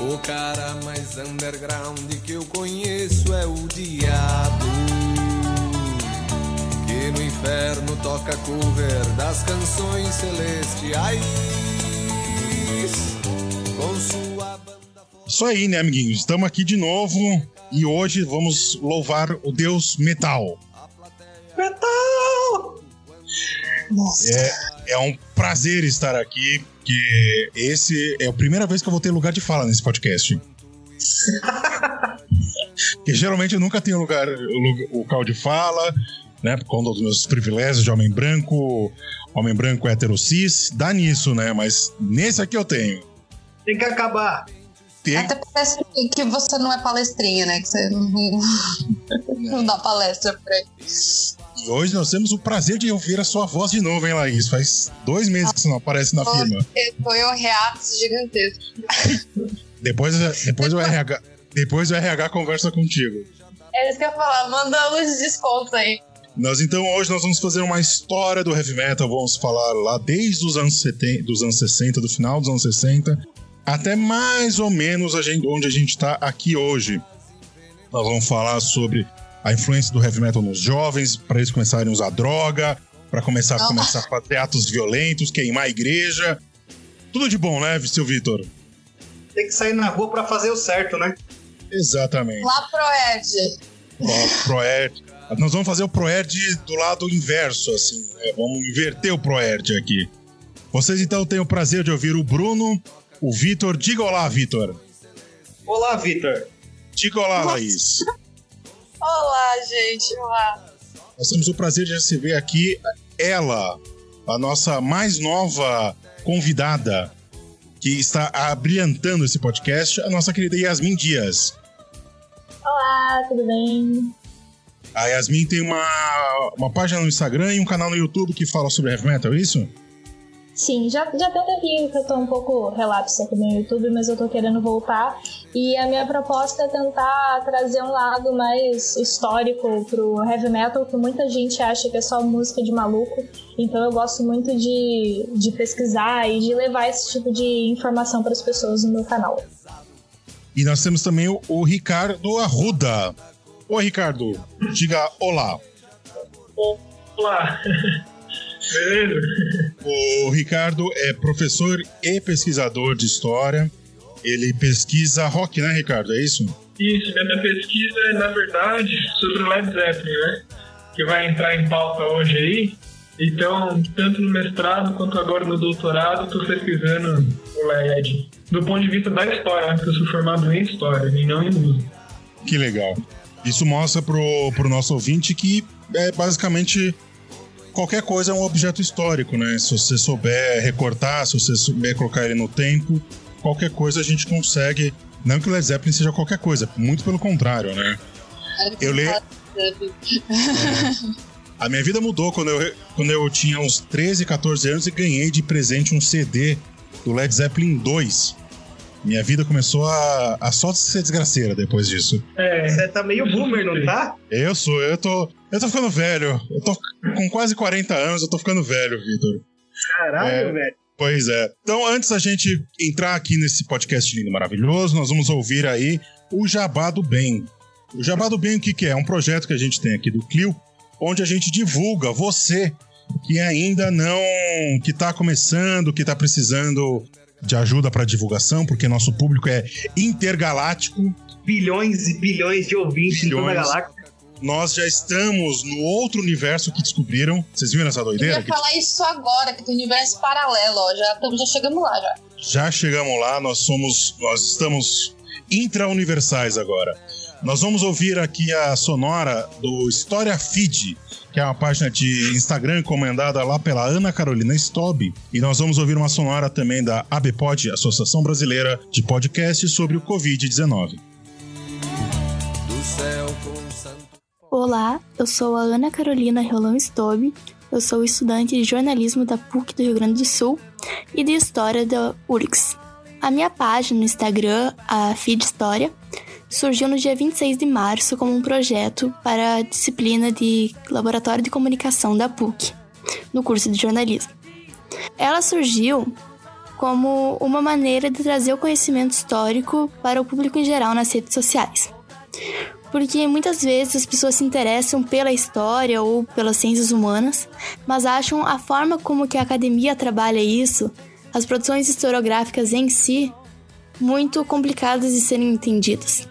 O cara mais underground que eu conheço é o diabo. Que no inferno toca cover das canções celestiais. Com sua banda. Isso aí, né, amiguinhos? Estamos aqui de novo e hoje vamos louvar o deus metal. Metal! Nossa. É, é um prazer estar aqui, que esse é a primeira vez que eu vou ter lugar de fala nesse podcast. Porque geralmente eu nunca tenho lugar, o local de fala, né? Por conta dos meus privilégios de homem branco, homem branco hétero cis, dá nisso, né? Mas nesse aqui eu tenho. Tem que acabar. Tem, Até parece que você não é palestrinha, né? Que você não, não dá palestra pra ele. E hoje nós temos o prazer de ouvir a sua voz de novo, hein, Laís? Faz dois meses que você não aparece na firma. Foi um reato gigantesco. Depois, depois, o RH, depois o RH conversa contigo. É isso que eu ia falar, manda os descontos aí. Nós então hoje nós vamos fazer uma história do heavy metal, vamos falar lá desde os anos 70, dos anos 60, do final dos anos 60, até mais ou menos a gente, onde a gente está aqui hoje. Nós vamos falar sobre a influência do heavy metal nos jovens, para eles começarem a usar droga, para começar a Ah. começar a fazer atos violentos, queimar a igreja. Tudo de bom, né, seu Vitor? Tem que sair na rua pra fazer o certo, né? Exatamente. Lá pro Ed. Pro- Proerd. Nós vamos fazer o Proerd do lado inverso, assim, né? Vamos inverter o Proerd aqui. Vocês então têm o prazer de ouvir o Bruno, o Vitor. Diga olá, Vitor. Olá, Vitor. Diga olá, Laís. Olá, gente. Olá. Nós temos o prazer de receber aqui ela, a nossa mais nova convidada, que está abrilhantando esse podcast, a nossa querida Yasmin Dias. Olá, tudo bem? A Yasmin tem uma, uma página no Instagram e um canal no YouTube que fala sobre heavy metal, é isso? Sim, já, já tem um tempinho que eu tô um pouco relapso aqui no YouTube, mas eu tô querendo voltar. E a minha proposta é tentar trazer um lado mais histórico pro heavy metal, que muita gente acha que é só música de maluco. Então eu gosto muito de, de pesquisar e de levar esse tipo de informação para as pessoas no meu canal. E nós temos também o, o Ricardo Arruda. Oi, Ricardo. Diga olá. Olá. Beleza? O Ricardo é professor e pesquisador de história. Ele pesquisa rock, né, Ricardo? É isso? Isso, minha pesquisa é, na verdade, sobre o Led Zeppelin, né? Que vai entrar em pauta hoje aí. Então, tanto no mestrado quanto agora no doutorado, estou pesquisando o Led. Do ponto de vista da história, né? Porque eu sou formado em história e não em música. Que legal. Isso mostra pro, pro nosso ouvinte que é basicamente qualquer coisa é um objeto histórico, né? Se você souber recortar, se você souber colocar ele no tempo, qualquer coisa a gente consegue. Não que o Led Zeppelin seja qualquer coisa, muito pelo contrário, né? Eu leio. A minha vida mudou quando eu, quando eu tinha uns 13, 14 anos e ganhei de presente um CD do Led Zeppelin 2. Minha vida começou a, a só ser desgraceira depois disso. É, Você tá meio boomer, não tá? Eu sou, eu tô. Eu tô ficando velho. Eu tô com quase 40 anos, eu tô ficando velho, Vitor. Caralho, É. velho. Pois é. Então, antes da gente entrar aqui nesse podcast lindo e maravilhoso, nós vamos ouvir aí o Jabá do Bem. O Jabá do Bem, o que, que é? É um projeto que a gente tem aqui do Clio, onde a gente divulga você que ainda não. que tá começando, que tá precisando de ajuda para divulgação, porque nosso público é intergaláctico. Bilhões e bilhões de ouvintes em toda a Bilhões. galáxia. Nós já estamos no outro universo que descobriram. Vocês viram essa Eu doideira? ia Que falar isso agora, que tem universo paralelo, ó. Já, tamo- já chegamos lá, já. já chegamos lá, nós somos. Nós estamos intra-universais agora. Nós vamos ouvir aqui a sonora do História Feed, que é uma página de Instagram comandada lá pela Ana Carolina Stob. E nós vamos ouvir uma sonora também da ABPOD, Associação Brasileira de Podcast, sobre o Covid-19. Do céu com santo. Olá, eu sou a Ana Carolina Rolão Stobe, eu sou estudante de jornalismo da PUC do Rio Grande do Sul e de história da URGS. A minha página no Instagram, a Feed História, surgiu no dia 26 de março como um projeto para a disciplina de Laboratório de Comunicação da PUC, no curso de jornalismo. Ela surgiu como uma maneira de trazer o conhecimento histórico para o público em geral nas redes sociais. Porque muitas vezes as pessoas se interessam pela história ou pelas ciências humanas, mas acham a forma como que a academia trabalha isso, as produções historiográficas em si, muito complicadas de serem entendidas.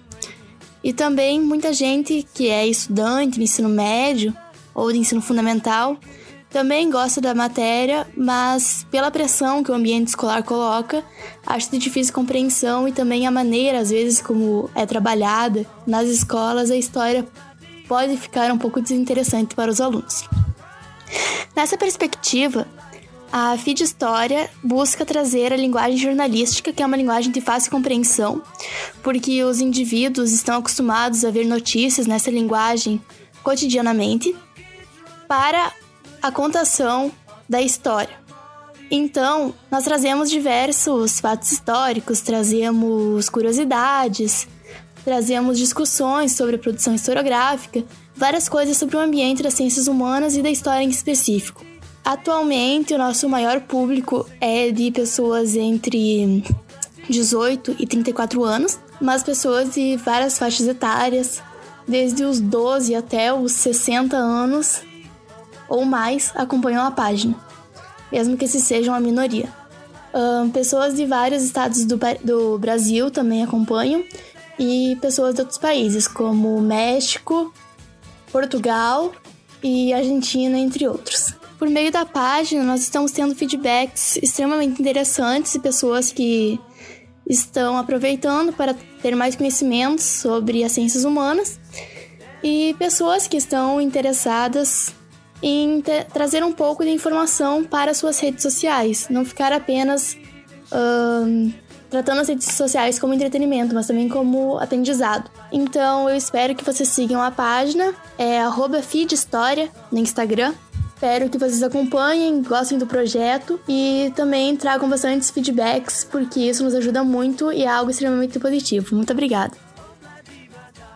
E também muita gente que é estudante de ensino médio ou de ensino fundamental também gosta da matéria, mas pela pressão que o ambiente escolar coloca, acho de difícil compreensão e também a maneira, às vezes, como é trabalhada nas escolas, a história pode ficar um pouco desinteressante para os alunos. Nessa perspectiva, a FID História busca trazer a linguagem jornalística, que é uma linguagem de fácil compreensão, porque os indivíduos estão acostumados a ver notícias nessa linguagem cotidianamente, para a contação da história. Então, nós trazemos diversos fatos históricos, trazemos curiosidades, trazemos discussões sobre a produção historiográfica, várias coisas sobre o ambiente das ciências humanas e da história em específico. Atualmente, o nosso maior público é de pessoas entre 18 e 34 anos, mas pessoas de várias faixas etárias, desde os 12 até os 60 anos ou mais, acompanham a página, mesmo que se sejam a minoria. Um, pessoas de vários estados do, do Brasil também acompanham, e pessoas de outros países, como México, Portugal e Argentina, entre outros. Por meio da página, nós estamos tendo feedbacks extremamente interessantes e pessoas que estão aproveitando para ter mais conhecimentos sobre as ciências humanas e pessoas que estão interessadas em trazer um pouco de informação para suas redes sociais, não ficar apenas tratando as redes sociais como entretenimento, mas também como aprendizado. Então eu espero que vocês sigam a página, é feedhistoria no Instagram. Espero que vocês acompanhem, gostem do projeto e também tragam bastantes feedbacks, porque isso nos ajuda muito e é algo extremamente positivo. Muito obrigada.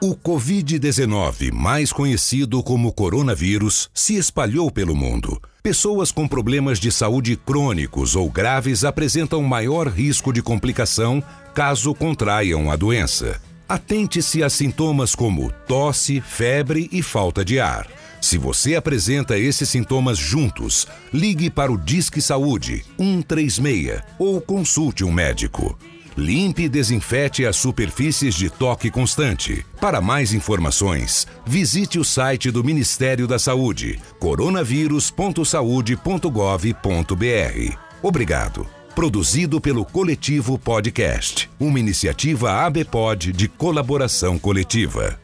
O Covid-19, mais conhecido como coronavírus, se espalhou pelo mundo. Pessoas com problemas de saúde crônicos ou graves apresentam maior risco de complicação caso contraiam a doença. Atente-se a sintomas como tosse, febre e falta de ar. Se você apresenta esses sintomas juntos, ligue para o Disque Saúde 136 ou consulte um médico. Limpe e desinfete as superfícies de toque constante. Para mais informações, visite o site do Ministério da Saúde, coronavírus.saude.gov.br. Obrigado. Produzido pelo Coletivo Podcast, uma iniciativa ABPOD de colaboração coletiva.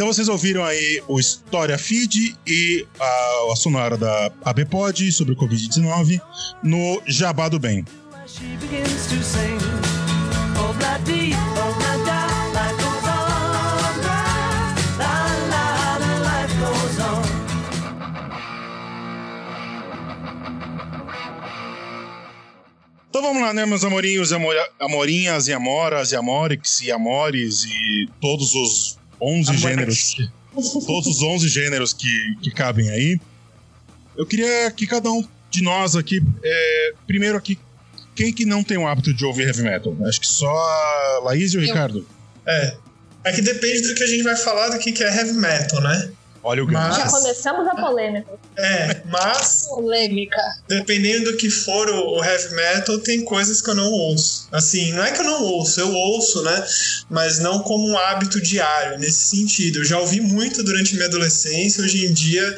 Então vocês ouviram aí o História Feed e a, a sonora da ABPOD sobre o Covid-19 no Jabá do Bem. Então vamos lá, né, meus amorinhos, amor, amorinhas e amoras e amorix e amores e todos os 11 gêneros, todos os 11 gêneros que, que cabem aí. Eu queria que cada um de nós aqui, é, primeiro aqui, quem que não tem o hábito de ouvir heavy metal? Acho que só a Laís e o Eu. Ricardo. É. É que depende do que a gente vai falar do que é heavy metal, né? Olha o mas... Já começamos a polêmica. É, mas. polêmica. Dependendo do que for o heavy metal, tem coisas que eu não ouço. Assim, não é que eu não ouço, eu ouço, né? Mas não como um hábito diário, nesse sentido. Eu já ouvi muito durante minha adolescência, hoje em dia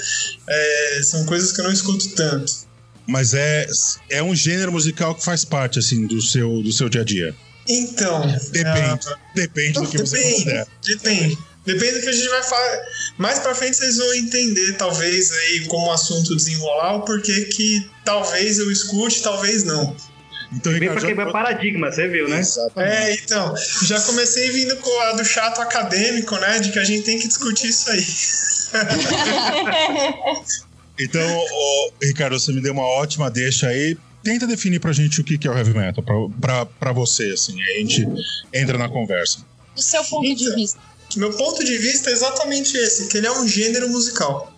é, são coisas que eu não escuto tanto. Mas é, é um gênero musical que faz parte, assim, do seu, do seu dia a dia. Então. Depende. Uh, depende do que depende, você considera. Depende. Depende do que a gente vai falar. Mais pra frente vocês vão entender, talvez, aí, como o assunto desenrolar, o porquê que talvez eu escute, talvez não. Então, Vem pra quebrar já... paradigma, você viu, né? Exatamente. É, então. Já comecei vindo com a do chato acadêmico, né? De que a gente tem que discutir isso aí. Então, oh, Ricardo, você me deu uma ótima deixa aí. Tenta definir pra gente o que é o heavy metal, pra, pra, pra você, assim. A gente entra na conversa. Do seu ponto então, de vista. Meu ponto de vista é exatamente esse, que ele é um gênero musical.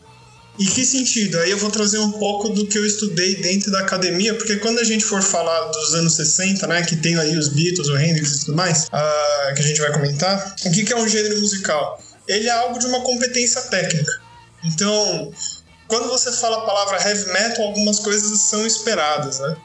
Em que sentido? Aí eu vou trazer um pouco do que eu estudei dentro da academia, porque quando a gente for falar dos anos 60, né, que tem aí os Beatles, o Hendrix e tudo mais, uh, que a gente vai comentar, o que, que é um gênero musical? Ele é algo de uma competência técnica. Então, quando você fala a palavra heavy metal, algumas coisas são esperadas, né?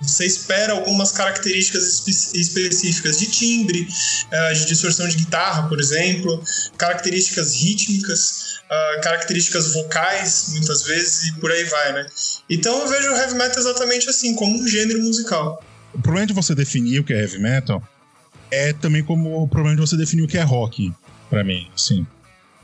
Você espera algumas características espe específicas de timbre, uh, de distorção de guitarra, por exemplo, características rítmicas, uh, características vocais, muitas vezes, e por aí vai, né? Então eu vejo o heavy metal exatamente assim, como um gênero musical. O problema de você definir o que é heavy metal é também como o problema de você definir o que é rock, para mim, sim.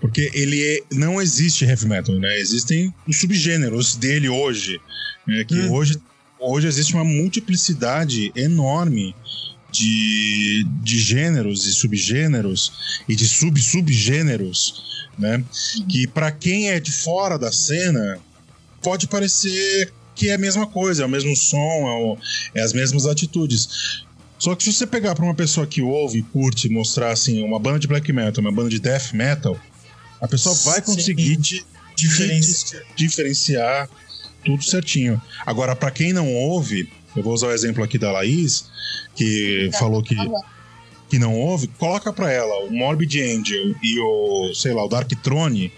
Porque ele é, não existe heavy metal, né? Existem os subgêneros dele hoje, né? que hum. hoje hoje existe uma multiplicidade enorme de, de gêneros e subgêneros e de sub-subgêneros, né? Que para quem é de fora da cena pode parecer que é a mesma coisa, é o mesmo som, é, é as mesmas atitudes. Só que se você pegar para uma pessoa que ouve, curte, mostrar assim uma banda de black metal, uma banda de death metal, a pessoa vai conseguir Sim. diferenciar, diferenciar tudo certinho. Agora, para quem não ouve, eu vou usar o exemplo aqui da Laís, que tá, falou que, que não ouve, coloca para ela o Morbid Angel e o, sei lá, o Dark Throne.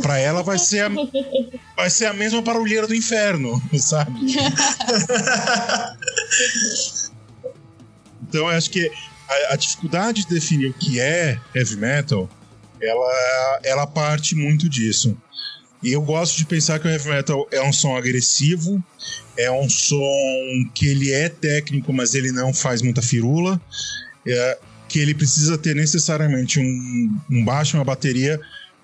Pra ela vai ser a, vai ser a mesma barulheira do inferno, sabe? então eu acho que a, a, dificuldade de definir o que é heavy metal, ela, ela parte muito disso. E eu gosto de pensar que o heavy metal é um som agressivo, é um som que ele é técnico, mas ele não faz muita firula, é, que ele precisa ter necessariamente um, um baixo e uma bateria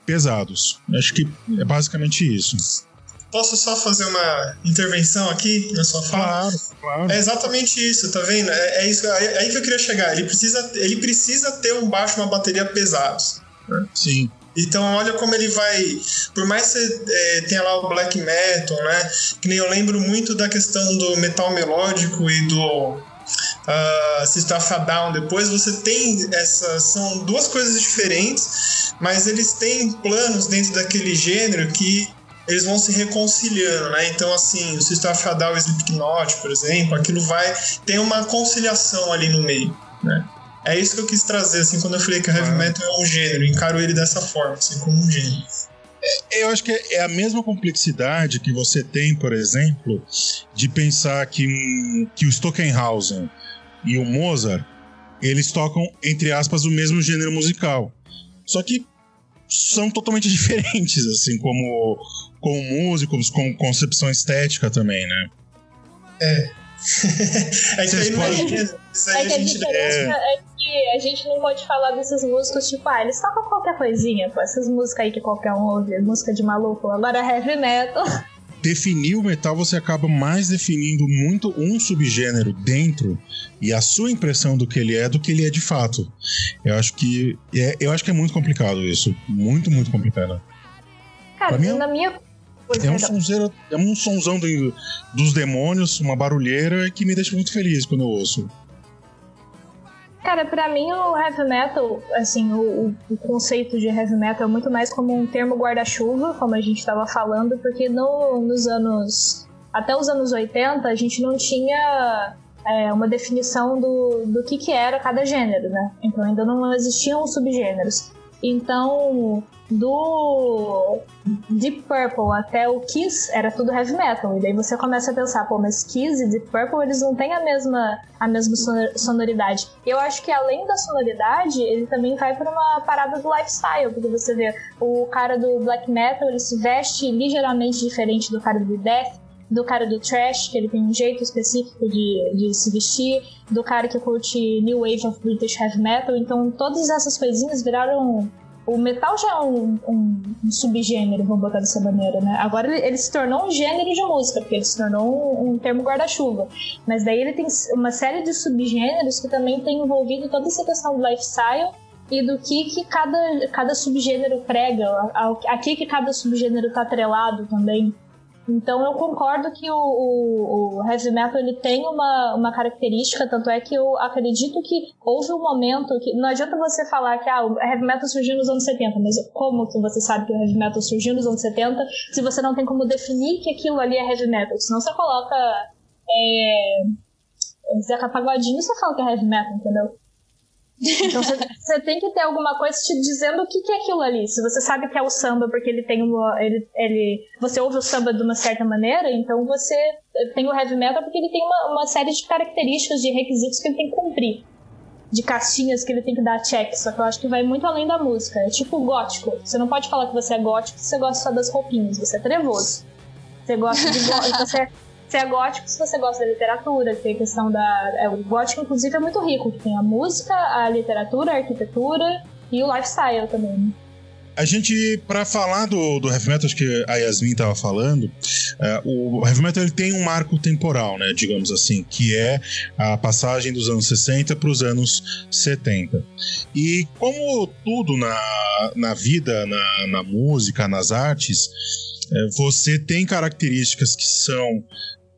pesados. Acho que é basicamente isso. Posso só fazer uma intervenção aqui na sua fala? Claro, claro. É exatamente isso, tá vendo? É, é isso, é, é aí que eu queria chegar. Ele precisa, ele precisa ter um baixo e uma bateria pesados. Né? Sim. Então olha como ele vai. Por mais que você é, tenha lá o black metal, né? Que nem eu lembro muito da questão do metal melódico e do uh, System of a Down. Depois você tem essas. São duas coisas diferentes, mas eles têm planos dentro daquele gênero que eles vão se reconciliando, né? Então, assim, o System of a Down e Slipknot, por exemplo, aquilo vai. Tem uma conciliação ali no meio, né? É isso que eu quis trazer, assim, quando eu falei que o heavy metal é um gênero, encaro ele dessa forma, assim, como um gênero. É, eu acho que é a mesma complexidade que você tem, por exemplo, de pensar que, um, que o Stockenhausen e o Mozart, eles tocam, entre aspas, o mesmo gênero musical. Só que são totalmente diferentes, assim, como, como músicos, com concepção estética também, né? É, é que aí não é, isso aí é que a, gente, é... é... que a gente não pode falar desses músicos, tipo, ah, eles tocam qualquer coisinha, pô, essas músicas aí que qualquer um ouve, música de maluco, agora heavy metal. Definir o metal, você acaba mais definindo muito um subgênero dentro e a sua impressão do que ele é do que ele é de fato. Eu acho que é, eu acho que é muito complicado isso. Muito, muito complicado. Cara, mim, é na minha é um, sonzeiro, é um sonzão do, dos demônios, uma barulheira que me deixa muito feliz quando eu ouço. Cara, pra mim o heavy metal, assim, o, o conceito de heavy metal é muito mais como um termo guarda-chuva, como a gente tava falando, porque no, nos anos. Até os anos 80 a gente não tinha é, uma definição do, do que, que era cada gênero, né? Então ainda não existiam subgêneros. Então, do Deep Purple até o Kiss era tudo heavy metal. E daí você começa a pensar, pô, mas Kiss e Deep Purple eles não têm a mesma, a mesma sonoridade. Eu acho que além da sonoridade, ele também vai para uma parada do lifestyle, porque você vê o cara do black metal, ele se veste ligeiramente diferente do cara do death, do cara do trash, que ele tem um jeito específico de, de se vestir, do cara que curte New Wave of British Heavy Metal. Então, todas essas coisinhas viraram o metal já é um, um, um, subgênero, vamos botar dessa maneira, né? Agora ele, ele, se tornou um gênero de música, porque ele se tornou um, um termo guarda-chuva. Mas daí ele tem uma série de subgêneros que também tem envolvido toda essa questão do lifestyle e do que, que cada, cada subgênero prega, a, a, a que, que cada subgênero tá atrelado também. Então eu concordo que o, o, o, heavy metal ele tem uma, uma característica, tanto é que eu acredito que houve um momento que. Não adianta você falar que ah, o heavy metal surgiu nos anos 70, mas como que você sabe que o heavy metal surgiu nos anos 70 se você não tem como definir que aquilo ali é heavy metal? Senão você coloca. É, Zeca Pagodinho você fala que é heavy metal, entendeu? Então você tem que ter alguma coisa te dizendo o que, que é aquilo ali. Se você sabe que é o samba porque ele tem uma. Ele, ele, você ouve o samba de uma certa maneira, então você tem o heavy metal porque ele tem uma, uma série de características, de requisitos que ele tem que cumprir. De caixinhas que ele tem que dar check. Só que eu acho que vai muito além da música. É tipo gótico. Você não pode falar que você é gótico se você gosta só das roupinhas. Você é trevoso. Você gosta de. você, você é gótico se você gosta da literatura, tem a questão da. É, o gótico, inclusive, é muito rico, que tem a música, a literatura, a arquitetura e o lifestyle também. Né? A gente, para falar do, do heavy metal, acho que a Yasmin tava falando, uh, o heavy metal ele tem um marco temporal, né, digamos assim, que é a passagem dos anos 60 para os anos 70. E como tudo na, na vida, na, na música, nas artes, uh, você tem características que são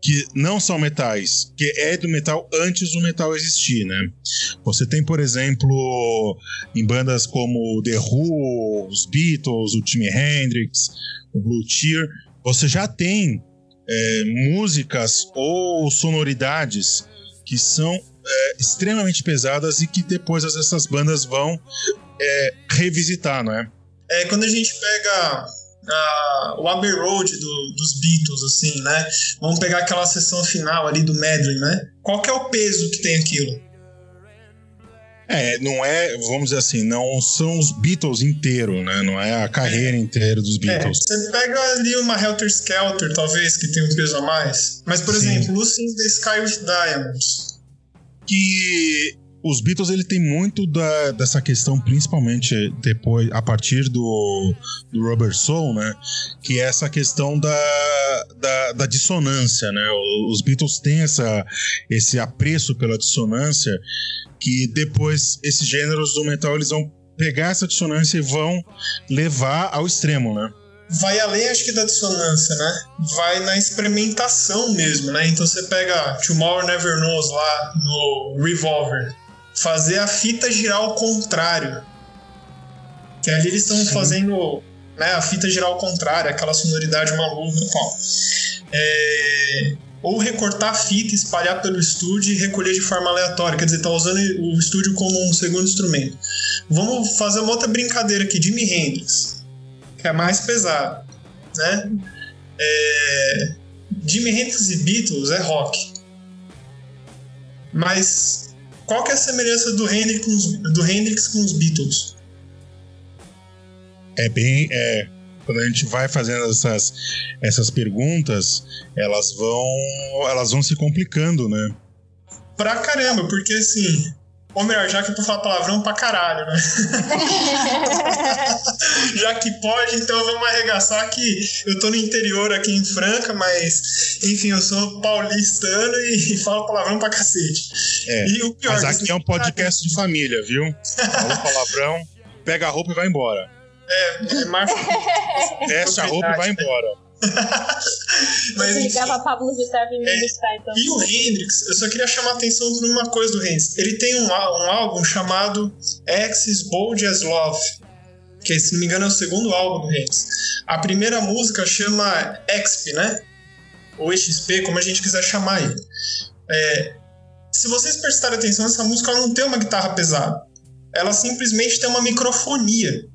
que não são metais, que é do metal antes do metal existir, né? Você tem, por exemplo, em bandas como The Who, os Beatles, o Jimi Hendrix, o Blue Cheer, você já tem é, músicas ou sonoridades que são é, extremamente pesadas e que depois essas bandas vão é, revisitar, não é? É, quando a gente pega o Abbey Road do, dos Beatles, assim, né? Vamos pegar aquela sessão final ali do medley, né? Qual que é o peso que tem aquilo? É, não é, vamos dizer assim, não são os Beatles inteiro, né? Não é a carreira inteira dos é, Beatles. É, você pega ali uma Helter Skelter, talvez, que tem um peso a mais. Mas, por Sim. exemplo, Lucy in the Sky with Diamonds. Que os Beatles ele tem muito da, dessa questão, principalmente depois, a partir do, do Rubber Soul, né? Que é essa questão da, da, da dissonância, né? Os Beatles têm essa, esse apreço pela dissonância que depois esses gêneros do metal eles vão pegar essa dissonância e vão levar ao extremo, né? vai além, acho que, da dissonância, né? Vai na experimentação mesmo, né? Então você pega Tomorrow Never Knows lá no Revolver fazer a fita girar ao contrário. Que ali eles estão fazendo né, a fita girar ao contrário, aquela sonoridade maluca e tal. É, ou recortar a fita, espalhar pelo estúdio e recolher de forma aleatória, quer dizer, tá usando o estúdio como um segundo instrumento. Vamos fazer uma outra brincadeira aqui, Jimi Hendrix, que é mais pesado, né? É, Jimi Hendrix e Beatles é rock. Mas qual que é a semelhança do Hendrix com os, do Hendrix com os Beatles? É bem. É, quando a gente vai fazendo essas, essas perguntas, elas vão. elas vão se complicando, né? Pra caramba, porque assim. Ou melhor, já que eu falando palavrão pra caralho, né? já que pode, então vamos arregaçar que eu tô no interior aqui em Franca, mas enfim, eu sou paulistano e, falo palavrão pra cacete. É, e o pior, mas aqui é um podcast de família, viu? Fala palavrão, pega a roupa e vai embora. É, é marcha. Veste a roupa e vai embora. Mas, ligava Pablo Vittar e me é, buscar, então. E o Hendrix, eu só queria chamar a atenção de uma coisa do Hendrix. Ele tem um, um álbum chamado Axis Bold as Love, que se não me engano é o segundo álbum do Hendrix. A primeira música chama XP, né? Ou XP, como a gente quiser chamar ele. É, se vocês prestarem atenção, essa música não tem uma guitarra pesada. Ela simplesmente tem uma microfonia.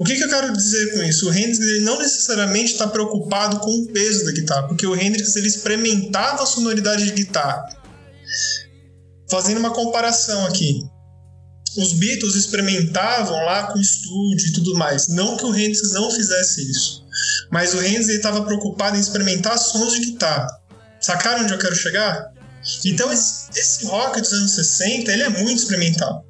O que, que, eu quero dizer com isso? O Hendrix ele não necessariamente está preocupado com o peso da guitarra, porque o Hendrix ele experimentava a sonoridade de guitarra. Fazendo uma comparação aqui. Os Beatles experimentavam lá com o estúdio e tudo mais. Não que o Hendrix não fizesse isso. Mas o Hendrix estava preocupado em experimentar sons de guitarra. Sacaram onde eu quero chegar? Então esse, esse rock dos anos 60 ele é muito experimental.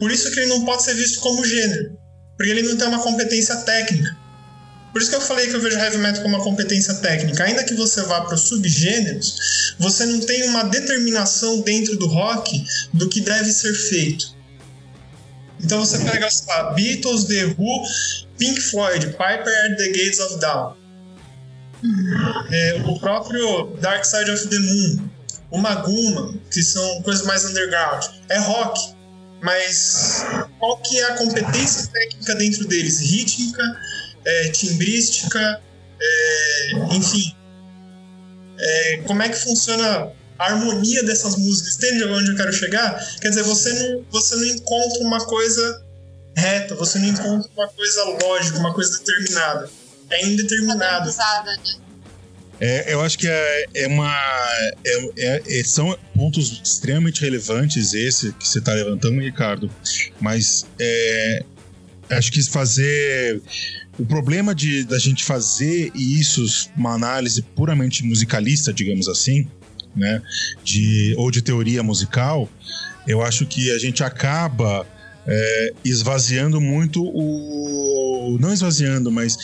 Por isso que ele não pode ser visto como gênero porque ele não tem uma competência técnica. Por isso que eu falei que eu vejo heavy metal como uma competência técnica. Ainda que você vá para os subgêneros, você não tem uma determinação dentro do rock do que deve ser feito. Então você pega, sei lá, Beatles, The Who, Pink Floyd, Piper at the Gates of Dawn. É, o próprio Dark Side of the Moon, o Maguma, que são coisas mais underground, é rock. Mas qual que é a competência técnica dentro deles? Rítmica, é, timbrística, é, enfim. É, como é que funciona a harmonia dessas músicas? Entende onde eu quero chegar? Quer dizer, você não, você não encontra uma coisa reta, você não encontra uma coisa lógica, uma coisa determinada. É indeterminado. Né? É, eu acho que é, é uma. É, é, é são pontos extremamente relevantes esse que você está levantando, Ricardo. Mas é, acho que fazer. O problema de da gente fazer isso, uma análise puramente musicalista, digamos assim, né? De, ou de teoria musical, eu acho que a gente acaba é, esvaziando muito o. Não esvaziando, mas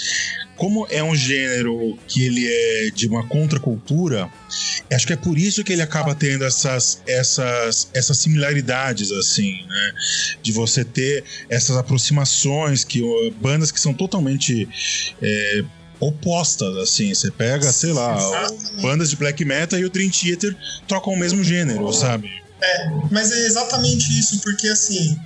como é um gênero que ele é de uma contracultura, acho que é por isso que ele acaba tendo essas, essas, essas similaridades, assim, né? De você ter essas aproximações que bandas que são totalmente. É, opostas, assim. Você pega, sei lá, bandas de black metal e o Dream Theater trocam o mesmo gênero, sabe? É, mas é exatamente isso, porque assim,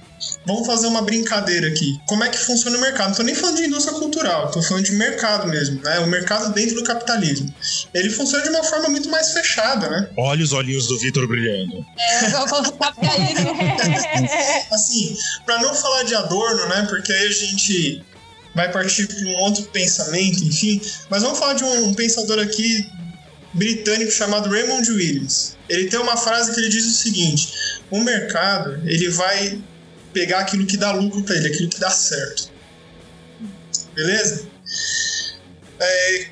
Vamos fazer uma brincadeira aqui. Como é que funciona o mercado? Não tô nem falando de indústria cultural, tô falando de mercado mesmo, né? O mercado dentro do capitalismo. Ele funciona de uma forma muito mais fechada, né? Olha os olhinhos do Vitor brilhando. É, eu vou Assim, para não falar de Adorno, né? Porque aí a gente vai partir para um outro pensamento, enfim. Mas vamos falar de um pensador aqui britânico chamado Raymond Williams. Ele tem uma frase que ele diz o seguinte: o mercado ele vai pegar aquilo que dá lucro para ele, aquilo que dá certo. Beleza? É,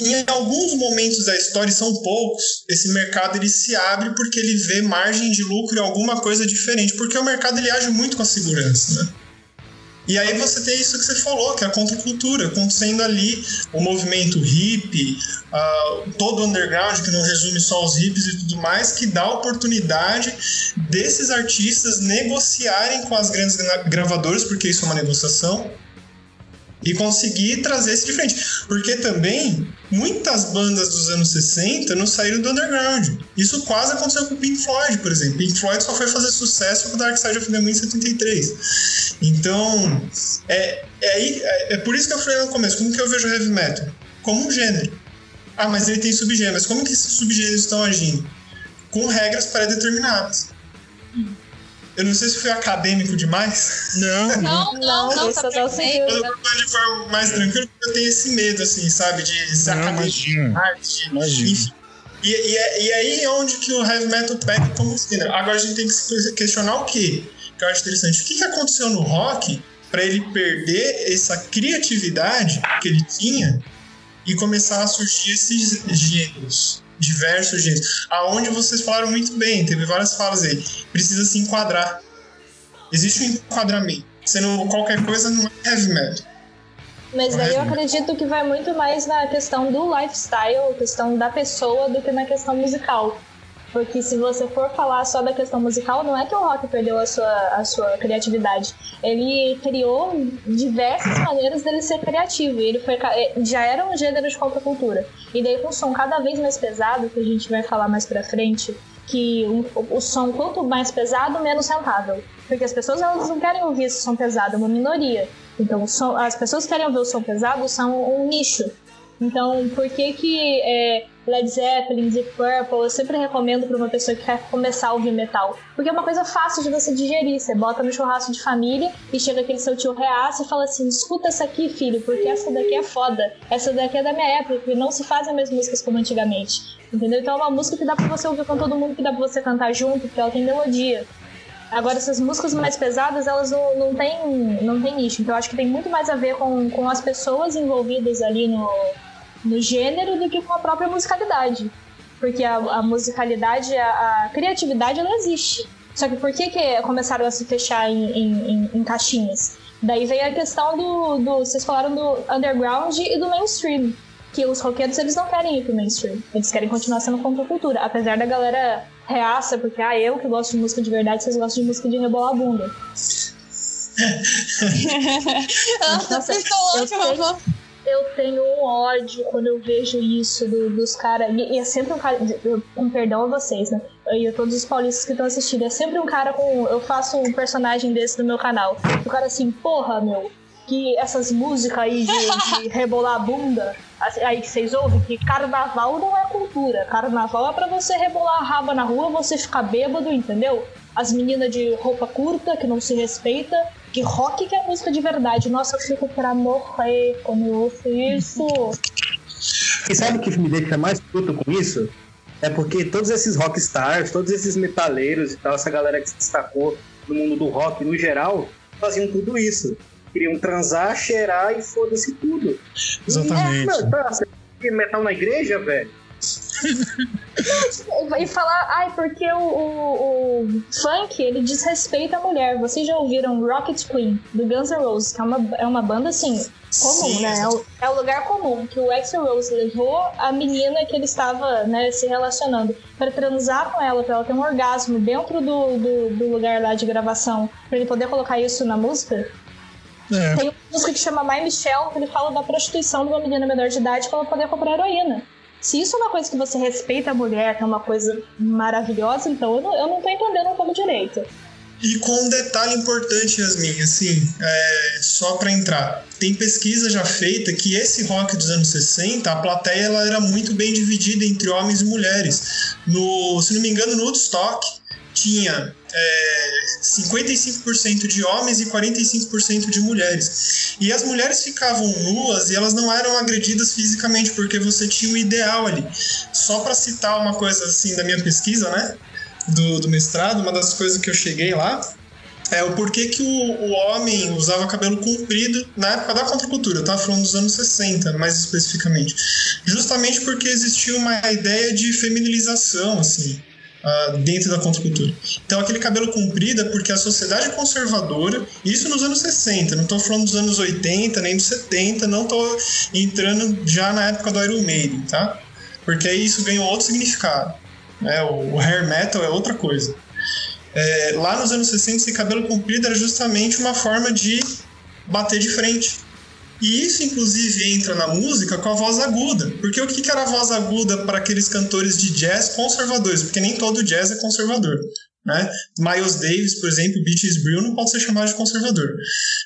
em alguns momentos da história, e são poucos, esse mercado ele se abre porque ele vê margem de lucro em alguma coisa diferente, porque o mercado ele age muito com a segurança, né? E aí você tem isso que você falou, que é a contracultura, acontecendo ali o movimento hippie, uh, todo o underground, que não resume só os hippies e tudo mais, que dá oportunidade desses artistas negociarem com as grandes gravadoras, porque isso é uma negociação, e conseguir trazer esse de frente. Porque também muitas bandas dos anos 60 não saíram do underground. Isso quase aconteceu com o Pink Floyd, por exemplo. Pink Floyd só foi fazer sucesso com o Dark Side of the Moon em 73. Então, é, é, é, é por isso que eu falei no começo, como que eu vejo o heavy metal? Como um gênero. Ah, mas ele tem subgêneros. Como que esses subgêneros estão agindo? Com regras pré-determinadas. Eu não sei se foi acadêmico demais. Não, não, não, não, não tá perfeito. Eu tô de forma mais tranquila porque eu tenho esse medo, assim, sabe? De ser não, imagina. arte. Imagina. Enfim. E, e, e, aí é onde que o heavy metal pega como gênero. Agora a gente tem que se questionar o quê? Que eu acho interessante. O que, que aconteceu no rock para ele perder essa criatividade que ele tinha e começar a surgir esses gêneros? Diversos gêneros. Aonde vocês falaram muito bem, teve várias falas aí. Precisa se enquadrar. Existe um enquadramento. Sendo qualquer coisa não é heavy metal. Mas daí eu acredito que vai muito mais na questão do lifestyle, questão da pessoa, do que na questão musical. Porque se você for falar só da questão musical, não é que o rock perdeu a sua, a sua criatividade. Ele criou diversas maneiras dele ser criativo. Ele foi, é, já era um gênero de contracultura. E daí com um som cada vez mais pesado, que a gente vai falar mais pra frente, que o, o som quanto mais pesado, menos rentável. Porque as pessoas elas não querem ouvir esse som pesado, é uma minoria. Então som, as pessoas que querem ouvir o som pesado são um nicho. Então, por que que é, Led Zeppelin, Deep Purple, eu sempre recomendo para uma pessoa que quer começar a ouvir metal? Porque é uma coisa fácil de você digerir. Você bota no churrasco de família e chega aquele seu tio reaça e fala assim: escuta essa aqui, filho, porque essa daqui é foda. Essa daqui é da minha época, porque não se fazem mais músicas como antigamente. Entendeu? Então é uma música que dá pra você ouvir com todo mundo, que dá pra você cantar junto, porque ela tem melodia. Agora, essas músicas mais pesadas, elas não, não têm não tem nicho. Então, eu acho que tem muito mais a ver com, com as pessoas envolvidas ali no, no gênero do que com a própria musicalidade. Porque a, a musicalidade, a, a, criatividade, ela existe. Só que por que, que começaram a se fechar em, em, em caixinhas? Daí vem a questão do, do. Vocês falaram do underground e do mainstream. Que os roqueiros eles não querem ir pro mainstream. Eles querem continuar sendo contracultura. Apesar da galera reaça, porque ah, eu que gosto de música de verdade, vocês gostam de música de rebolar a bunda. Nossa, eu, sei, eu tenho um ódio quando eu vejo isso do, dos caras. E, e, é sempre um cara. Com perdão a vocês, né? E a todos os paulistas que estão assistindo. É sempre um cara com. Eu faço um personagem desse no meu canal. O cara assim, porra, meu. Que essas músicas aí de, de rebolar a bunda, assim, aí que vocês ouvem, que carnaval não é cultura. Carnaval é pra você rebolar a raba na rua, você ficar bêbado, entendeu? As meninas de roupa curta, que não se respeita, que rock que é música de verdade. Nossa, eu fico pra morrer quando eu ouço isso. E sabe o que me deixa mais puto com isso? É porque todos esses rockstars, todos esses metaleiros e tal, essa galera que se destacou no mundo do rock no geral, faziam tudo isso. Queriam transar, cheirar e foda-se tudo. Exatamente. E, é, meu, tá, metal na igreja, velho? e falar, ai, porque o, o, o, funk ele desrespeita a mulher. Vocês já ouviram Rocket Queen, do Guns N' Roses, que é uma, é uma banda assim, comum, Sim, né? É o, é o, lugar comum que o Axl Rose levou a menina que ele estava né, se relacionando para transar com ela, para ela ter um orgasmo dentro do, do, do lugar lá de gravação, para ele poder colocar isso na música. É. Tem uma música que chama My Michelle, que ele fala da prostituição de uma menina menor de idade para ela poder comprar heroína. Se isso é uma coisa que você respeita a mulher, que é uma coisa maravilhosa, então eu não, eu não tô entendendo como direito. E com um detalhe importante, Yasmin, assim, é, só para entrar. Tem pesquisa já feita que esse rock dos anos 60, a plateia ela era muito bem dividida entre homens e mulheres. No, se não me engano, no Woodstock tinha é, 55% de homens e 45% de mulheres. E as mulheres ficavam nuas e elas não eram agredidas fisicamente, porque você tinha o ideal ali. Só para citar uma coisa assim da minha pesquisa, né? Do, do mestrado, uma das coisas que eu cheguei lá é o porquê que o, o homem usava cabelo comprido na época da contracultura, tava falando dos anos 60, mais especificamente. Justamente porque existia uma ideia de feminilização, assim uh, dentro da contracultura. Então, aquele cabelo comprido é porque a sociedade conservadora, isso nos anos 60, não estou falando dos anos 80 nem dos 70, não estou entrando já na época do Iron Maiden, tá? Porque aí isso ganhou outro significado. Né? O, o hair metal é outra coisa. É, lá nos anos 60, esse cabelo comprido era justamente uma forma de bater de frente. E isso, inclusive, entra na música com a voz aguda. Porque o que era a voz aguda para aqueles cantores de jazz conservadores? Porque nem todo jazz é conservador. Né? Miles Davis, por exemplo, Beaches Brew não pode ser chamado de conservador.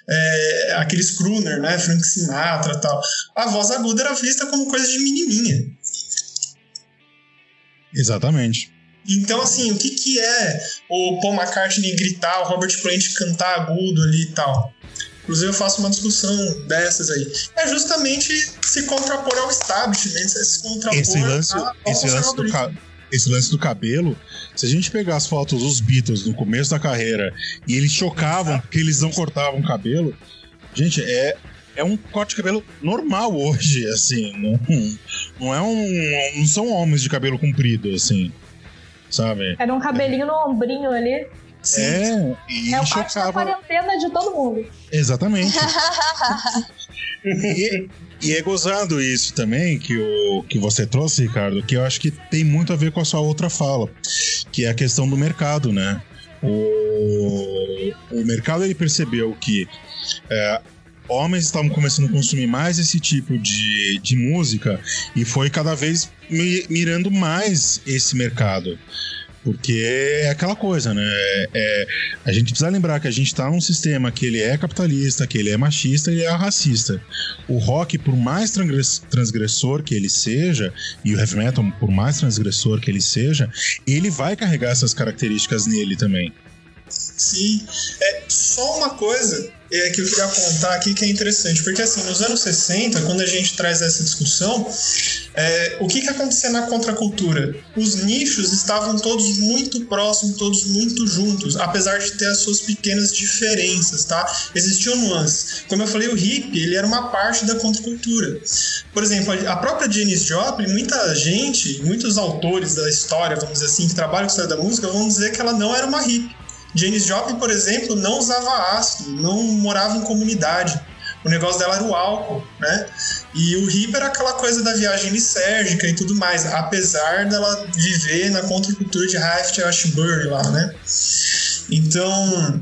É, aqueles crooner, né? Frank Sinatra tal. A voz aguda era vista como coisa de menininha. Exatamente. Então, assim, o que, que é o Paul McCartney gritar, o Robert Plant cantar agudo ali e tal? Inclusive eu faço uma discussão dessas aí. É justamente se contrapor ao establishment, se contrapor esse lance, ao esse lance do esse lance do cabelo, se a gente pegar as fotos dos Beatles no começo da carreira e eles chocavam porque eles não cortavam o cabelo, gente, é, é um corte de cabelo normal hoje, assim, não, não é um, não são homens de cabelo comprido, assim, sabe? Era um cabelinho no ombrinho ali. Sim. É, e é o chocava. quarentena de todo mundo. Exatamente. e, e é gozado isso também que, o, que você trouxe, Ricardo, que eu acho que tem muito a ver com a sua outra fala, que é a questão do mercado, né? O, o mercado ele percebeu que é, homens estavam começando a consumir mais esse tipo de, de música e foi cada vez mirando mais esse mercado. Porque é aquela coisa, né? É, é, a gente precisa lembrar que a gente está num sistema que ele é capitalista, que ele é machista e é racista. O rock, por mais transgressor que ele seja, e o heavy metal, por mais transgressor que ele seja, ele vai carregar essas características nele também. Sim. É, só uma coisa é, que eu queria apontar aqui que é interessante, porque assim, nos anos 60, quando a gente traz essa discussão, é, o que, que acontecia na contracultura? Os nichos estavam todos muito próximos, todos muito juntos, apesar de ter as suas pequenas diferenças, tá? Existiam nuances. Como eu falei, o hip, ele era uma parte da contracultura. Por exemplo, a própria Janis Joplin, muita gente, muitos autores da história, vamos dizer assim, que trabalham com a história da música, vão dizer que ela não era uma hippie. Janis Joplin, por exemplo, não usava ácido, não morava em comunidade. O negócio dela era o álcool, né? E o hippie era aquela coisa da viagem lisérgica e tudo mais, apesar dela viver na contracultura de Raft Ashbury lá, né? Então,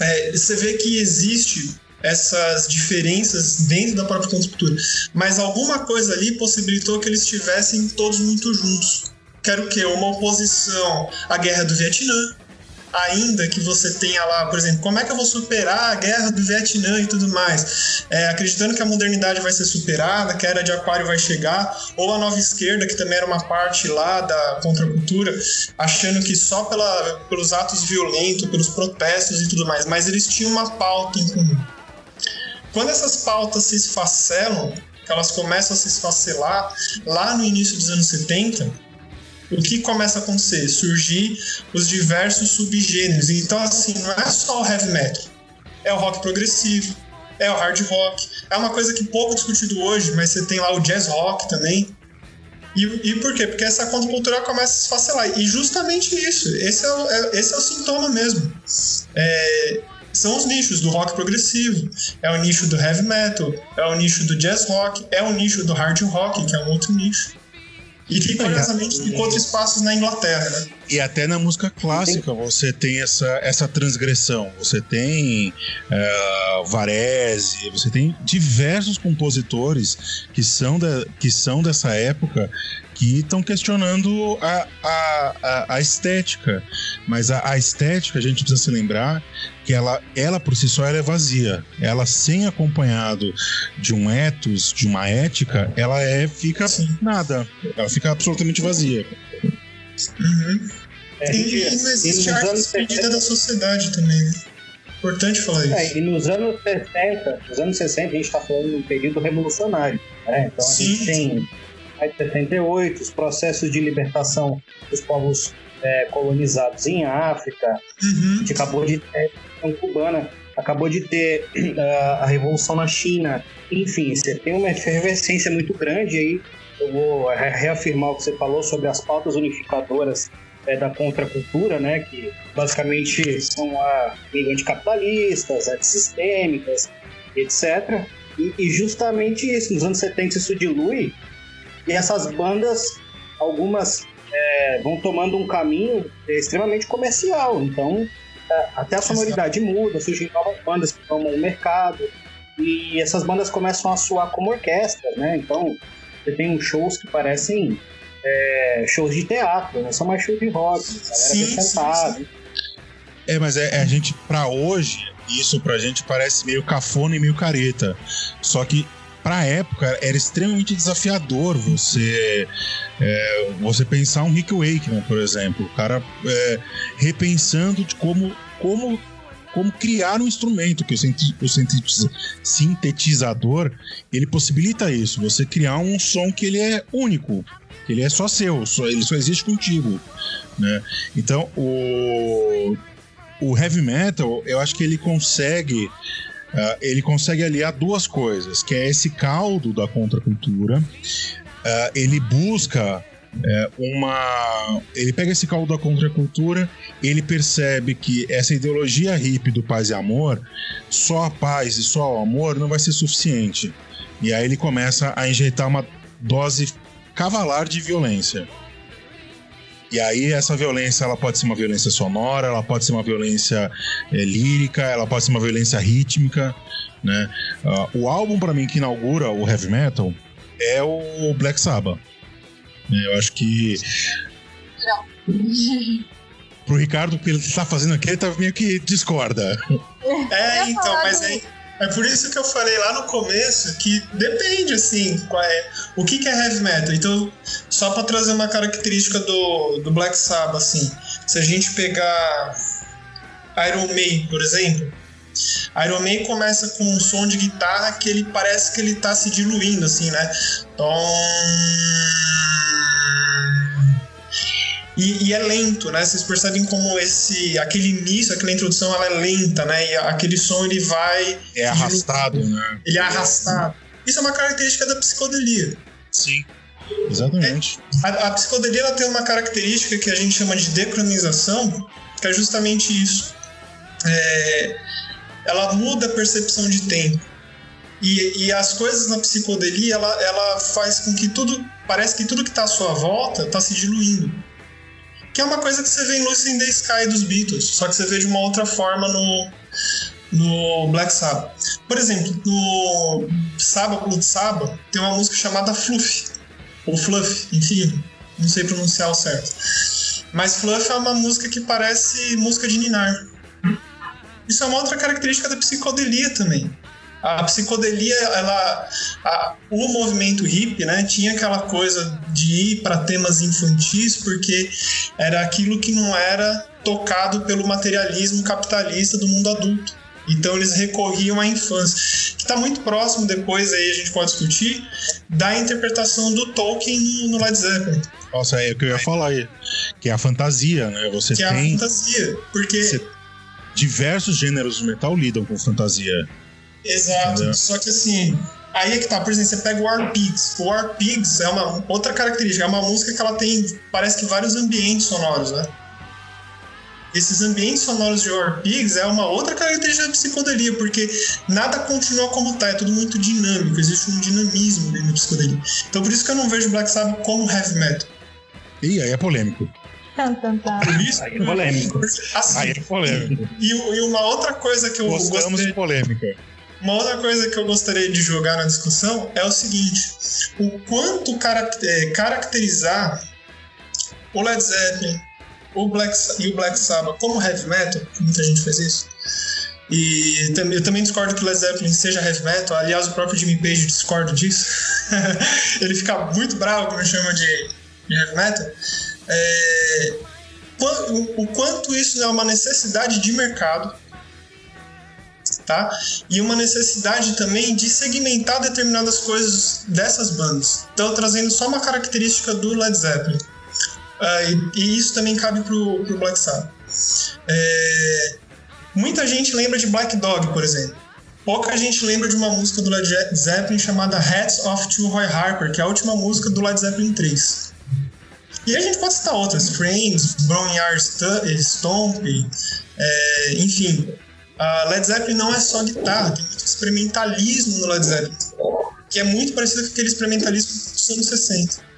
é, você vê que existe essas diferenças dentro da própria contracultura. Mas alguma coisa ali possibilitou que eles estivessem todos muito juntos. Quero que uma oposição à guerra do Vietnã, ainda que você tenha lá, por exemplo, como é que eu vou superar a guerra do Vietnã e tudo mais, é, acreditando que a modernidade vai ser superada, que a era de Aquário vai chegar, ou a nova esquerda, que também era uma parte lá da contracultura, achando que só pela, pelos atos violentos, pelos protestos e tudo mais, mas eles tinham uma pauta em comum. Quando essas pautas se esfacelam, que elas começam a se esfacelar lá no início dos anos 70, o que começa a acontecer? Surgir os diversos subgêneros. Então, assim, não é só o heavy metal, é o rock progressivo, é o hard rock. É uma coisa que pouco discutido hoje, mas você tem lá o jazz rock também. E, e por quê? Porque essa contracultura começa a se esfacelar. E justamente isso, esse é o, é, esse é o sintoma mesmo. É, são os nichos do rock progressivo, é o nicho do heavy metal, é o nicho do jazz rock, é o nicho do hard rock, que é um outro nicho. E que, curiosamente, encontra espaços na Inglaterra, né? E até na música clássica você tem essa, essa transgressão. Você tem uh, Varese, você tem diversos compositores que são, da, que são dessa época que estão questionando a, a, a, a, estética. Mas a, a, estética, a gente precisa se lembrar que ela, ela por si só ela é vazia. Ela sem acompanhado de um ethos, de uma ética, ela é fica Sim. nada. Ela fica absolutamente vazia. Uhum. É, e, e não existe arte despedida da sociedade também, né? Importante falar isso. É, e nos anos 60, nos anos 60 a gente está falando de um período revolucionário. Né? Então Sim. a gente tem de 78, os processos de libertação dos povos é, colonizados em África, uhum. a gente acabou de ter a cubana, acabou de ter uh, a revolução na China, enfim, você tem uma efervescência muito grande aí. Eu vou reafirmar o que você falou sobre as pautas unificadoras é, da contracultura, né, que basicamente são a anticapitalistas, antissistêmicas, etc. E, e justamente isso, nos anos 70 isso dilui e essas bandas, algumas é, vão tomando um caminho extremamente comercial. Então, é, até a sonoridade muda, surgem novas bandas que tomam o mercado. E essas bandas começam a soar como orquestras, né? Então, você tem shows que parecem é, shows de teatro, não são mais shows de rock, sim, sim, sim. É, mas é, é, a gente, para hoje, isso pra gente parece meio cafona e meio careta. Só que pra época era extremamente desafiador você é, você pensar um Rick Wakeman, por exemplo, o cara é, repensando de como como como criar um instrumento que o sintetizador ele possibilita isso, você criar um som que ele é único, que ele é só seu, só, ele só existe contigo, né? Então o o heavy metal, eu acho que ele consegue uh, ele consegue aliar duas coisas, que é esse caldo da contracultura, uh, ele busca é, uma. Ele pega esse caldo da contracultura, ele percebe que essa ideologia hippie do paz e amor, só a paz e só o amor não vai ser suficiente. E aí ele começa a injetar uma dose cavalar de violência. E aí essa violência ela pode ser uma violência sonora, ela pode ser uma violência é, lírica, ela pode ser uma violência rítmica, né? Uh, o álbum para mim que inaugura o heavy metal é o Black Sabbath. Eu acho que pro Ricardo, o que ele tá fazendo aqui, ele tá meio que discorda. É, então, mas aí. É por isso que eu falei lá no começo que depende, assim, qual é, o que, que é heavy metal. Então, só para trazer uma característica do, do Black Sabbath, assim, se a gente pegar Iron Maiden, por exemplo, Iron Maiden começa com um som de guitarra que ele parece que ele tá se diluindo, assim, né? Então e, e, é lento, né? Vocês percebem como esse, aquele início, aquela introdução, ela é lenta, né? E aquele som ele vai. É arrastado, né? Ele é arrastado. Isso é uma característica da psicodelia. Sim. Exatamente. É, a, a, psicodelia ela tem uma característica que a gente chama de decronização, que é justamente isso. É, ela muda a percepção de tempo. E, e, as coisas na psicodelia, ela, ela faz com que tudo. Parece que tudo que está à sua volta está se diluindo. Que é uma coisa que você vê em Lucy in the Sky dos Beatles, só que você vê de uma outra forma no, no Black Sabbath. Por exemplo, no Sábado Blood Sabbath tem uma música chamada Fluff, ou Fluff, enfim, não sei pronunciar o certo. Mas Fluff é uma música que parece música de ninar. Isso é uma outra característica da psicodelia também. A psicodelia, ela, a, o movimento hippie, né, tinha aquela coisa de ir para temas infantis porque era aquilo que não era tocado pelo materialismo capitalista do mundo adulto. Então eles recorriam à infância, que está muito próximo depois aí a gente pode discutir da interpretação do Tolkien no Led Zeppelin. Nossa, é o que eu ia falar aí, que é a fantasia, né? Você que tem é a fantasia, porque diversos gêneros do metal lidam com fantasia. Exato. Entendeu? Só que assim, aí é que tá, por exemplo, você pega o War Pigs. O War Pigs é uma outra característica, é uma música que ela tem, parece que vários ambientes sonoros, né? Esses ambientes sonoros de War Pigs é uma outra característica da psicodelia, porque nada continua como tá, é tudo muito dinâmico, existe um dinamismo dentro da psicodelia. Então por isso que eu não vejo Black Sabbath como heavy metal. E aí é polêmico. Por isso, Aí é polêmico. assim, Aí é polêmico. e, e uma outra coisa que eu Gostamos gostaria de polêmica. Uma outra coisa que eu gostaria de jogar na discussão é o seguinte: o quanto é, caracterizar o Led Zeppelin o Black, e o Black Sabbath como heavy metal, muita gente faz isso. E eu também discordo que o Led Zeppelin seja heavy metal. Aliás, o próprio Jimmy Page discorda disso. Ele fica muito bravo quando chama de, de heavy metal. É, o quanto isso é uma necessidade de mercado tá? E uma necessidade também de segmentar determinadas coisas dessas bandas. Então, trazendo só uma característica do Led Zeppelin. Ah, e, e isso também cabe pro, pro Black Sabbath. É, muita gente lembra de Black Dog, por exemplo. Pouca gente lembra de uma música do Led Zeppelin chamada Hats Off to Roy Harper, que é a última música do Led Zeppelin 3. E a gente pode citar outras, Frames, Boneyard Stu- Stomp, é, enfim, a Led Zeppelin não é só guitarra, tem muito experimentalismo no Led Zeppelin, que é muito parecido com aquele experimentalismo dos anos 60.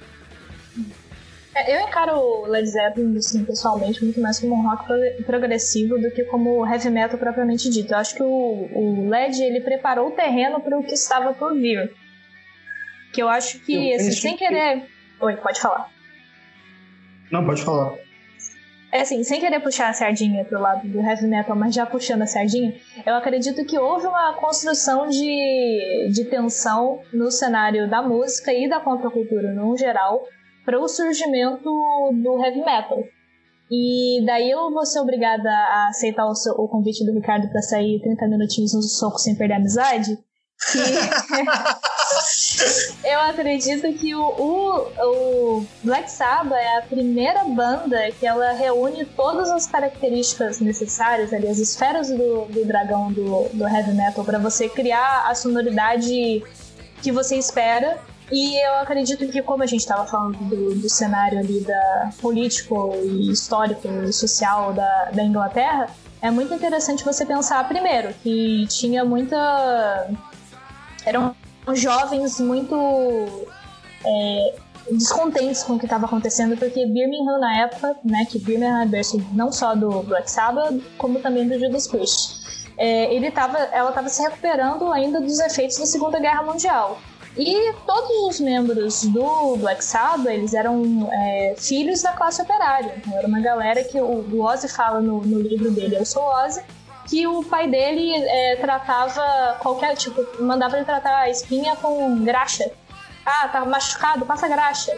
É, Eu encaro o Led Zeppelin, assim, pessoalmente, muito mais como um rock pro- progressivo do que como heavy metal propriamente dito. Eu acho que o, o Led, ele preparou o terreno para o que estava por vir. Que eu acho que, Eu assim, sem que- querer... Oi, pode falar. Não, pode falar. É assim, sem querer puxar a sardinha pro lado do heavy metal, mas já puxando a sardinha, eu acredito que houve uma construção de, de tensão no cenário da música e da contracultura no geral para o surgimento do heavy metal. E daí eu vou ser obrigada a aceitar o, seu- o convite do Ricardo para sair 30 minutinhos no soco sem perder a amizade. Que eu acredito que o, o, o Black Sabbath é a primeira banda que ela reúne todas as características necessárias, ali, as esferas do, do dragão do, do heavy metal, para você criar a sonoridade que você espera. E eu acredito que, como a gente estava falando do, do cenário ali da político e histórico e social da, da Inglaterra, é muito interessante você pensar primeiro que tinha muita eram jovens muito é, descontentes com o que estava acontecendo, porque Birmingham na época, né, que Birmingham é berço não só do Black Sabbath, como também do Judas Priest. É, ele tava, ela estava se recuperando ainda dos efeitos da Segunda Guerra Mundial. E todos os membros do Black Sabbath, eles eram é, filhos da classe operária. Então, era uma galera que o, o Ozzy fala no, no livro dele, Eu Sou Ozzy, que o pai dele é, tratava qualquer, tipo, mandava ele tratar a espinha com graxa. Ah, tá machucado, passa graxa.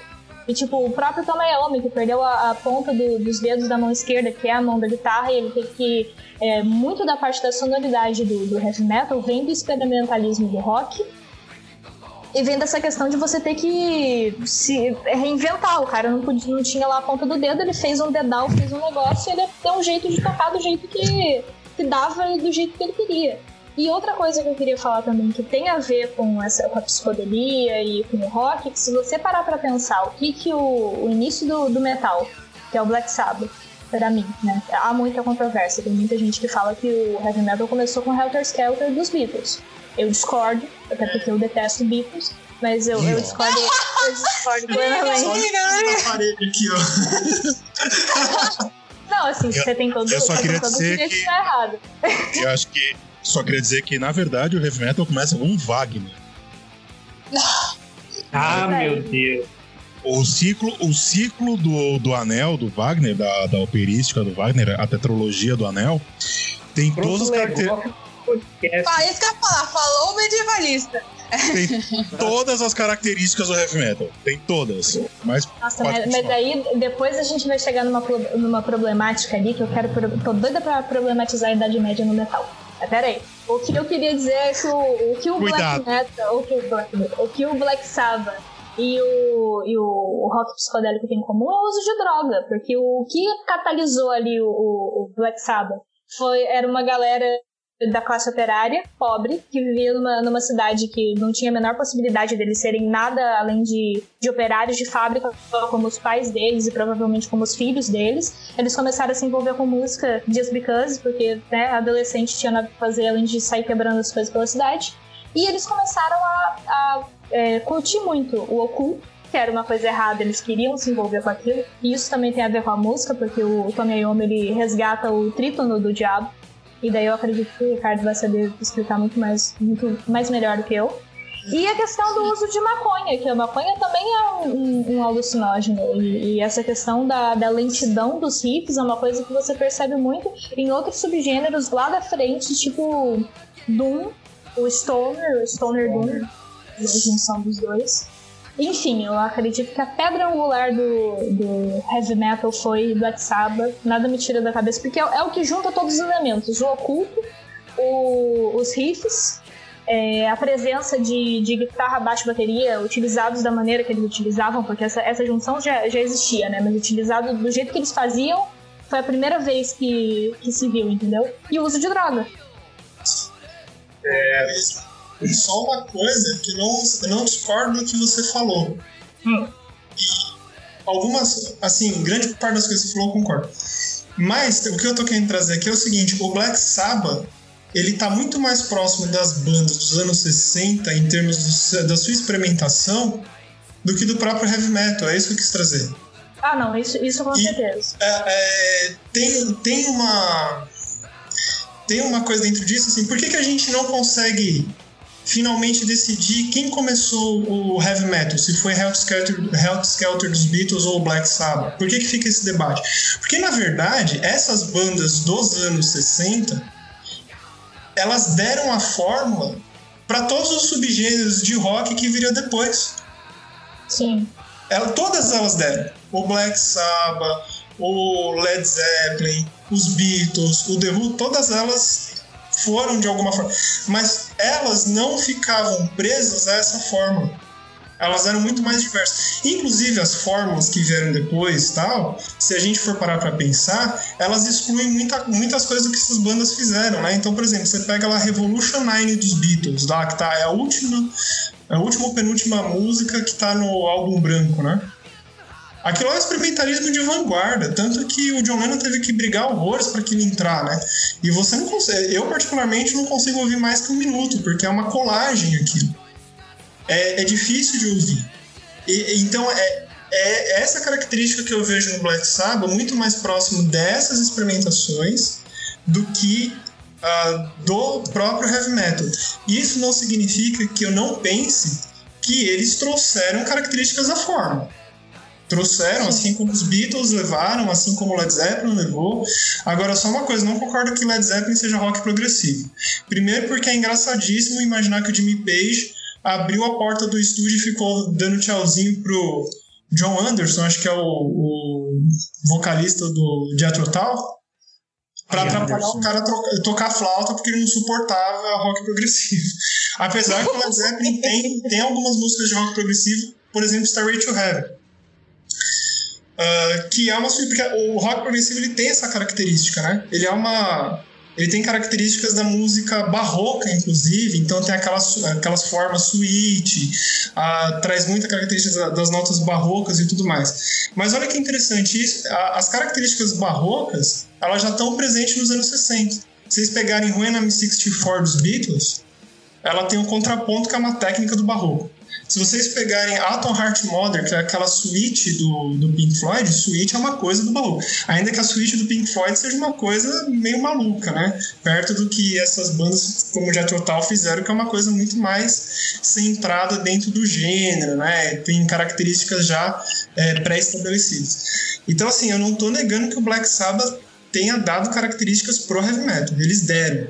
E, tipo, o próprio Tom Iommi, que perdeu a, a ponta do- dos dedos da mão esquerda, que é a mão da guitarra, e ele teve que... é, muito da parte da sonoridade do, do heavy metal vem do experimentalismo do rock, e vem dessa questão de você ter que se reinventar. O cara não, podia, não tinha lá a ponta do dedo, ele fez um dedal, fez um negócio e ele deu um jeito de tocar do jeito que, que dava do jeito que ele queria. E outra coisa que eu queria falar também, que tem a ver com, essa, com a psicodelia e com o rock, que se você parar pra pensar o que, que o, o início do, do metal, que é o Black Sabbath, pra mim, né? Há muita controvérsia, tem muita gente que fala que o heavy metal começou com Helter Skelter dos Beatles. Eu discordo, até porque eu detesto Beatles, mas eu, eu discordo, eu discordo plenamente. Só na parede aqui, ó. Não, assim, você tem todo eu só você queria tem todo o dizer direito que- de estar errado. Eu acho que só queria dizer que, na verdade, o heavy metal começa com um Wagner. Ah, meu Deus. O ciclo, o ciclo do, do Anel, do Wagner, da, da operística do Wagner, a tetralogia do Anel, tem todas as características. Ah, isso que eu ia falar, falou o medievalista. Tem todas as características do heavy metal. Tem todas. Mas Nossa, mas, mas aí depois a gente vai chegar numa, numa problemática ali que eu quero. tô doida pra problematizar a Idade Média no metal. Mas pera aí. O que eu queria dizer é que o, o que o Cuidado. Black Metal, o que o Black, o que o Black Sabbath e o, e o, o rock psicodélico tem em comum é o uso de droga. Porque o que catalisou ali o, o, o Black Sabbath foi, era uma galera da classe operária, pobre, que vivia numa, numa cidade que não tinha a menor possibilidade deles serem nada além de, de operários de fábrica, como os pais deles e provavelmente como os filhos deles. Eles começaram a se envolver com música just because, porque né, adolescente tinha nada pra fazer além de sair quebrando as coisas pela cidade. E eles começaram a, a é, curtir muito o oculto, que era uma coisa errada, eles queriam se envolver com aquilo. E isso também tem a ver com a música, porque o Tommy Iommi ele resgata o trítono do diabo. E daí eu acredito que o Ricardo vai saber explicar muito mais, muito mais melhor do que eu. E a questão do uso de maconha, que a maconha também é um, um- um alucinógeno. E, e essa questão da, da lentidão dos riffs é uma coisa que você percebe muito em outros subgêneros lá da frente, tipo Doom, o Stoner, o Stoner Doom, a junção dos dois. Enfim, eu acredito que a pedra angular do, do heavy metal foi Black Sabbath. Nada me tira da cabeça, porque é, é o que junta todos os elementos: o oculto, o- os riffs, é, a presença de, de guitarra, baixo bateria utilizados da maneira que eles utilizavam, porque essa, essa junção já, já existia, né? Mas utilizado do jeito que eles faziam, foi a primeira vez que, que se viu, entendeu? E o uso de droga. É, só uma coisa que não, eu não discordo do que você falou. E algumas, assim, grande parte das coisas que você falou eu concordo. Mas o que eu tô querendo trazer aqui é o seguinte: o Black Sabbath ele tá muito mais próximo das bandas dos anos 60 em termos do- da sua experimentação do que do próprio heavy metal. É isso que eu quis trazer. Ah, não, isso, isso com E- certeza. É, é, tem, tem uma tem uma coisa dentro disso assim por que, que a gente não consegue finalmente decidir quem começou o heavy metal se foi Helter Skelter, Helter Skelter dos Beatles ou Black Sabbath por que, que fica esse debate porque na verdade essas bandas dos anos 60 elas deram a fórmula para todos os subgêneros de rock que viriam depois Sim. ela, todas elas deram. O Black Sabbath, o Led Zeppelin, os Beatles, o The Who, todas elas foram de alguma forma. Mas elas não ficavam presas a essa fórmula. Elas eram muito mais diversas. Inclusive as fórmulas que vieram depois, tal, se a gente for parar para pensar, elas excluem muita, muitas coisas que essas bandas fizeram, né? Então, por exemplo, você pega lá Revolution 9 dos Beatles, lá que tá é a última, é a última penúltima música que tá no álbum branco, né? Aquilo é experimentarismo de vanguarda, tanto que o John Lennon teve que brigar horrores para aquilo entrar, né? E você não consegue, eu particularmente não consigo ouvir mais que um minuto, porque é uma colagem aquilo. É, é difícil de ouvir. E- então é, é essa característica que eu vejo no Black Sabbath muito mais próximo dessas experimentações do que ah, do próprio heavy metal. Isso não significa que eu não pense que eles trouxeram características da forma. Trouxeram, assim como os Beatles levaram, assim como o Led Zeppelin levou. Agora, só uma coisa, não concordo que Led Zeppelin seja rock progressivo. Primeiro porque é engraçadíssimo imaginar que o Jimmy Page abriu a porta do estúdio e ficou dando tchauzinho pro John Anderson, acho que é o, o vocalista do Jethro Tull, pra Ian atrapalhar Anderson. o cara a troca- tocar flauta porque ele não suportava rock progressivo. Apesar que o Led Zeppelin tem, tem algumas músicas de rock progressivo, por exemplo, Starway to Heaven. Ah, que é uma porque o rock progressivo ele tem essa característica, né? Ele é uma ele tem características da música barroca, inclusive, então tem aquelas, aquelas formas suíte, ah, traz muita característica da- das notas barrocas e tudo mais. Mas olha que interessante isso, as características barrocas, elas já estão presentes nos anos 60. Se vocês pegarem When I'm 64 dos Beatles, ela tem um contraponto que é uma técnica do barroco. Se vocês pegarem Atom Heart Mother, que é aquela suíte do, do Pink Floyd, suíte é uma coisa do barroco. Ainda que a suíte do Pink Floyd seja uma coisa meio maluca, né? Perto do que essas bandas como Jet Total fizeram, que é uma coisa muito mais centrada dentro do gênero, né? Tem características já é, pré-estabelecidas. Então, assim, eu não estou negando que o Black Sabbath tenha dado características pro heavy metal. Eles deram.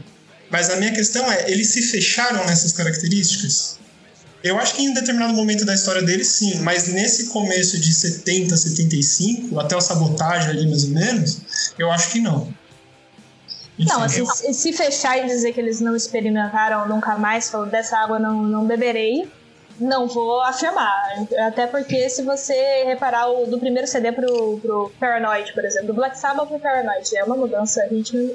Mas a minha questão é, eles se fecharam nessas características? Eu acho que em determinado momento da história deles, sim, mas nesse começo de 70, 75, até o sabotagem ali mais ou menos, eu acho que não. Enfim, não, assim, eu... se fechar e dizer que eles não experimentaram nunca mais, falou dessa água não, não beberei, não vou afirmar. Até porque se você reparar o, do primeiro CD pro, pro Paranoid, por exemplo, do Black Sabbath pro Paranoid, é uma mudança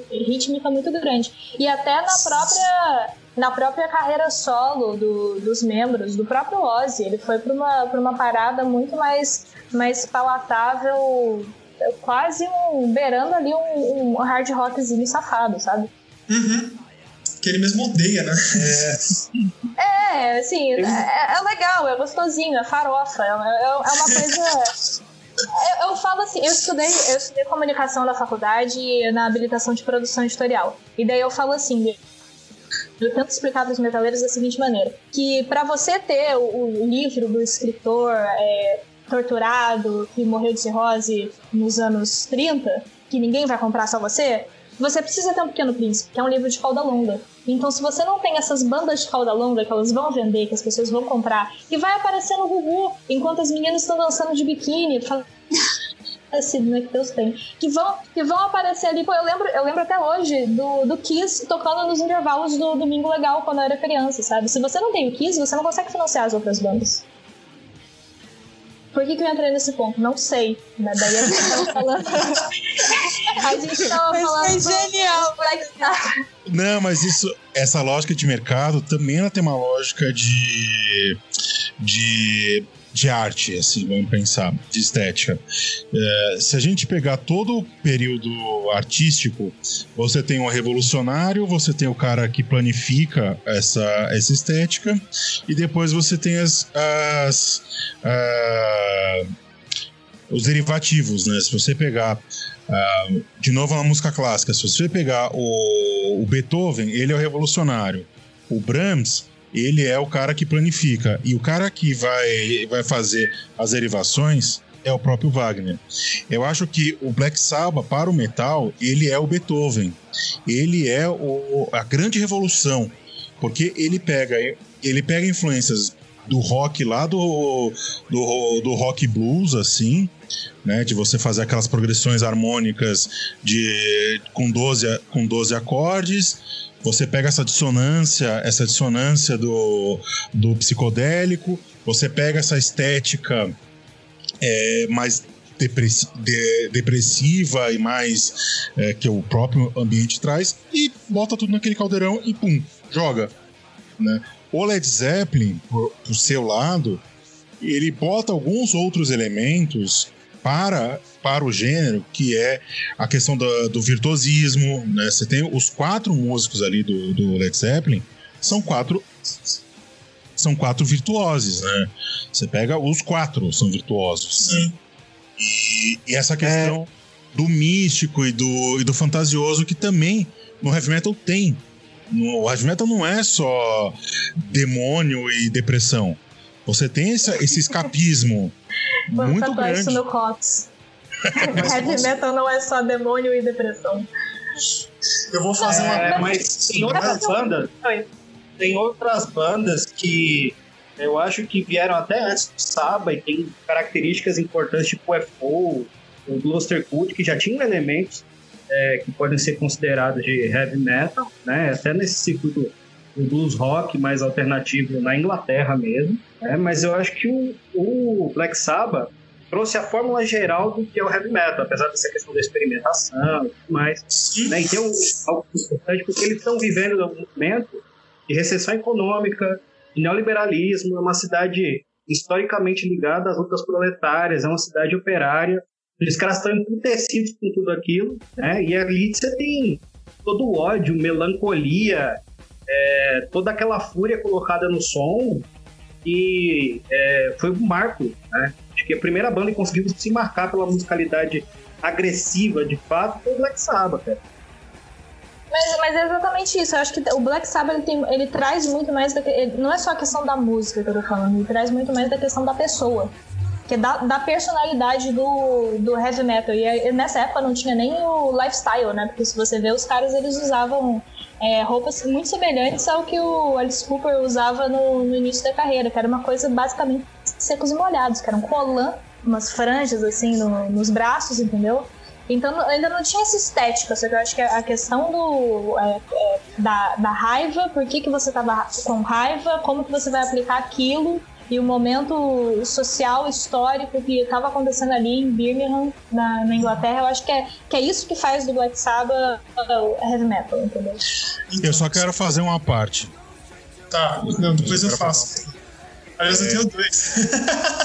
rítmica muito grande. E até na própria na própria carreira solo do, dos membros, do próprio Ozzy. Ele foi para uma, uma parada muito mais, mais palatável, quase um, beirando ali um, um hard rockzinho safado, sabe? Uhum. Que ele mesmo odeia, né? É, é assim, é, é, legal, é gostosinho, é farofa, é, é, é uma coisa. Eu, eu, falo assim, eu estudei, eu estudei comunicação na faculdade na habilitação de produção editorial. E daí eu falo assim, eu tento explicar para os metaleiros da seguinte maneira: que para você ter o, o, livro do escritor é, torturado que morreu de cirrose nos anos 30, que ninguém vai comprar só você, você precisa ter um Pequeno Príncipe, que é um livro de cauda longa. Então, se você não tem essas bandas de cauda longa que elas vão vender, que as pessoas vão comprar, e vai aparecer no Gugu enquanto as meninas estão dançando de biquíni, falando parecido, né? Que Deus tem. Que vão, que vão aparecer ali. Pô, eu lembro, eu lembro até hoje do, do Kiss tocando nos intervalos do Domingo Legal quando eu era criança, sabe? Se você não tem o Kiss, você não consegue financiar as outras bandas. Por que, que eu entrei nesse ponto? Não sei. Né? Daí a gente tava falando. a gente tava falando. Foi genial! Não, mas isso, essa lógica de mercado também ela tem uma lógica de. de de arte, assim, vamos pensar, de estética. É, se a gente pegar todo o período artístico, você tem o revolucionário, você tem o cara que planifica essa, essa estética, e depois você tem as, as uh, os derivativos, né? Se você pegar uh, de novo na música clássica, se você pegar o, o Beethoven, ele é o revolucionário. O Brahms, ele é o cara que planifica. E o cara que vai, vai fazer as derivações é o próprio Wagner. Eu acho que o Black Sabbath, para o metal, ele é o Beethoven. Ele é o, a grande revolução. Porque ele pega, ele pega influências do rock lá do, do, do rock blues, assim, né? De você fazer aquelas progressões harmônicas de, com, 12, com 12 acordes você pega essa dissonância, essa dissonância do, do psicodélico, você pega essa estética é, mais depressi de, depressiva e mais é, que o próprio ambiente traz e bota tudo naquele caldeirão e pum, joga. Né? O Led Zeppelin, por, por seu lado, ele bota alguns outros elementos para, para o gênero, que é a questão do, do virtuosismo. Né? Você tem os quatro músicos ali do, do Led Zeppelin, são quatro são quatro virtuosos, né? Você pega os quatro são virtuosos. Sim. E, e essa questão é. do místico e do, e do fantasioso que também no heavy metal tem. No, o heavy metal não é só demônio e depressão. Você tem esse, esse escapismo Vamos muito grande. isso no COTS. Heavy metal não é só demônio e depressão. Eu vou fazer é, uma. Mas tem outras bandas. Tem outras bandas que eu acho que vieram até antes do Saba e tem características importantes, tipo o FO, o Gloucester Cult, que já tinham elementos é, que podem ser considerados de heavy metal, né? Até nesse circuito do blues rock mais alternativo na Inglaterra mesmo. É, mas eu acho que o, o Black Sabbath trouxe a fórmula geral do que é o heavy metal, apesar dessa questão da experimentação e tudo mais. Né? E tem um, algo importante, porque eles estão vivendo um momento de recessão econômica, de neoliberalismo, é uma cidade historicamente ligada às lutas proletárias, é uma cidade operária. Os caras estão emputecidos com tudo aquilo, né? E ali você tem todo o ódio, melancolia, é, toda aquela fúria colocada no som e é, foi um marco, né? Acho que a primeira banda que conseguiu se marcar pela musicalidade agressiva, de fato, foi o Black Sabbath, cara. Mas, mas é exatamente isso. Eu acho que o Black Sabbath ele, tem, ele traz muito mais. Ele, não é só a questão da música que eu tô falando, ele traz muito mais da questão da pessoa. Que é da, da personalidade do, do heavy metal. E nessa época não tinha nem o lifestyle, né? Porque se você vê, os caras eles usavam é, roupas muito semelhantes ao que o Alice Cooper usava no, no início da carreira, que era uma coisa basicamente secos e molhados, que era um colã, umas franjas assim no, nos braços, entendeu? Então ainda não tinha essa estética, só que eu acho que a questão do, é, é, da, da raiva, por que, que você estava com raiva, como que você vai aplicar aquilo e o momento social, histórico que estava acontecendo ali em Birmingham, na, na, Inglaterra, eu acho que é, que é isso que faz do Black Sabbath uh, heavy metal, entendeu? Eu só quero fazer uma parte. Tá, não, depois eu, eu faço. Aliás, é... eu tenho dois.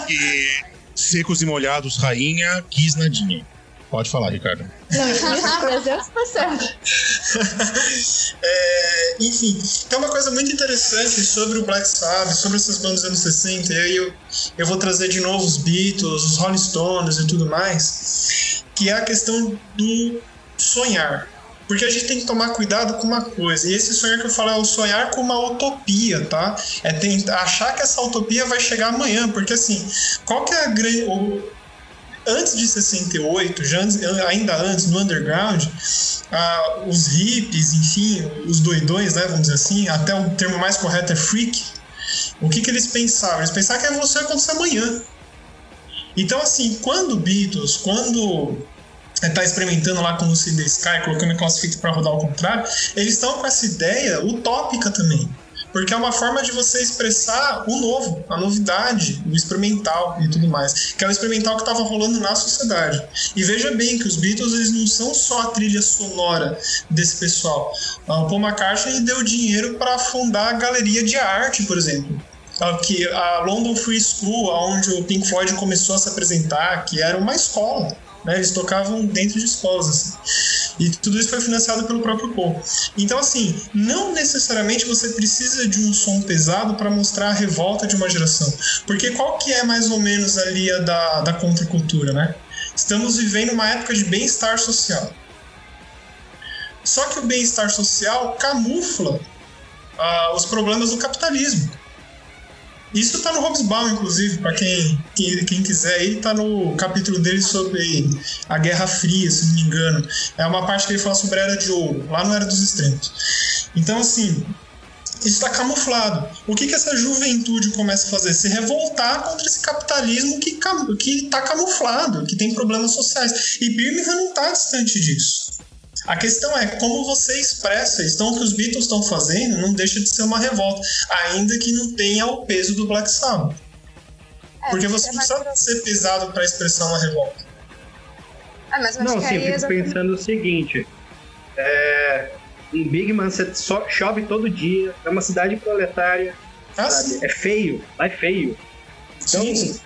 e secos e molhados, rainha, quis nadinha. Pode falar, Ricardo. Não, isso 300%. é, enfim, tem uma coisa muito interessante sobre o Black Sabbath, sobre essas bandas dos anos 60, e aí eu, eu vou trazer de novo os Beatles, os Rolling Stones e tudo mais, que é a questão do sonhar. Porque a gente tem que tomar cuidado com uma coisa. E esse sonhar que eu falo é o sonhar com uma utopia, tá? É tentar achar que essa utopia vai chegar amanhã. Porque assim, qual que é a grande antes de 68, já antes, ainda antes, no underground, ah, os hippies, enfim, os doidões, né, vamos dizer assim, até o termo mais correto é freak, o que, que eles pensavam? Eles pensavam que a revolução ia acontecer amanhã. Então, assim, quando Beatles, quando está experimentando lá com o CD Sky, colocando o CrossFit para rodar ao contrário, eles estão com essa ideia utópica também porque é uma forma de você expressar o novo, a novidade, o experimental e tudo mais, que é o experimental que estava rolando na sociedade. E veja bem que os Beatles eles não são só a trilha sonora desse pessoal. O Paul McCartney deu dinheiro para fundar a galeria de arte, por exemplo que a London Free School, onde o Pink Floyd começou a se apresentar, que era uma escola né? Eles tocavam dentro de escolas, assim. E tudo isso foi financiado pelo próprio povo. Então, assim, não necessariamente você precisa de um som pesado para mostrar a revolta de uma geração. Porque qual que é mais ou menos a da, da contracultura, né? Estamos vivendo uma época de bem-estar social. Só que o bem-estar social camufla uh, os problemas do capitalismo. Isso tá no Hobsbawm, inclusive, para quem, quem, quem, quiser. Ele tá no capítulo dele sobre a Guerra Fria, se não me engano. É uma parte que ele fala sobre a Era de Ouro, lá no Era dos Extremos. Então, assim, isso está camuflado. O que, que essa juventude começa a fazer? Se revoltar contra esse capitalismo que está camuflado, que tem problemas sociais. E Birmingham não está distante disso. A questão é como você expressa isso. Então, o que os Beatles estão fazendo não deixa de ser uma revolta, ainda que não tenha o peso do Black Sabbath. É, Porque você é não precisa ser pesado para expressar uma revolta. Ah, mas não, sim, eu fico pensando o seguinte: é, em Big Man você só chove todo dia, é uma cidade proletária, ah, é feio, é feio. Então, sim.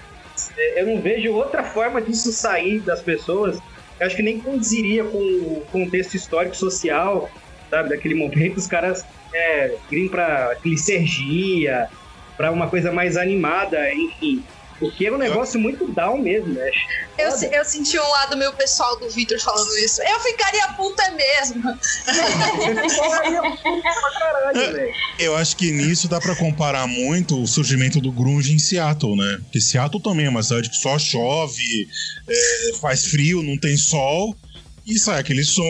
eu não vejo outra forma disso sair das pessoas eu acho que nem condiziria com o contexto histórico social, sabe, daquele momento, os caras é, irem pra licergia, para uma coisa mais animada, enfim. Porque é um negócio muito down mesmo, né? Eu, eu senti um lado meu pessoal do Victor falando isso. Eu ficaria puta mesmo. eu acho que nisso dá para comparar muito o surgimento do grunge em Seattle, né? Porque Seattle também é uma cidade que só chove, é, faz frio, não tem sol. E sai aquele som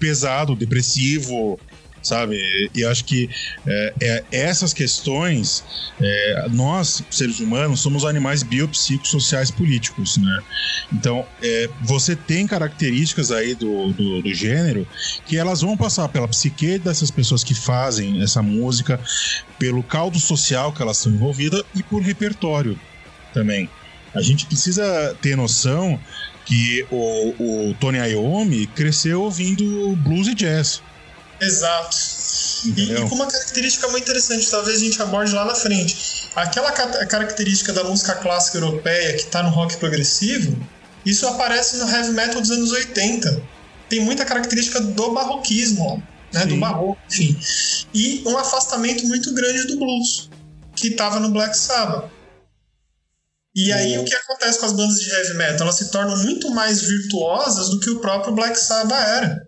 pesado, depressivo, sabe? E acho que é, é, essas questões, é, nós, seres humanos, somos animais biopsicossociais políticos, né? Então, é, você tem características aí do, do, do, gênero que elas vão passar pela psique dessas pessoas que fazem essa música, pelo caldo social que elas estão envolvidas e por repertório também. A gente precisa ter noção que o, o Tony Iommi cresceu ouvindo blues e jazz. Exato. E, e, com uma característica muito interessante, talvez a gente aborde lá na frente. Aquela ca característica da música clássica europeia que está no rock progressivo, isso aparece no heavy metal dos anos 80. Tem muita característica do barroquismo, né, do barroco, enfim. e um afastamento muito grande do blues, que estava no Black Sabbath. E aí o que acontece com as bandas de heavy metal? Elas se tornam muito mais virtuosas do que o próprio Black Sabbath era.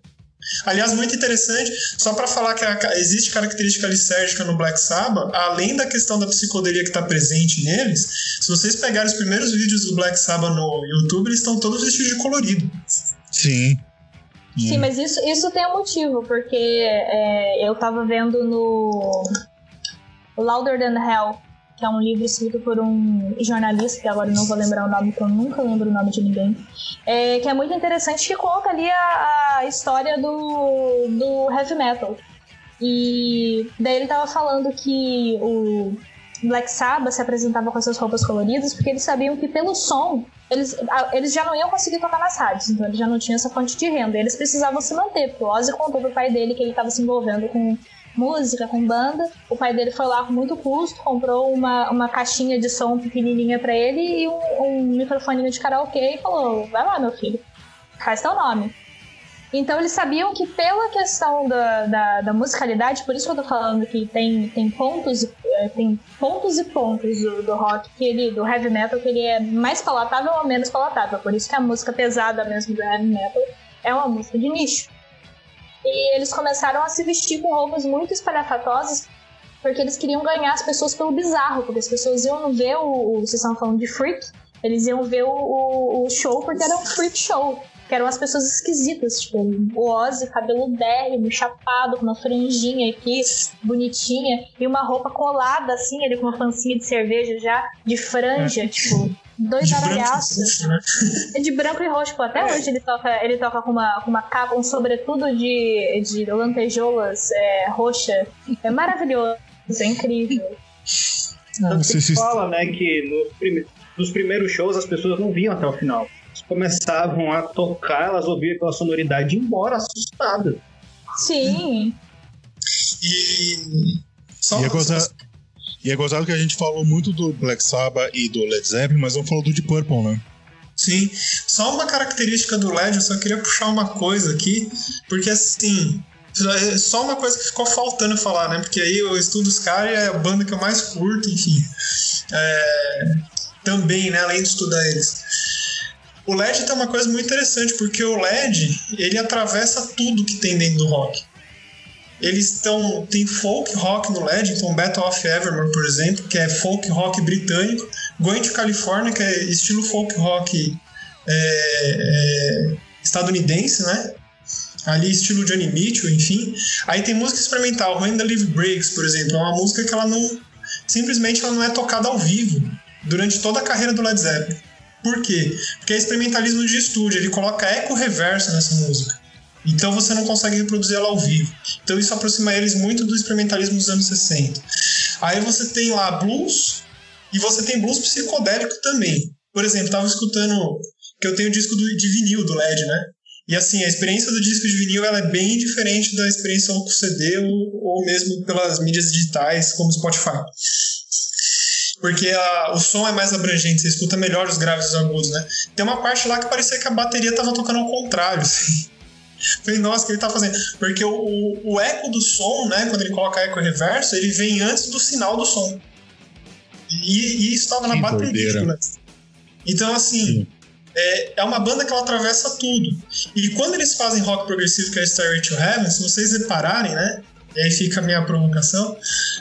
Aliás, muito interessante, só para falar que a, existe característica lisérgica no Black Sabbath, além da questão da psicodelia que está presente neles, se vocês pegarem os primeiros vídeos do Black Sabbath no YouTube, eles estão todos vestidos de colorido. Sim. Sim, mas isso, isso tem um motivo, porque é, eu tava vendo no Louder Than Hell, que é um livro escrito por um jornalista, que agora não vou lembrar o nome, porque eu nunca lembro o nome de ninguém, é, que é muito interessante, que conta ali a, a história do, do heavy metal. E daí ele tava falando que o Black Sabbath se apresentava com essas roupas coloridas porque eles sabiam que pelo som eles, eles já não iam conseguir tocar nas rádios, então eles já não tinham essa fonte de renda. Eles precisavam se manter, porque o Ozzy contou pro pai dele que ele estava se envolvendo com música, com banda. O pai dele foi lá com muito custo, comprou uma, uma caixinha de som pequenininha para ele e um, um microfoninho de karaokê e falou: Vai lá, meu filho, faz teu nome. Então eles sabiam que pela questão da, da, da, musicalidade, por isso que eu tô falando que tem, tem pontos é, tem pontos e pontos do, do, rock, que ele, do heavy metal, que ele é mais palatável ou menos palatável. Por isso que a música pesada mesmo do heavy metal é uma música de nicho. E eles começaram a se vestir com roupas muito espalhafatosas, porque eles queriam ganhar as pessoas pelo bizarro, porque as pessoas iam ver o. vocês estão falando de freak, eles iam ver o, o, o show porque era um freak show que eram as pessoas esquisitas, tipo, o Ozzy, cabelo dérrimo, chapado, com uma franjinha aqui, bonitinha, e uma roupa colada, assim, ele com uma pancinha de cerveja já, de franja, é. tipo, dois aralhaços. Né? É de branco e roxo, pô, até é. hoje ele toca, ele toca com uma, com uma capa, um sobretudo de, de lantejoulas é, roxa. É maravilhoso, é incrível. Tanto que se fala, né, que nos, prime nos primeiros shows as pessoas não viam até o final começavam a tocar, elas ouviam aquela sonoridade e embora assustadas. Sim. E. Só e, gozado, e é gozado que a gente falou muito do Black Sabbath e do Led Zeppelin, mas não falou do Deep Purple, né? Sim. Só uma característica do LED, eu só queria puxar uma coisa aqui, porque assim. Só uma coisa que ficou faltando falar, né? Porque aí eu estudo os caras e é a banda que eu mais curto, enfim. É, também, né? Além de estudar eles. O LED tem uma coisa muito interessante, porque o LED ele atravessa tudo que tem dentro do rock. Eles estão. Tem folk rock no LED, então Battle of Evermore, por exemplo, que é folk rock britânico. Going to California, que é estilo folk rock é, é, estadunidense, né? Ali, estilo Johnny Mitchell, enfim. Aí tem música experimental, When the Live Breaks, por exemplo. É uma música que ela não. Simplesmente ela não é tocada ao vivo durante toda a carreira do Led Zeppelin. Por quê? Porque é experimentalismo de estúdio, ele coloca eco reverso nessa música. Então você não consegue reproduzir ela ao vivo. Então isso aproxima eles muito do experimentalismo dos anos 60. Aí você tem lá blues e você tem blues psicodélico também. Por exemplo, estava escutando que eu tenho o disco do, de vinil do LED, né? E assim, a experiência do disco de vinil ela é bem diferente da experiência com CD ou, ou mesmo pelas mídias digitais como Spotify porque a, o som é mais abrangente, você escuta melhor os graves e os agudos, né? Tem uma parte lá que parecia que a bateria tava tocando ao contrário, assim. Falei, nossa, o que ele tá fazendo? Porque o, o, o, eco do som, né, quando ele coloca eco reverso, ele vem antes do sinal do som. E, e isso estava na bateria. Né? Então, assim, é, é uma banda que ela atravessa tudo. E quando eles fazem rock progressivo, que é Starry to Heaven, se vocês repararem, né, e aí fica a minha provocação.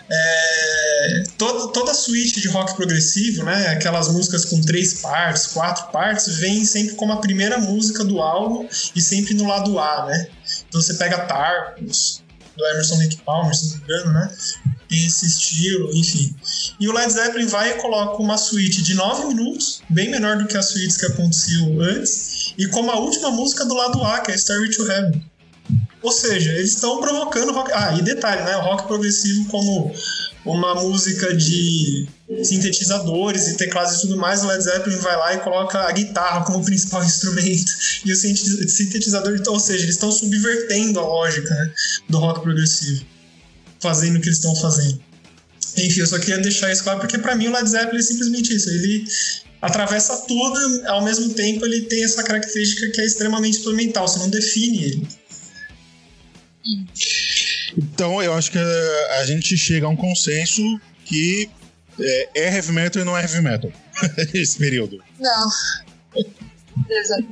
É, toda, toda suíte de rock progressivo, né, aquelas músicas com três partes, quatro partes, vem sempre como a primeira música do álbum e sempre no lado A, né? Então você pega Tarcos, do Emerson Lake Palmer, se não me engano, né? Tem esse estilo, enfim. E o Led Zeppelin vai e coloca uma suíte de nove minutos, bem menor do que as suítes que aconteciam antes, e como a última música do lado A, que é Starry to Heaven. Ou seja, eles estão provocando rock. Ah, e detalhe, né? O rock progressivo como uma música de sintetizadores e teclados e tudo mais, o Led Zeppelin vai lá e coloca a guitarra como principal instrumento e o sintetizador, ou seja, eles estão subvertendo a lógica né, do rock progressivo, fazendo o que eles estão fazendo. Enfim, eu só queria deixar isso claro porque para mim o Led Zeppelin é simplesmente isso, ele atravessa tudo, ao mesmo tempo ele tem essa característica que é extremamente experimental, você não define ele. Então eu acho que a, a gente chega a um consenso que é, é heavy metal e não é heavy metal esse período. Não. Exato.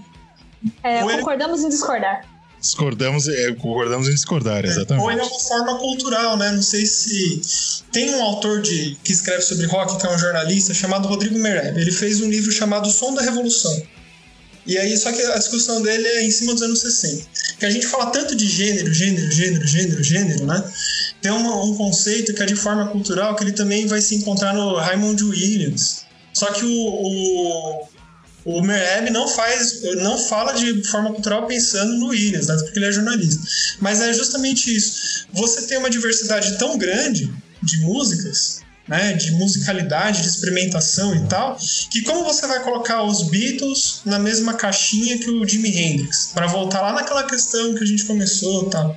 É, concordamos em discordar. Discordamos, é, concordamos em discordar, exatamente. Ou ele é uma forma cultural, né? Não sei se. Tem um autor de, que escreve sobre rock, que é um jornalista, chamado Rodrigo Mereb. Ele fez um livro chamado Som da Revolução. E aí, só que a discussão dele é em cima dos anos 60. Que a gente fala tanto de gênero, gênero, gênero, gênero, gênero, né? Tem uma, um conceito que é de forma cultural que ele também vai se encontrar no Raymond Williams. Só que o, o, o não faz, não fala de forma cultural pensando no Williams, né? porque ele é jornalista. Mas é justamente isso. Você tem uma diversidade tão grande de músicas né, de musicalidade, de experimentação e tal, que como você vai colocar os Beatles na mesma caixinha que o Jimi Hendrix, para voltar lá naquela questão que a gente começou, tal.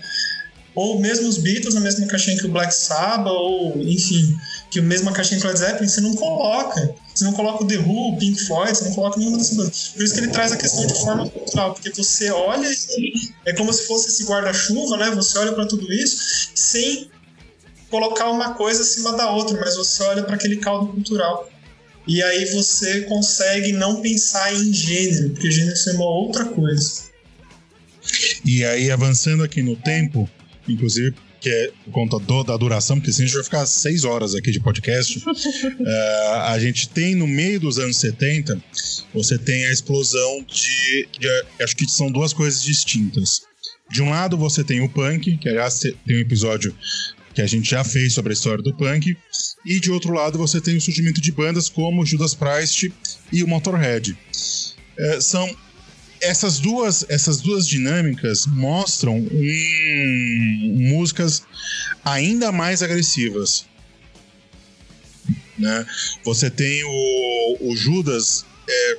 Ou mesmo os Beatles na mesma caixinha que o Black Sabbath, ou enfim, que a mesma caixinha que o Led Zeppelin, você não coloca. Você não coloca o The Who, o Pink Floyd, você não coloca nenhuma dessas bandas. Por isso que ele traz a questão de forma cultural, porque você olha é como se fosse esse guarda-chuva, né? Você olha para tudo isso sem colocar uma coisa acima da outra, mas você olha para aquele caldo cultural. E aí você consegue não pensar em gênero, porque gênero é uma outra coisa. E aí, avançando aqui no tempo, inclusive, que é por conta do, da duração, porque senão a gente vai ficar seis horas aqui de podcast. uh, a gente tem no meio dos anos 70, você tem a explosão de, de, Acho que são duas coisas distintas. De um lado, você tem o punk, que aliás tem um episódio que a gente já fez sobre a história do punk, e de outro lado você tem o surgimento de bandas como Judas Priest e o Motorhead. É, são essas duas, essas duas dinâmicas mostram um, músicas ainda mais agressivas. Né? Você tem o, o Judas é,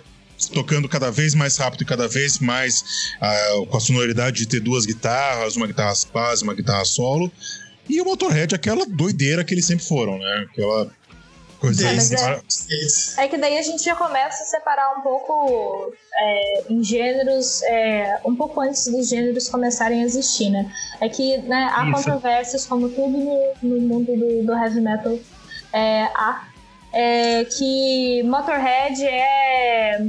tocando cada vez mais rápido e cada vez mais uh, com a sonoridade de ter duas guitarras, uma guitarra base, uma guitarra solo, e o Motorhead, aquela doideira que eles sempre foram, né? Aquela coisa é, é, é, que daí a gente já começa a separar um pouco é, em gêneros, é, um pouco antes dos gêneros começarem a existir, né? É que né, há Isso. controvérsias, como tudo no, no mundo do, do, heavy metal é, há, é, que Motorhead é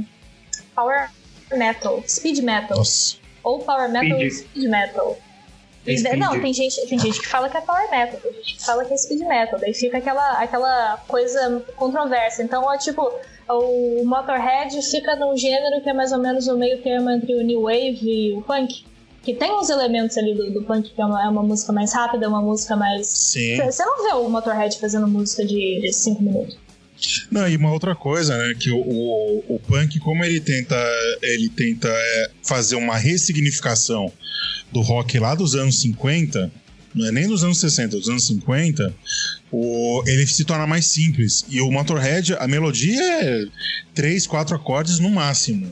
power metal, speed metal. Nossa. Ou power metal speed, speed metal. É não, tem gente, tem gente que fala que é power metal, tem gente que fala que é speed metal, daí fica aquela, aquela coisa controversa. Então, ó, tipo, o Motorhead fica num gênero que é mais ou menos o meio termo entre o New Wave e o punk. Que tem uns elementos ali do, do punk, que é uma, é uma música mais rápida, é uma música mais. Sim. Você não vê o Motorhead fazendo música de 5 minutos. Não, e uma outra coisa, né, que o, o, o punk, como ele tenta, ele tenta é, fazer uma ressignificação do rock lá dos anos 50, não é nem dos anos 60, dos anos 50, o, ele se torna mais simples. E o Motorhead, a melodia é três, quatro acordes no máximo.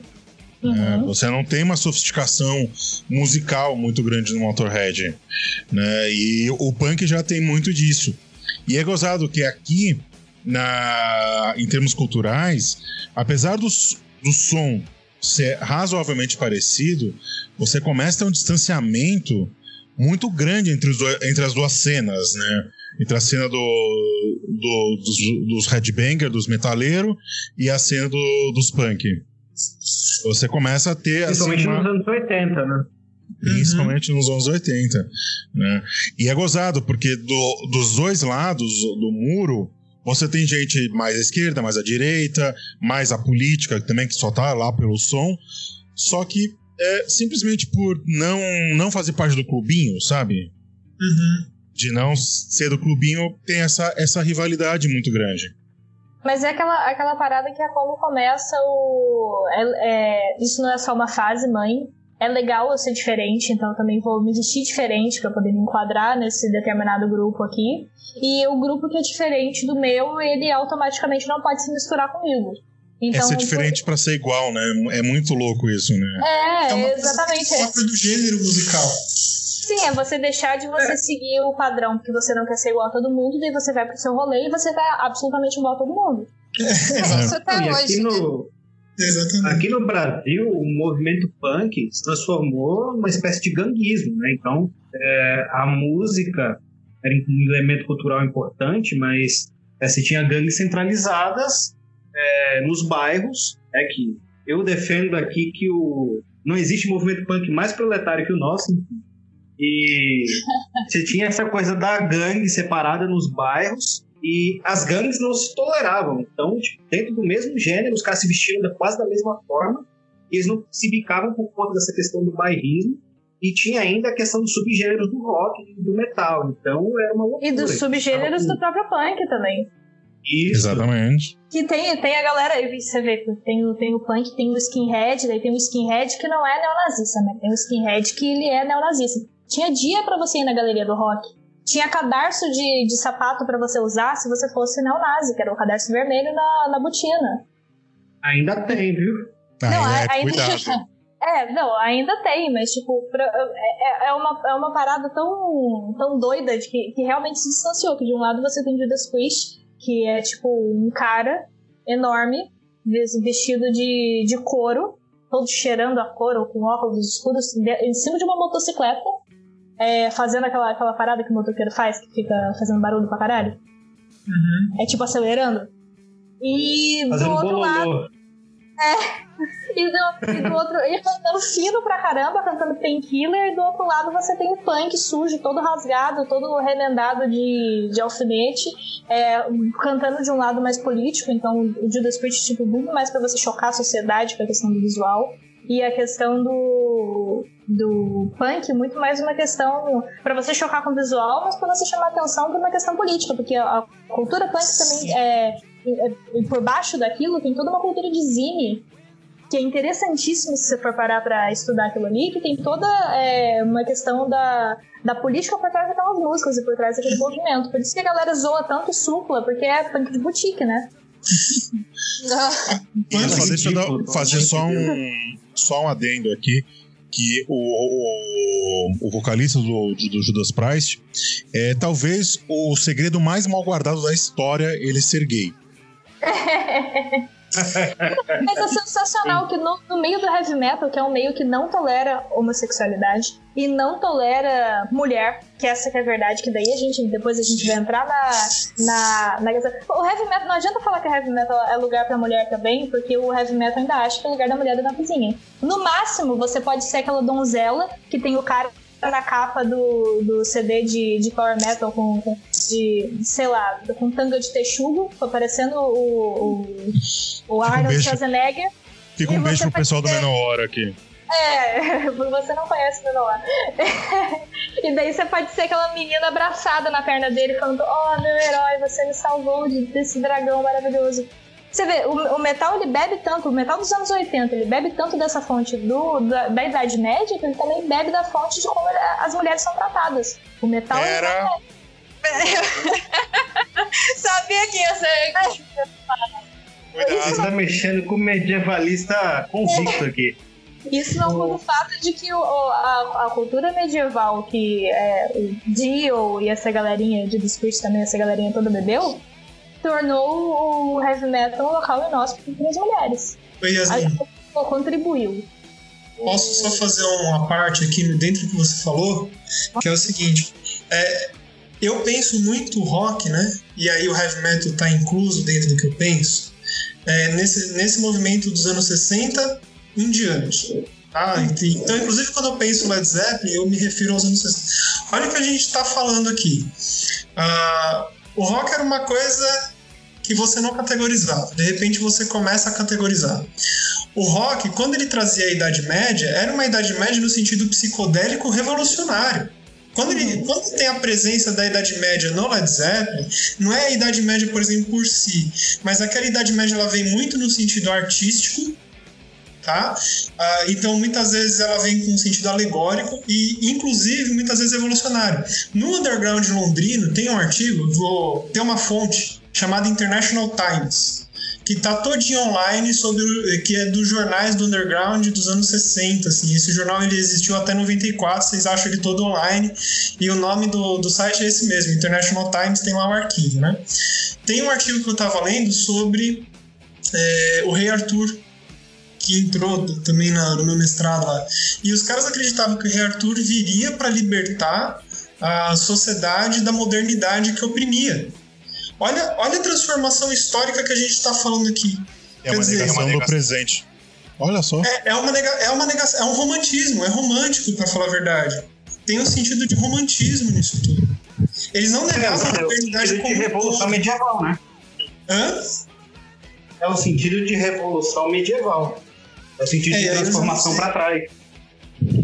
Uhum. É, você não tem uma sofisticação musical muito grande no Motorhead. Né? E o punk já tem muito disso. E é gozado que aqui, na, em termos culturais, apesar do, do som ser razoavelmente parecido, você começa a ter um distanciamento muito grande entre, os entre as duas cenas, né? Entre a cena do, do dos, dos headbanger, dos metaleiros, e a cena do, dos punk. Você começa a ter. Assim, Principalmente assim, uma... nos anos 80, né? Principalmente uhum. nos anos 80. Né? E é gozado, porque do, dos dois lados do muro, você tem gente mais à esquerda, mais à direita, mais a política também, que só tá lá pelo som. Só que é simplesmente por não, não fazer parte do clubinho, sabe? Uhum. De não ser do clubinho, tem essa, essa rivalidade muito grande. Mas é aquela, aquela parada que é como começa o. É, é, isso não é só uma fase, mãe. É legal eu ser diferente, então eu também vou me vestir diferente para poder me enquadrar nesse determinado grupo aqui. E o grupo que é diferente do meu, ele automaticamente não pode se misturar comigo. Então, é ser diferente para ser igual, né? É muito louco isso, né? É, é uma exatamente. Coisa própria do gênero musical. Sim, é você deixar de você é. seguir o padrão porque você não quer ser igual a todo mundo, daí você vai pro seu rolê e você tá absolutamente igual a todo mundo. É, isso até hoje. No, Exatamente. Aqui no Brasil, o movimento punk se transformou numa espécie de ganguismo, né? Então, é, a música era um elemento cultural importante, mas é, se tinha gangues centralizadas é, nos bairros, é que eu defendo aqui que o não existe movimento punk mais proletário que o nosso, e você tinha essa coisa da gangue separada nos bairros e as gangues não se toleravam. Então, tipo, dentro do mesmo gênero, os caras se vestiam quase da mesma forma e eles não se bicavam por conta dessa questão do bairrismo. E tinha ainda a questão dos subgêneros do rock e do metal. Então, era uma loucura. E dos subgêneros do próprio punk também. Isso. Exatamente. Que tem, tem a galera, você vê, tem o, tem o punk, tem o skinhead, daí tem o skinhead que não é neonazista, né? Tem o skinhead que ele é neonazista. Tinha dia para você ir na galeria do rock. Tinha cadarço de, de sapato para você usar se você fosse neonazi, que era o cadarço vermelho na, na botina. Ainda tem, viu? Não, é, ainda. cuidado. É, não, ainda tem, mas tipo, pra, é, é, uma, é uma parada tão, tão doida de que, que realmente se distanciou. Que de um lado você tem Judas Priest, que é tipo um cara enorme, vestido de, de couro, todo cheirando a couro, com óculos escuros, em cima de uma motocicleta, é, fazendo aquela, aquela parada que o motoqueiro faz, que fica fazendo barulho pra caralho. Uhum. É tipo acelerando. E Fazendo do outro bololô. lado. É. E do, e do outro. E cantando fino pra caramba, cantando painkiller, e do outro lado você tem o punk sujo, todo rasgado, todo remendado de, de alfinete, é, cantando de um lado mais político, então o Judas Priest, tipo, muito mais pra você chocar a sociedade com a questão do visual. E a questão do, do punk, muito mais uma questão pra você chocar com o visual, mas pra você chamar atenção pra uma questão política, porque a, cultura punk também é, é- Por baixo daquilo tem toda uma cultura de zine que é interessantíssimo se você for parar pra estudar aquilo ali, que tem toda é, uma questão da, da política por trás daquelas músicas e por trás daquele movimento. Por isso que a galera zoa tanto supla, porque é punk de boutique, né? Só deixa eu dar- fazer só um, só um adendo aqui. Que o, o, o vocalista do, do Judas Priest é talvez o segredo mais mal guardado da história ele ser gay. Mas é sensacional que no, no meio do heavy metal, que é um meio que não tolera homossexualidade e não tolera mulher, que essa que é a verdade, que daí a gente, depois a gente vai entrar na, na, na O heavy metal, não adianta falar que heavy metal é lugar pra mulher também, porque o heavy metal ainda acha que o lugar da mulher é na cozinha. No máximo, você pode ser aquela donzela que tem o cara na capa do, do CD de, de power metal com, com de, sei lá, com tanga de texugo, parecendo o, o, o Arnold. Schwarzenegger. Fica um beijo pro pessoal do pode ser- Menor aqui. É, você não conhece o Menor. e daí você pode ser aquela menina abraçada na perna dele, falando: Oh, meu herói, você me salvou de- desse dragão maravilhoso. Você vê, o, o metal ele bebe tanto, o metal dos anos 80, ele bebe tanto dessa fonte do, da, da Idade Média que ele também bebe da fonte de como as mulheres são tratadas. O metal. ele Era. não é- Sabia que ia ser. Você tá mexendo com o medievalista convicto aqui. Isso não muda o fato de que o- o- a, a cultura medieval que é, o Dio e essa galerinha de Discreet também, essa galerinha toda bebeu, tornou o heavy metal um local inóspito para as mulheres. Oi, Yasmin. A- contribuiu. Posso só fazer uma parte aqui dentro do que você falou? Que é o seguinte: é, eu penso muito rock, né? E aí o heavy metal tá incluso dentro do que eu penso. é, nesse, nesse movimento dos anos 60 indianos. Tá? Então, inclusive, quando eu penso Led Zeppelin, eu me refiro aos anos 60. Olha o que a gente está falando aqui. Ah, o rock era uma coisa que você não categorizava. De repente, você começa a categorizar. O rock, quando ele trazia a Idade Média, era uma Idade Média no sentido psicodélico revolucionário. Quando, ele, quando tem a presença da Idade Média no Led Zeppelin, não é a Idade Média, por exemplo, por si, mas aquela Idade Média ela vem muito no sentido artístico, tá? Ah, então, muitas vezes ela vem com um sentido alegórico e, inclusive, muitas vezes evolucionário. No underground londrino tem um artigo, vou tem uma fonte chamada International Times que tá todinho online sobre que é dos jornais do underground dos anos 60, assim. Esse jornal ele existiu até 94, vocês acham ele todo online. E o nome do, do site é esse mesmo, International Times, tem lá o arquivo, né? Tem um artigo que eu tava lendo sobre é, o rei Arthur, que entrou também na, no meu mestrado lá. E os caras acreditavam que o rei Arthur viria para libertar a sociedade da modernidade que oprimia. Olha, olha a transformação histórica que a gente está falando aqui. É Quer uma dizer, negação é uma do presente. Olha só. É, é, uma nega, é uma negação, é um romantismo, é romântico, para falar a verdade. Tem um sentido de romantismo nisso tudo. Eles não negavam a modernidade como. de revolução medieval, né? Hã? É o sentido de revolução medieval. O sentido é, de transformação para trás.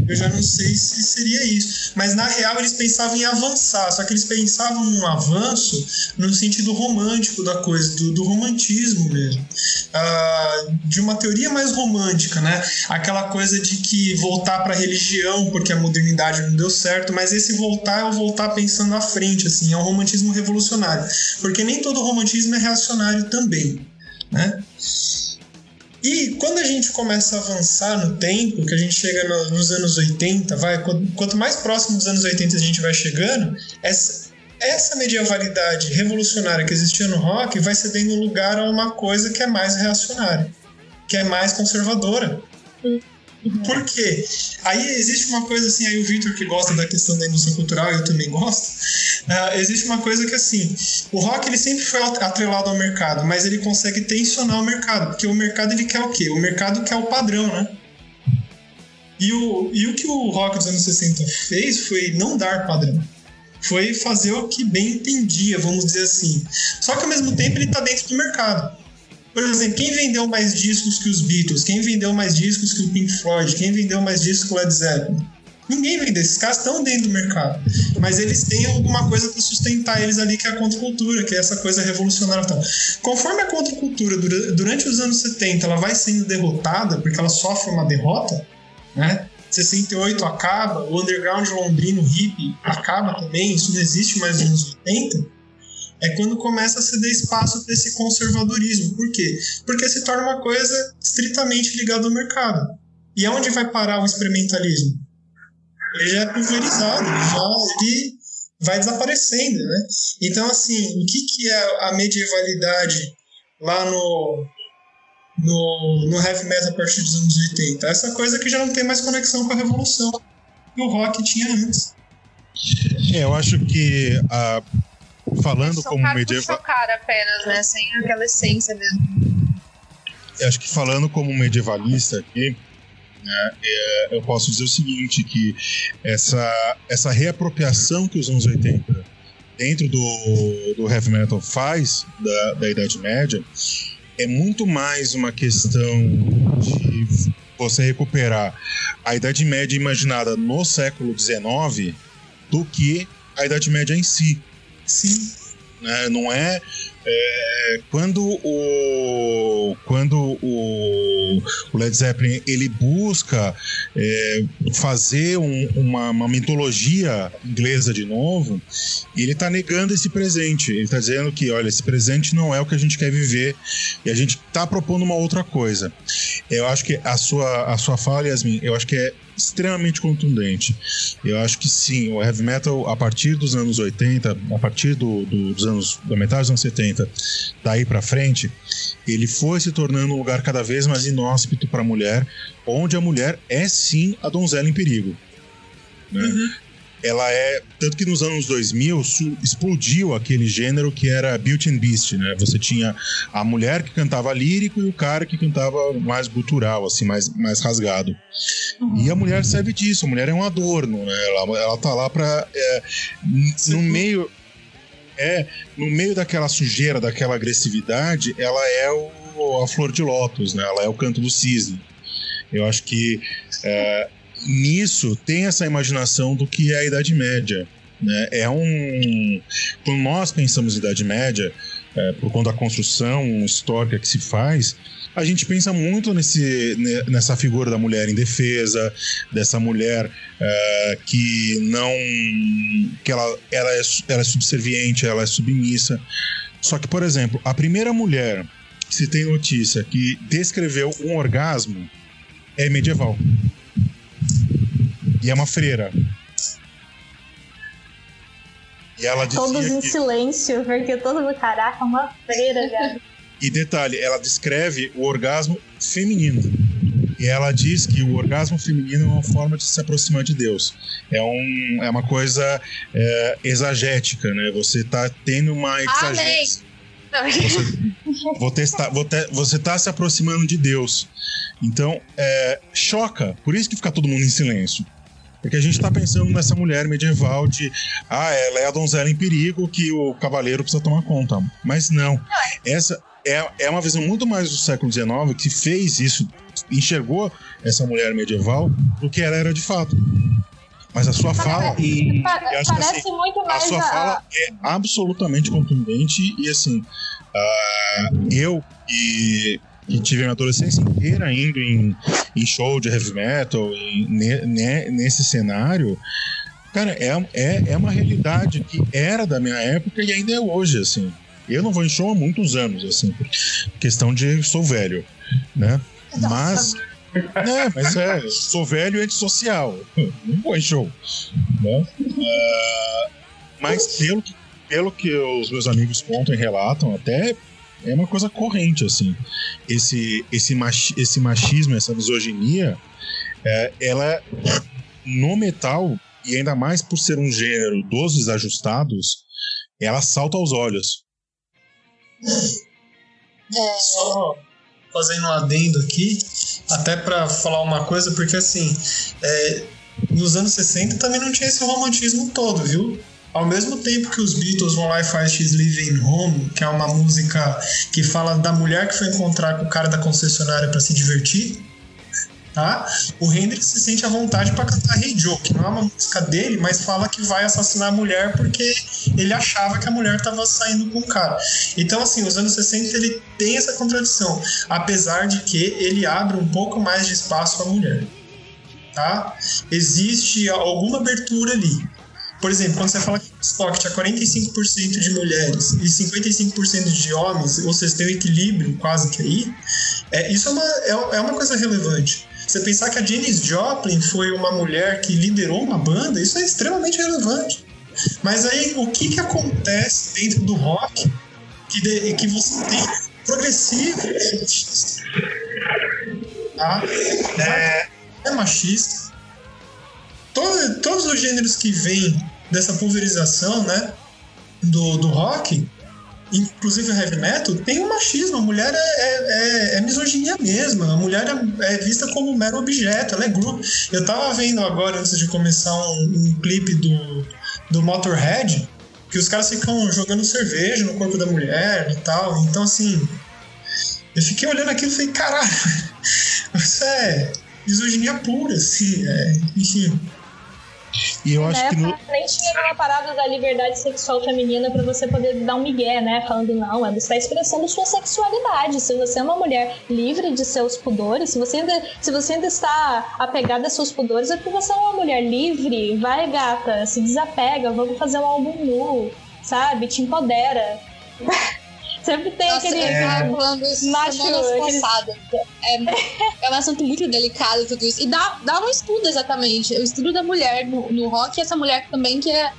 Eu já não sei se seria isso. Mas na real eles pensavam em avançar, só que eles pensavam num avanço no sentido romântico da coisa, do, do romantismo mesmo. Uh, de uma teoria mais romântica, né? Aquela coisa de que voltar para a religião porque a modernidade não deu certo, mas esse voltar é o voltar pensando à frente, assim, é um romantismo revolucionário. Porque nem todo romantismo é reacionário também, né? E quando a gente começa a avançar no tempo, que a gente chega no, nos anos 80, vai, quanto mais próximo dos anos 80 a gente vai chegando, essa, essa medievalidade revolucionária que existia no rock vai cedendo lugar a uma coisa que é mais reacionária, que é mais conservadora. Uhum. Por quê? Aí existe uma coisa assim, aí o Victor que gosta da questão da indústria cultural, eu também gosto. Uh, existe uma coisa que assim, o rock ele sempre foi atrelado ao mercado, mas ele consegue tensionar o mercado, porque o mercado ele quer o quê? O mercado quer o padrão, né? E o, e o que o rock dos anos 60 fez foi não dar padrão. Foi fazer o que bem entendia, vamos dizer assim. Só que ao mesmo tempo ele está dentro do mercado. Por exemplo, quem vendeu mais discos que os Beatles? Quem vendeu mais discos que o Pink Floyd? Quem vendeu mais discos que o Led Zeppelin? Ninguém vende. Esses caras estão dentro do mercado. Mas eles têm alguma coisa para sustentar eles ali, que é a contracultura, que é essa coisa revolucionária. Então, conforme a contracultura, durante os anos 70, ela vai sendo derrotada, porque ela sofre uma derrota, né? 68 acaba, o underground londrino hippie acaba também, isso não existe mais nos anos 80 é quando começa a ceder espaço para esse conservadorismo. Por quê? Porque se torna uma coisa estritamente ligada ao mercado. E aonde vai parar o experimentalismo? Ele já é pulverizado, já ele vai desaparecendo, né? Então, assim, o que, que é a medievalidade lá no, no, no heavy metal a partir dos anos 80? Essa coisa que já não tem mais conexão com a revolução que o rock tinha antes. É, eu acho que a falando como medieval. chocar apenas, né? Sem aquela essência mesmo. Eu acho que falando como medievalista aqui, né, é, eu posso dizer o seguinte, que essa, essa reapropriação que os anos 80 dentro do, do heavy metal faz da, da Idade Média é muito mais uma questão de você recuperar a Idade Média imaginada no século XIX do que a Idade Média em si. Sim. Né? Não é, é, quando o quando o, o, Led Zeppelin ele busca é, fazer um, uma, uma, mitologia inglesa de novo, ele está negando esse presente. Ele está dizendo que, olha, esse presente não é o que a gente quer viver e a gente está propondo uma outra coisa. Eu acho que a sua a sua fala, Yasmin, eu acho que é extremamente contundente. Eu acho que sim, o heavy metal, a partir dos anos 80, a partir do, do, dos anos, da metade dos anos 70, daí para frente, ele foi se tornando um lugar cada vez mais inóspito para a mulher, onde a mulher é sim a donzela em perigo. Né? Uhum ela é. Tanto que nos anos 2000 explodiu aquele gênero que era Beauty and Beast, né? Você tinha a mulher que cantava lírico e o cara que cantava mais gutural, assim, mais, mais rasgado. E a mulher serve disso, a mulher é um adorno, né? Ela, ela tá lá pra. É, no meio. É, no meio daquela sujeira, daquela agressividade, ela é o, a flor de lótus, né? Ela é o canto do cisne. Eu acho que é, nisso tem essa imaginação do que é a Idade Média. Né? É um. Quando nós pensamos em Idade Média, é, por conta da construção histórica que se faz, a gente pensa muito nesse, nessa figura da mulher indefesa, dessa mulher é, que não. que ela, ela, é, ela é subserviente, ela é submissa. Só que, por exemplo, a primeira mulher que se tem notícia que descreveu um orgasmo é medieval. E é uma freira. E ela Todos em que... silêncio, porque todo mundo, caraca, uma freira, cara. E detalhe, ela descreve o orgasmo feminino. E ela diz que o orgasmo feminino é uma forma de se aproximar de Deus. É, um, é uma coisa é, exagética, né? Você tá tendo uma exagética. Você, vou testar, vou te, você tá se aproximando de Deus. Então, é, choca. Por isso que fica todo mundo em silêncio. Porque a gente tá pensando nessa mulher medieval de ah, ela é a donzela em perigo que o cavaleiro precisa tomar conta. Mas não. Essa é, é uma visão muito mais do século XIX que fez isso, enxergou essa mulher medieval do que ela era de fato. Mas a sua fala. E, parece assim, muito mais. A sua a... fala é absolutamente contundente e assim. Uh, eu e que tive minha adolescência inteira indo em, em show de heavy metal, e ne, ne, nesse cenário, cara, é, é, é uma realidade que era da minha época e ainda é hoje, assim. Eu não vou em show há muitos anos, assim, por questão de sou velho, né? Mas. É, mas é, sou velho e antissocial. Não vou em show. Né? Uh, mas pelo que, pelo que os meus amigos contam e relatam, até é uma coisa corrente, assim. Esse, esse, machi, esse machismo, essa misoginia, é, ela no metal, e ainda mais por ser um gênero dos desajustados, ela salta aos olhos. É... Só fazendo um adendo aqui, até para falar uma coisa, porque assim, é, nos anos 60 também não tinha esse romantismo todo, viu? Ao mesmo tempo que os Beatles vão lá e fazem She's Living Home, que é uma música que fala da mulher que foi encontrar com o cara da concessionária para se divertir, tá? O Hendrix se sente à vontade para cantar Hey Joe, que não é uma música dele, mas fala que vai assassinar a mulher porque ele achava que a mulher estava saindo com o cara. Então, assim, os anos 60 ele tem essa contradição, apesar de que ele abre um pouco mais de espaço à mulher. Tá? Existe alguma abertura ali. Por exemplo, quando você fala que o estoque tinha 45% de mulheres e 55% de homens, ou seja, tem um equilíbrio quase que aí, é, isso é uma, é, é uma coisa relevante. Você pensar que a Janis Joplin foi uma mulher que liderou uma banda, isso é extremamente relevante. Mas aí, o que, que acontece dentro do rock que, de, que você tem progressivo tá? é, é machista, todo, todos os gêneros que vêm dessa pulverização, né, do, do rock, inclusive o heavy metal, tem um machismo. A mulher é, é, é, é misoginia mesmo. A mulher é, é, vista como um mero objeto, ela é grupo. Eu tava vendo agora, antes de começar, um, um clipe do, do Motorhead, que os caras ficam jogando cerveja no corpo da mulher e tal. Então, assim, eu fiquei olhando aquilo e falei, caralho, isso é misoginia pura, assim, é, enfim. E eu acho que no... nem tinha uma parada da liberdade sexual feminina para você poder dar um migué, né? Falando, não, você está expressando sua sexualidade. Se você é uma mulher livre de seus pudores, se você ainda, se você ainda está apegada a seus pudores, é porque você é uma mulher livre. Vai, gata, se desapega, vamos fazer um álbum nu, sabe? Te empodera. Sempre tem Nossa, aquele. Eu tava falando isso macho, aquele... É, é um assunto muito delicado tudo isso. E dá, dá um estudo, exatamente. O estudo da mulher no, no rock, essa mulher também que é.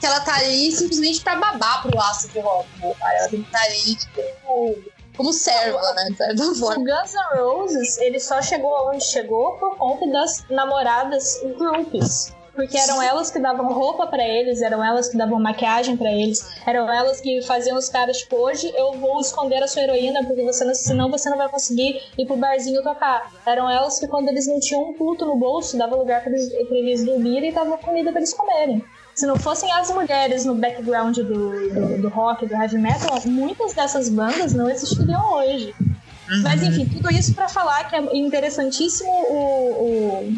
Que ela tá ali simplesmente pra babar pro aço do rock, né, cara? Ela tem que estar tá ali, tipo como serva, né? Forma. O Guns N' Roses, ele só chegou onde chegou por conta das namoradas groupies porque eram elas que davam roupa para eles, eram elas que davam maquiagem para eles, eram elas que faziam os caras, tipo, hoje eu vou esconder a sua heroína, porque você não, senão você não vai conseguir ir pro barzinho tocar. Eram elas que, quando eles não tinham um puto no bolso, dava lugar para eles, pra eles dormirem e dava comida para eles comerem. Se não fossem as mulheres no background do, do, do rock, do heavy metal, muitas dessas bandas não existiriam hoje. Uhum. Mas enfim, tudo isso para falar que é interessantíssimo o, o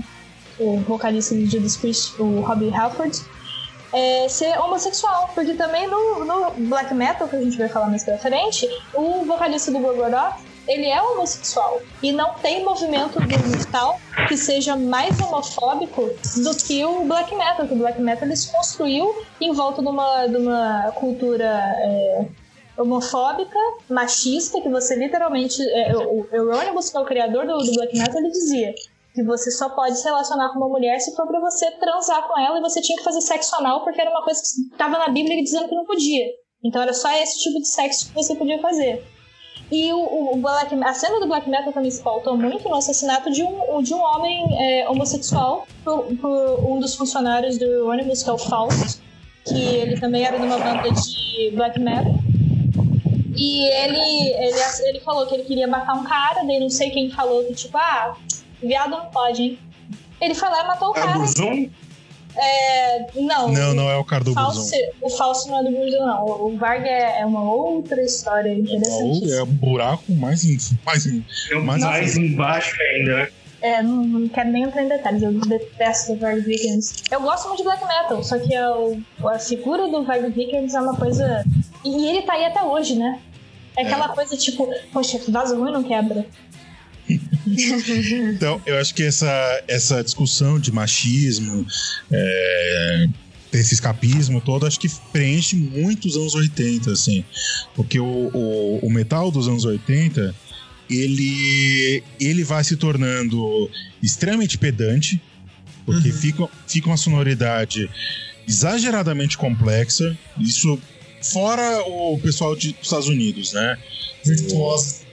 o vocalista do Judas Priest, o Robbie Halford, é, ser homossexual, porque também no, no, black metal, que a gente vai falar mais pra frente, o vocalista do Gorgoroth, ele é homossexual e não tem movimento do musical que seja mais homofóbico do que o black metal, que o black metal ele se construiu em volta de uma, de uma cultura é, homofóbica, machista, que você literalmente. É, o Euronymous, que é o criador do, do black metal, ele dizia que você só pode se relacionar com uma mulher se for pra você transar com ela e você tinha que fazer sexo anal porque era uma coisa que estava na Bíblia dizendo que não podia. Então era só esse tipo de sexo que você podia fazer. E o, o Black, a cena do Black Metal também se pautou muito no assassinato de um, de um homem é, homossexual por, por, um dos funcionários do ônibus, que é o Faust, que ele também era de uma banda de Black Metal. E ele, ele, ele falou que ele queria matar um cara, daí não sei quem falou que, tipo, ah, viado não pode, hein? Ele foi lá e matou o É cara. Burzum? É, não. Não, não é o cara do Falso, o falso não é do Burzum, não. O Varg é, é uma outra história interessante. É um buraco mais, em- mais, em- um mais mais embaixo ainda, né? É, não, não quero nem entrar em detalhes, eu detesto o Varg Vikernes. Eu gosto muito de black metal, só que a, a figura do Varg Vikernes é uma coisa. E ele tá aí até hoje, né? É aquela coisa tipo, poxa, vaso ruim não quebra. Então, eu acho que essa, essa discussão de machismo, é, desse escapismo todo, acho que preenche muito os anos 80, assim. Porque o, o, o metal dos anos 80, ele, ele vai se tornando extremamente pedante, porque fica, fica uma sonoridade exageradamente complexa. Isso fora o pessoal de- dos Estados Unidos, né? Virtuosa.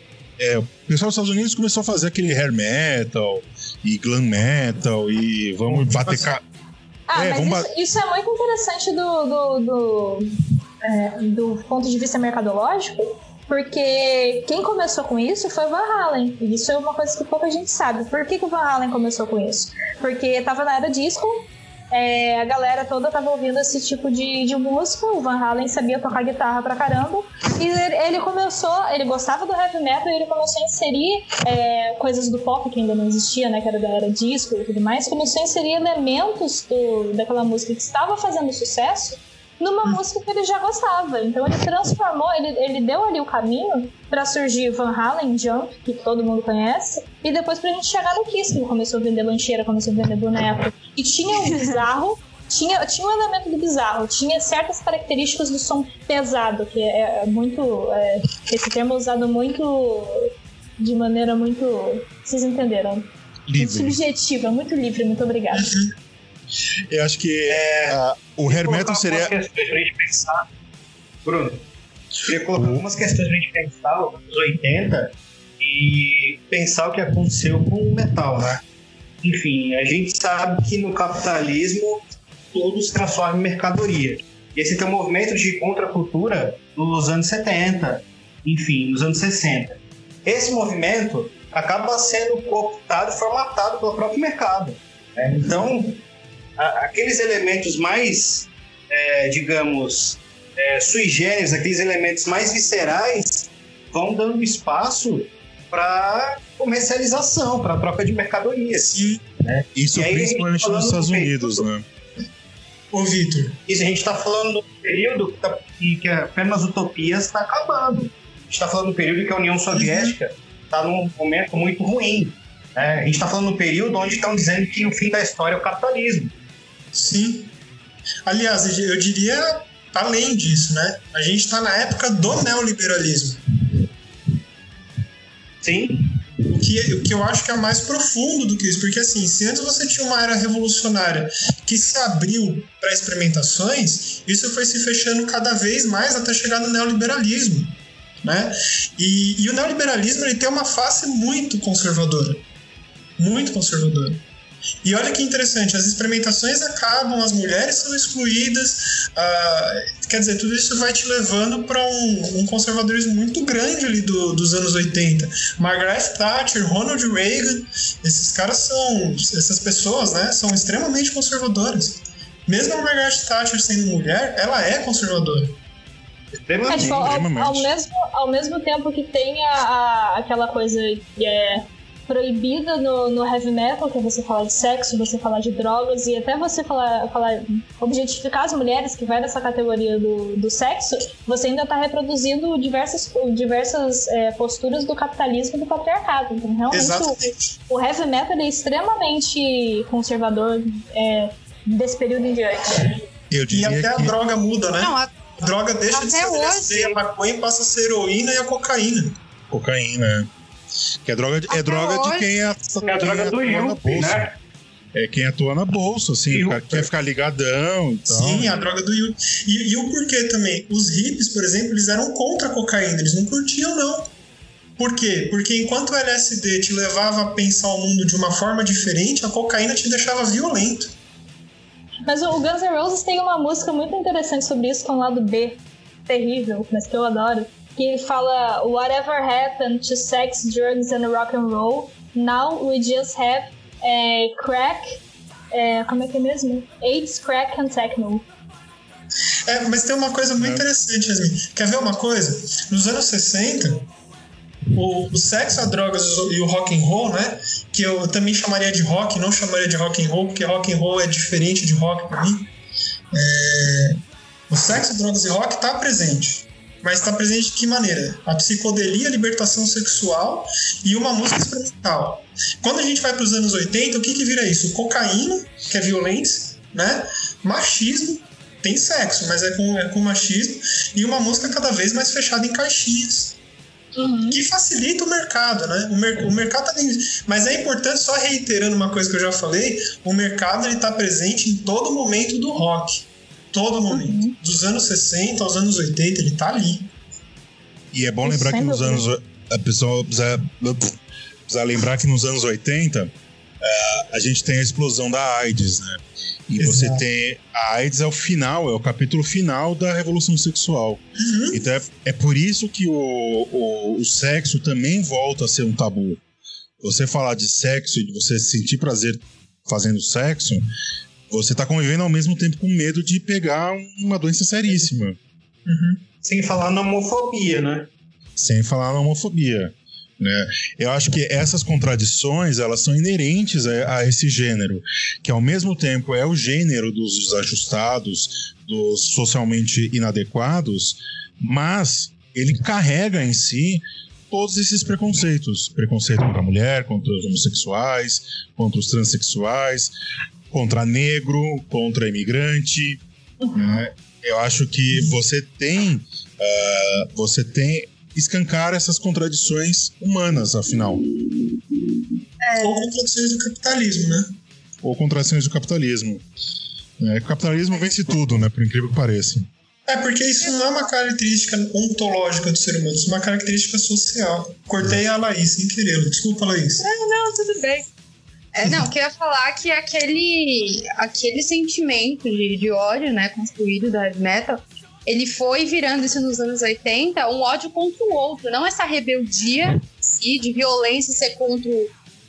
É, o pessoal dos Estados Unidos começou a fazer aquele hair metal e glam metal e vamos bater ca... Ah, É, mas vamos isso, isso é muito interessante do, do, do, é, do ponto de vista mercadológico, porque quem começou com isso foi o Van Halen. E isso é uma coisa que pouca gente sabe. Por que, que o Van Halen começou com isso? Porque tava na era disco, é, a galera toda tava ouvindo esse tipo de, de música, o Van Halen sabia tocar guitarra pra caramba, e ele, começou, ele gostava do heavy metal e ele começou a inserir é, coisas do pop que ainda não existia, né, que era da era disco e tudo mais, começou a inserir elementos do, daquela música que estava fazendo sucesso numa música que ele já gostava. Então ele transformou, ele, ele deu ali o caminho pra surgir Van Halen, Jump, que todo mundo conhece, e depois pra gente chegar no Kiss, que começou a vender lancheira, começou a vender boneco. E tinha o bizarro, tinha, tinha um elemento do bizarro, tinha certas características do som pesado, que é, é muito. é, esse termo é usado muito. de maneira muito. Vocês entenderam? Muito livre. subjetiva, muito livre, muito obrigada. Eu acho que ah, o hair metal Colocar seria. algumas questões pra gente pensar. Bruno, queria colocar algumas questões pra gente pensar nos anos 80 e pensar o que aconteceu com o metal, né? Enfim, a gente sabe que no capitalismo tudo se transforma em mercadoria. E esse tem um movimento de contracultura dos anos 70, enfim, nos anos 60. Esse movimento acaba sendo cooptado e formatado pelo próprio mercado. né? Então, a- aqueles elementos mais, é, digamos, é, sui generis, aqueles elementos mais viscerais, vão dando espaço para comercialização, para troca de mercadorias. né? Isso E principalmente falando nos Estados do Unidos, período- né? Ô, Vitor, Isso a gente está falando do período que, tá, que, que apenas utopias está acabando. A gente está falando do período que a União Soviética está num momento muito ruim. né? A gente está falando do período onde estão dizendo que o fim da história é o capitalismo. Sim. Aliás, eu diria além disso, né? A gente tá na época do neoliberalismo. Sim. O que, o que eu acho que é mais profundo do que isso, porque assim, se antes você tinha uma era revolucionária que se abriu para experimentações, isso foi se fechando cada vez mais até chegar no neoliberalismo, né? E, e o neoliberalismo ele tem uma face muito conservadora, muito conservadora. E olha que interessante, as experimentações acabam, as mulheres são excluídas, ah, quer dizer, tudo isso vai te levando para um, um conservadorismo muito grande ali do- dos anos 80. Margaret Thatcher, Ronald Reagan, esses caras são, essas pessoas, né, são extremamente conservadoras. Mesmo a Margaret Thatcher sendo mulher, ela é conservadora. É, tipo, ao, extremamente. ao mesmo, ao mesmo tempo que tem a, a- aquela coisa que é proibida no, no heavy metal, que é você falar de sexo, você falar de drogas e até você falar, falar objetificar as mulheres, que vai nessa categoria do, do sexo, você ainda está reproduzindo diversas, diversas é, posturas do capitalismo e do patriarcado. Então, realmente, o, o heavy metal é extremamente conservador é, desse período em diante. Eu E até a que. droga muda, né? Não, a- A droga deixa de Até ser hoje. A maconha passa a ser heroína e a cocaína. Cocaína. É. Que é droga, de- é Até droga de quem é, É a droga do atua na Yuppie, bolsa. né? É quem atua na bolsa, assim, Yuppie. cara, quer ficar ligadão e tal. Sim, a droga do Yu. E, e o porquê também? Os hippies, por exemplo, eles eram contra a cocaína, eles não curtiam, não. Por quê? Porque enquanto o LSD te levava a pensar o mundo de uma forma diferente, a cocaína te deixava violento. Mas o Guns N' Roses tem uma música muito interessante sobre isso, que é um lado B, terrível, mas que eu adoro, que fala Whatever happened to sex, drugs and rock and roll, now we just have é, crack, é, como é que é mesmo? AIDS, crack and techno. É, mas tem uma coisa muito é. interessante, Yasmin. Quer ver uma coisa? Nos anos 60, o, o sexo, a drogas e o rock and roll, né? Que eu também chamaria de rock, não chamaria de rock and roll, porque rock and roll é diferente de rock para mim. É, o sexo, drogas e rock está presente. Mas está presente de que maneira? A psicodelia, a libertação sexual e uma música experimental. Quando a gente vai para os anos 80, o que, que vira isso? Cocaína, que é violência, né? Machismo, tem sexo, mas é com, é com machismo, e uma música cada vez mais fechada em caixinhas. Uhum. Que facilita o mercado, né? O, mer o mercado tá Mas é importante, só reiterando uma coisa que eu já falei: o mercado ele tá presente em todo momento do rock. Todo momento. Uhum. Dos anos 60 aos anos 80, ele tá ali. E é bom lembrar que nos anos. A pessoa precisa, precisa lembrar que nos anos 80 é, a gente tem a explosão da AIDS, né? E Exato. você tem. A AIDS é o final, é o capítulo final da revolução sexual. Uhum. Então é, é por isso que o, o, o sexo também volta a ser um tabu. Você falar de sexo e de você sentir prazer fazendo sexo, você tá convivendo ao mesmo tempo com medo de pegar uma doença seríssima. Uhum. Sem falar na homofobia, né? Sem falar na homofobia. Né? Eu acho que essas contradições elas são inerentes a, a, esse gênero, que ao mesmo tempo é o gênero dos desajustados, dos socialmente inadequados, mas ele carrega em si todos esses preconceitos: preconceito contra a mulher, contra os homossexuais, contra os transexuais, contra negro, contra imigrante. Né? Eu acho que você tem, uh, você tem escancar essas contradições humanas, afinal. É. Ou contradições do capitalismo, né? Ou contradições do capitalismo. É, o capitalismo vence tudo, né? Por incrível que pareça. É, porque isso não é uma característica ontológica do ser humano, isso é uma característica social. Cortei a Laís sem querer. Desculpa, Laís. Não, não, tudo bem. É, não, que eu ia falar que aquele, aquele sentimento de, de ódio, né, construído da heavy metal, ele foi virando isso nos anos 80 um ódio contra o outro, não essa rebeldia si, de violência ser contra,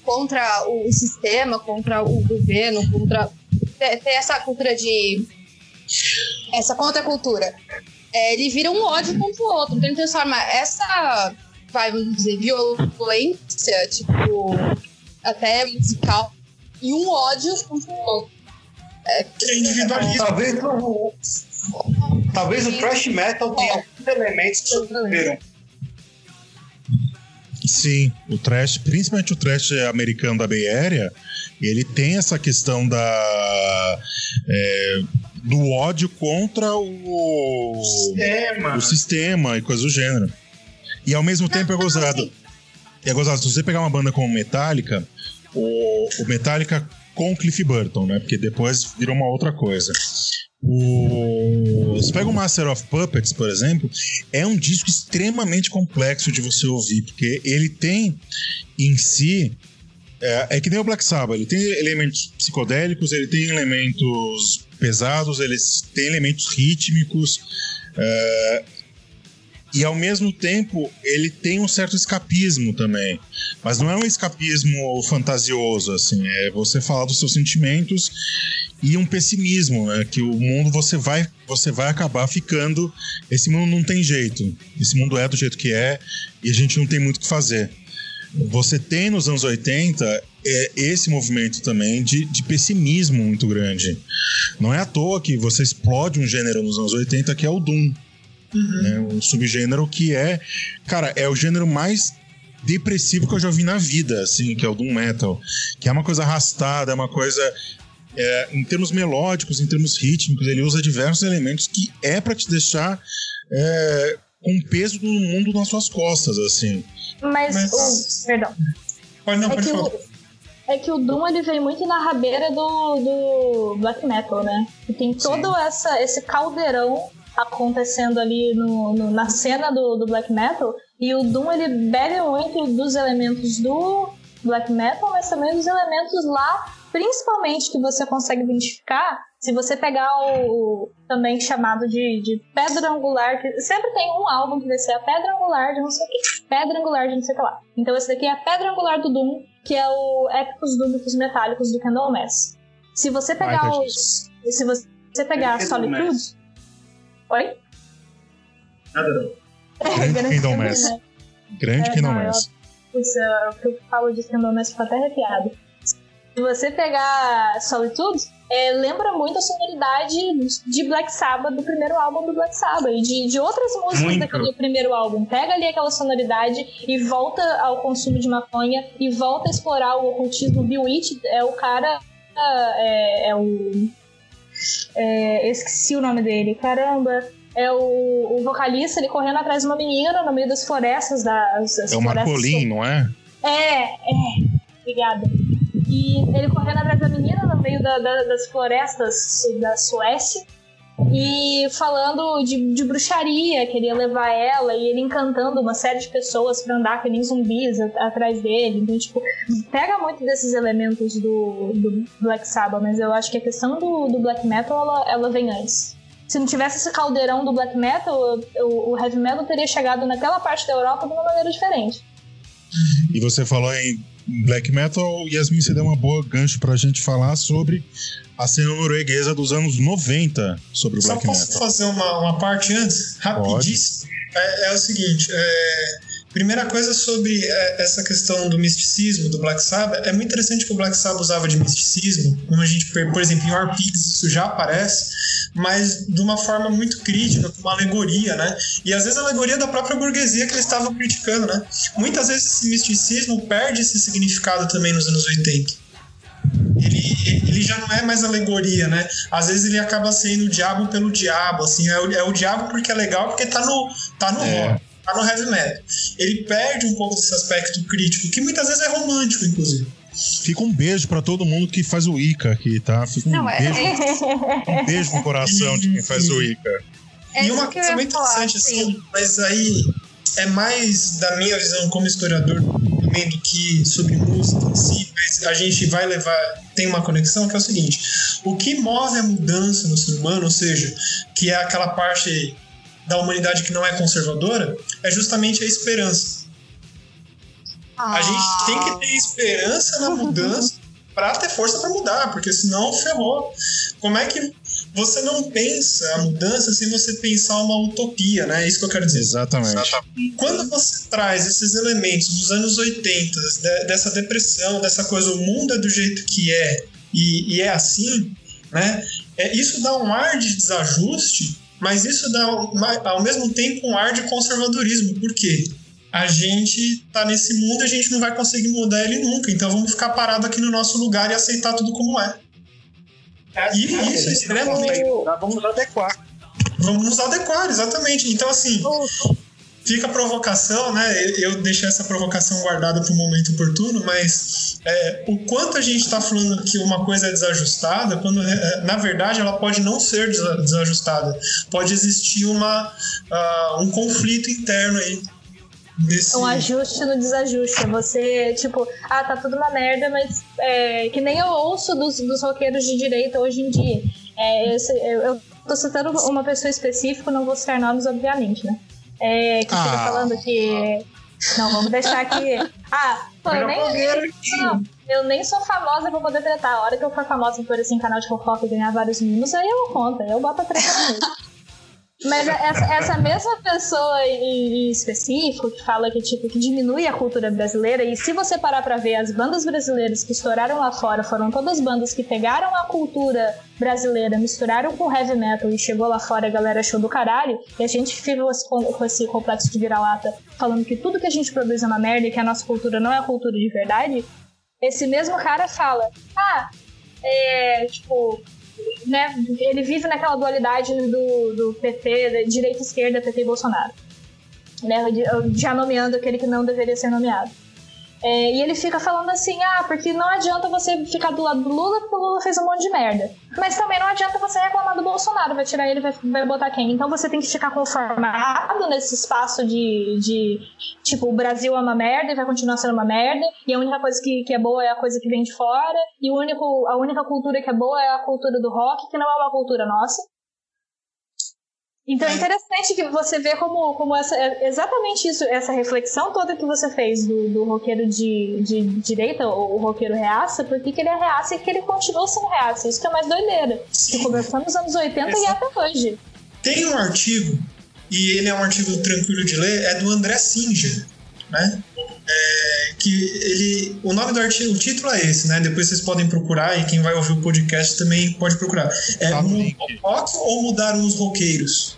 contra o sistema, contra o governo, contra ter, ter essa cultura de essa contracultura. É, ele vira um ódio contra o outro, então ele transforma essa, vai, vamos dizer, violência, tipo, até musical, em um ódio contra o outro. É, é individualismo. Talvez não Talvez o thrash metal tenha alguns elementos que sobreviveram. Sim, o trash, principalmente o trash americano da Bay Area, ele tem essa questão da é, do ódio contra o sistema. o sistema e coisa do gênero. E ao mesmo tempo é gozado. E é gozado, se você pegar uma banda como Metallica, o, o Metallica com Cliff Burton, né? Porque depois virou uma outra coisa. O... Você pega o Master of Puppets, por exemplo, é um disco extremamente complexo de você ouvir, porque ele tem em si. É, é que nem o Black Sabbath, ele tem elementos psicodélicos, ele tem elementos pesados, ele tem elementos rítmicos. É, e ao mesmo tempo ele tem um certo escapismo também. Mas não é um escapismo fantasioso, assim, é você falar dos seus sentimentos e um pessimismo, né? Que o mundo você vai, você vai acabar ficando. Esse mundo não tem jeito. Esse mundo é do jeito que é e a gente não tem muito o que fazer. Você tem nos anos 80 é, esse movimento também de, de pessimismo muito grande. Não é à toa que você explode um gênero nos anos 80 que é o Doom. Uhum. Né? Um subgênero que é, cara, é o gênero mais depressivo que eu já vi na vida, assim, que é o Doom Metal. Que é uma coisa arrastada, é uma coisa. É, em termos melódicos, em termos rítmicos, ele usa diversos elementos que é para te deixar é, com o peso do mundo nas suas costas, assim. Mas, Mas... O... perdão. Pode não, é pode falar. O... É que o Doom ele vem muito na rabeira do, do black metal, né? E tem todo essa, esse caldeirão acontecendo ali no, no, na cena do, do black metal. E o Doom ele bebe muito dos elementos do black metal, mas também dos elementos lá, principalmente que você consegue identificar. Se você pegar o, o também chamado de, de pedra angular, que sempre tem um álbum que vai ser a pedra angular de não sei o que, pedra angular de não sei o que lá. Então esse daqui é a pedra angular do Doom, que é o Épicos Dúbicos Metálicos do Candlemass. Se você pegar Ai, os. Se você pegar Solitude. Oi? Nada não. Grande Kingdom Mass. Grande é, Kingdom Mass. Eu, eu falo de Kingdom Mass fico até arrepiado. Se você pegar Solitude, é, lembra muito a sonoridade de Black Sabbath, do primeiro álbum do Black Sabbath, e de, de outras músicas muito. daquele primeiro álbum. Pega ali aquela sonoridade e volta ao consumo de maconha e volta a explorar o ocultismo. Bill Witch é o cara. É, é o. É, esqueci o nome dele, caramba é o, o, vocalista ele correndo atrás de uma menina no meio das florestas das, das É o Marcolin, não é? É, é. Obrigada. E ele correndo atrás da menina no meio da, da, das florestas da Suécia e falando de, de, bruxaria, queria levar ela e ele encantando uma série de pessoas para andar que nem zumbis a, atrás dele. Então, tipo, pega muito desses elementos do, do Black Sabbath, mas eu acho que a questão do, do Black Metal ela, ela vem antes se não tivesse esse caldeirão do black metal, o, o heavy metal teria chegado naquela parte da Europa de uma maneira diferente. E você falou em black metal, Yasmin, você deu uma boa gancho pra gente falar sobre a cena norueguesa dos anos 90 sobre o Só black metal. Só posso fazer uma, uma parte antes? Rapidíssimo. É, é, o seguinte, é, Primeira coisa sobre é, essa questão do misticismo do Black Sabbath, é muito interessante que o Black Sabbath usava de misticismo, como a gente, por exemplo, em War Pigs isso já aparece, mas de uma forma muito crítica, com uma alegoria, né? E às vezes a alegoria da própria burguesia que eles estavam criticando, né? Muitas vezes esse misticismo perde esse significado também nos anos 80. Ele, ele já não é mais alegoria, né? Às vezes ele acaba sendo o diabo pelo diabo, assim, é o, é o diabo porque é legal, porque tá no, tá no é. rock tá no heavy metal. Ele perde um pouco desse aspecto crítico, que muitas vezes é romântico, inclusive. Fica um beijo para todo mundo que faz o Ica aqui, tá? Fica um, Não, é. beijo, é... um beijo no coração de quem faz o Ica. É e uma coisa muito interessante, assim, mas aí é mais da minha visão como historiador também do que sobre música em si, mas a gente vai levar, tem uma conexão que é o seguinte: o que move a mudança no ser humano, ou seja, que é aquela parte da humanidade que não é conservadora é justamente a esperança. Ah. A gente tem que ter esperança na mudança para ter força para mudar, porque senão ferrou. Como é que você não pensa a mudança sem você pensar uma utopia, né? É isso que eu quero dizer. Exatamente. Quando você traz esses elementos dos anos 80, dessa depressão, dessa coisa, o mundo é do jeito que é e, e é assim, né? É, isso dá um ar de desajuste mas isso dá ao mesmo tempo um ar de conservadorismo. Por quê? A gente tá nesse mundo e a gente não vai conseguir mudar ele nunca. Então vamos ficar parado aqui no nosso lugar e aceitar tudo como é. E isso é extremamente. Vamos adequar. Vamos nos adequar, exatamente. Então, assim, fica a provocação, né? Eu deixei essa provocação guardada para o momento oportuno, mas é, o quanto a gente está falando que uma coisa é desajustada, quando é, na verdade ela pode não ser desajustada, pode existir uma, uh, um conflito interno aí. Nesse... Um ajuste no desajuste. Você, tipo, ah, tá tudo uma merda, mas é, que nem eu ouço dos, dos roqueiros de direita hoje em dia. É, eu, eu tô citando uma pessoa específica, não vou citar nomes, obviamente, né? É, que ah. fica falando que. Não, vamos deixar aqui. Ah, pô, eu nem. Não, eu nem sou famosa pra poder tratar. A hora que eu for famosa por esse canal de fofoca e ganhar vários mimos, aí eu conto, aí eu boto a treta Mas essa, essa mesma pessoa em, específico que fala que tipo que diminui a cultura brasileira e se você parar para ver as bandas brasileiras que estouraram lá fora foram todas bandas que pegaram a cultura brasileira, misturaram com heavy metal e chegou lá fora a galera achou do caralho e a gente ficou com esse complexo de vira-lata falando que tudo que a gente produz é uma merda e que a nossa cultura não é a cultura de verdade. Esse mesmo cara fala: "Ah, é, tipo, né, ele vive naquela dualidade do, do PT, direita e esquerda, PT e Bolsonaro. Né, já nomeando aquele que não deveria ser nomeado. É, e ele fica falando assim: ah, porque não adianta você ficar do lado do Lula porque o Lula fez um monte de merda. Mas também não adianta você reclamar do Bolsonaro, vai tirar ele vai, vai botar quem? Então você tem que ficar conformado nesse espaço de, de. Tipo, o Brasil é uma merda e vai continuar sendo uma merda. E a única coisa que, que é boa é a coisa que vem de fora. E o único, a única cultura que é boa é a cultura do rock, que não é uma cultura nossa. Então é interessante que você vê como, como essa, é exatamente isso, essa reflexão toda que você fez do, do roqueiro de, de direita, ou o roqueiro reaça, porque que ele é reaça e que ele continua sendo reaça. Isso que é mais doideira. Que começou nos anos 80 Exato. e até hoje. Tem um artigo, e ele é um artigo tranquilo de ler, é do André Singer, né? É, que ele. O nome do artigo, o título é esse, né? Depois vocês podem procurar e quem vai ouvir o podcast também pode procurar. É tá rock ou mudaram os roqueiros?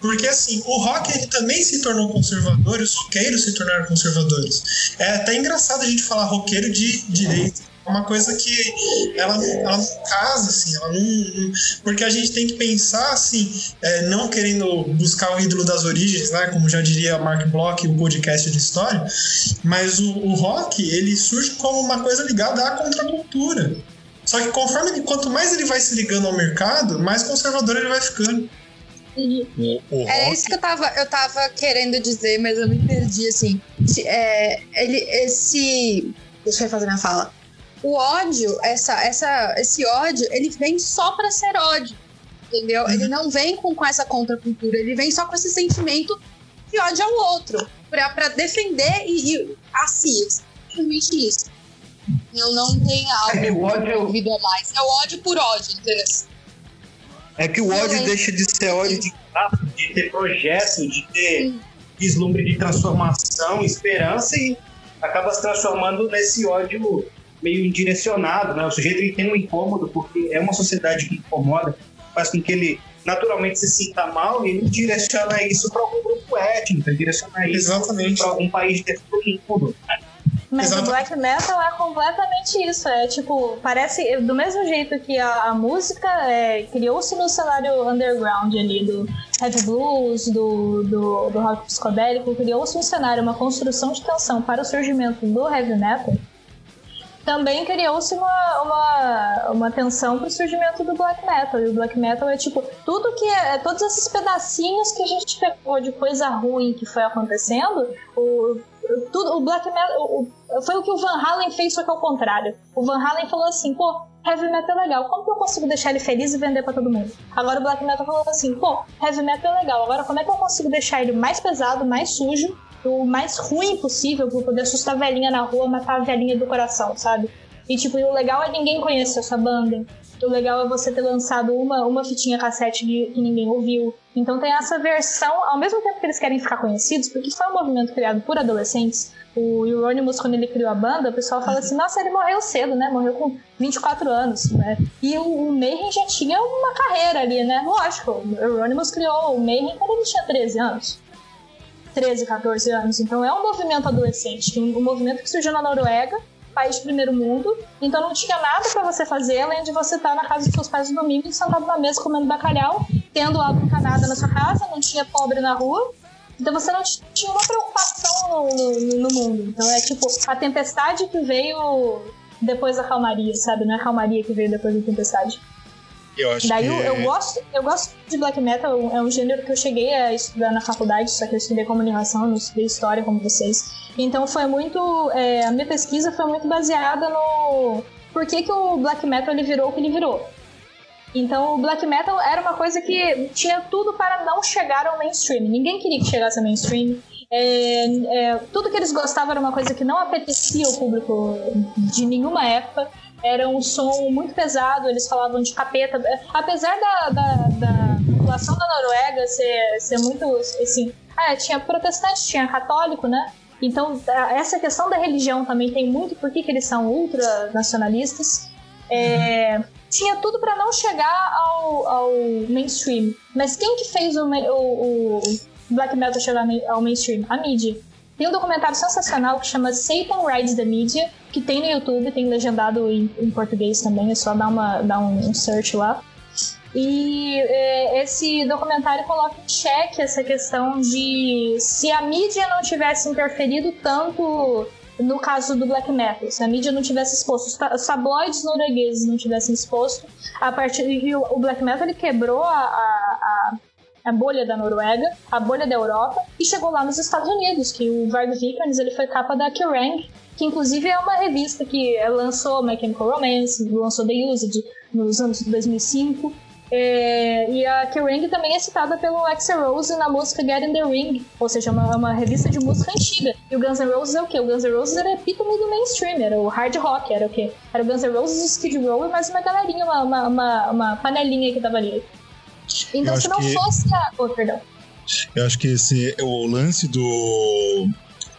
Porque assim, o rock ele também se tornou conservador e os roqueiros se tornaram conservadores. É até engraçado a gente falar roqueiro de direita. É uma coisa que ela, ela não casa, assim, ela não, porque a gente tem que pensar, assim, é, não querendo buscar o ídolo das origens, né, como já diria Mark Bloch, o podcast de história, mas o, o rock, ele surge como uma coisa ligada à contracultura. Só que conforme ele, quanto mais ele vai se ligando ao mercado, mais conservador ele vai ficando. O, o é isso que eu tava, eu tava querendo dizer, mas eu me perdi, assim. É, ele, esse... Deixa eu fazer minha fala o ódio, essa, essa, esse ódio, ele vem só para ser ódio, entendeu? Uhum. Ele não vem com, com essa contracultura, ele vem só com esse sentimento de ódio ao outro, para defender e, e a si, simplesmente isso. Eu não tenho algo é o ódio... a mais. É o ódio por ódio, entendeu? É que o ódio deixa de ser ódio de, de ter projeto, de ter Sim. vislumbre de transformação, esperança e acaba se transformando nesse ódio meio indirecionado, né? O sujeito ele tem um incômodo porque é uma sociedade que incomoda, faz com que ele naturalmente se sinta mal e ele direciona isso para algum grupo étnico, ele direciona isso para algum país dentro do mundo. Mas Exato. o black metal é completamente isso. É tipo, parece. Do mesmo jeito que a, a música é, criou-se no cenário underground ali, do heavy blues, do, do, do rock psicodélico, criou-se um cenário, uma construção de tensão para o surgimento do heavy metal também criou-se uma, uma, uma tensão pro surgimento do black metal. E o black metal é tipo, tudo que é, todos esses pedacinhos que a gente pegou de coisa ruim que foi acontecendo, o, tudo, o black metal, o, foi o que o Van Halen fez, só que ao contrário. O Van Halen falou assim, pô, heavy metal é legal, como que eu consigo deixar ele feliz e vender para todo mundo? Agora o black metal falou assim, pô, heavy metal é legal, agora como é que eu consigo deixar ele mais pesado, mais sujo o mais ruim possível pra poder assustar a velhinha na rua, matar a velhinha do coração, sabe? E tipo, e o legal é ninguém conhecer essa banda. O legal é você ter lançado uma, uma fitinha cassete que, que ninguém ouviu. Então tem essa versão, ao mesmo tempo que eles querem ficar conhecidos, porque foi um movimento criado por adolescentes. O Euronymous, quando ele criou a banda, o pessoal fala assim: nossa, ele morreu cedo, né? Morreu com 24 anos, né? E o, o Mayhem já tinha uma carreira ali, né? Lógico, o Euronymous criou o Mayhem quando ele tinha 13 anos. 13, 14 anos. Então é um movimento adolescente, um movimento que surgiu na Noruega, país de primeiro mundo. Então não tinha nada para você fazer além de você estar na casa dos seus pais no domingo, sentado na mesa comendo bacalhau, tendo água encanada na sua casa, não tinha pobre na rua. Então você não tinha uma preocupação no, no, no mundo. Então é tipo a tempestade que veio depois da calmaria, sabe? Não é a calmaria que veio depois da tempestade. Eu acho Daí que... eu, eu, gosto, eu gosto de black metal, é um gênero que eu cheguei a estudar na faculdade, só que eu estudei comunicação, não estudei história como vocês. Então foi muito. É, a minha pesquisa foi muito baseada no. Por que, que o black metal ele virou o que ele virou? Então o black metal era uma coisa que tinha tudo para não chegar ao mainstream. Ninguém queria que chegasse ao mainstream. É, é, tudo que eles gostavam era uma coisa que não apetecia o público de nenhuma época era um som muito pesado, eles falavam de capeta. Apesar da, da, da população da Noruega ser, ser muito. Assim, é, tinha protestante, tinha católico, né? Então, essa questão da religião também tem muito porque que eles são ultranacionalistas. É, tinha tudo para não chegar ao, ao, mainstream. Mas quem que fez o, o, o black metal chegar ao mainstream? A mídia. Tem um documentário sensacional que chama Satan Rides the Media, que tem no YouTube, tem legendado em, em português também, é só dar, uma, dar um, um search lá. E é, esse documentário coloca em xeque essa questão de se a mídia não tivesse interferido tanto no caso do black metal, se a mídia não tivesse exposto, os tabloides noruegueses não tivessem exposto, a partir o black metal ele quebrou a, a, a, bolha da Noruega, a bolha da Europa e chegou lá nos Estados Unidos, que o Varg Vikernes ele foi capa da Kerrang, que inclusive é uma revista que lançou My Chemical Romance, lançou The Used nos anos 2005 é, e a Kerrang também é citada pelo Axel Rose na música Get in the Ring, ou seja, uma, uma revista de música antiga. E o Guns N' Roses é o quê? O Guns N' Roses era epítome do mainstream, era o hard rock, era o quê? Era o Guns N' Roses, o Skid Row e mais uma galerinha, uma, uma, uma, uma panelinha que tava ali. Então, se não que... fosse a. Oh, perdão. Eu acho que esse o lance do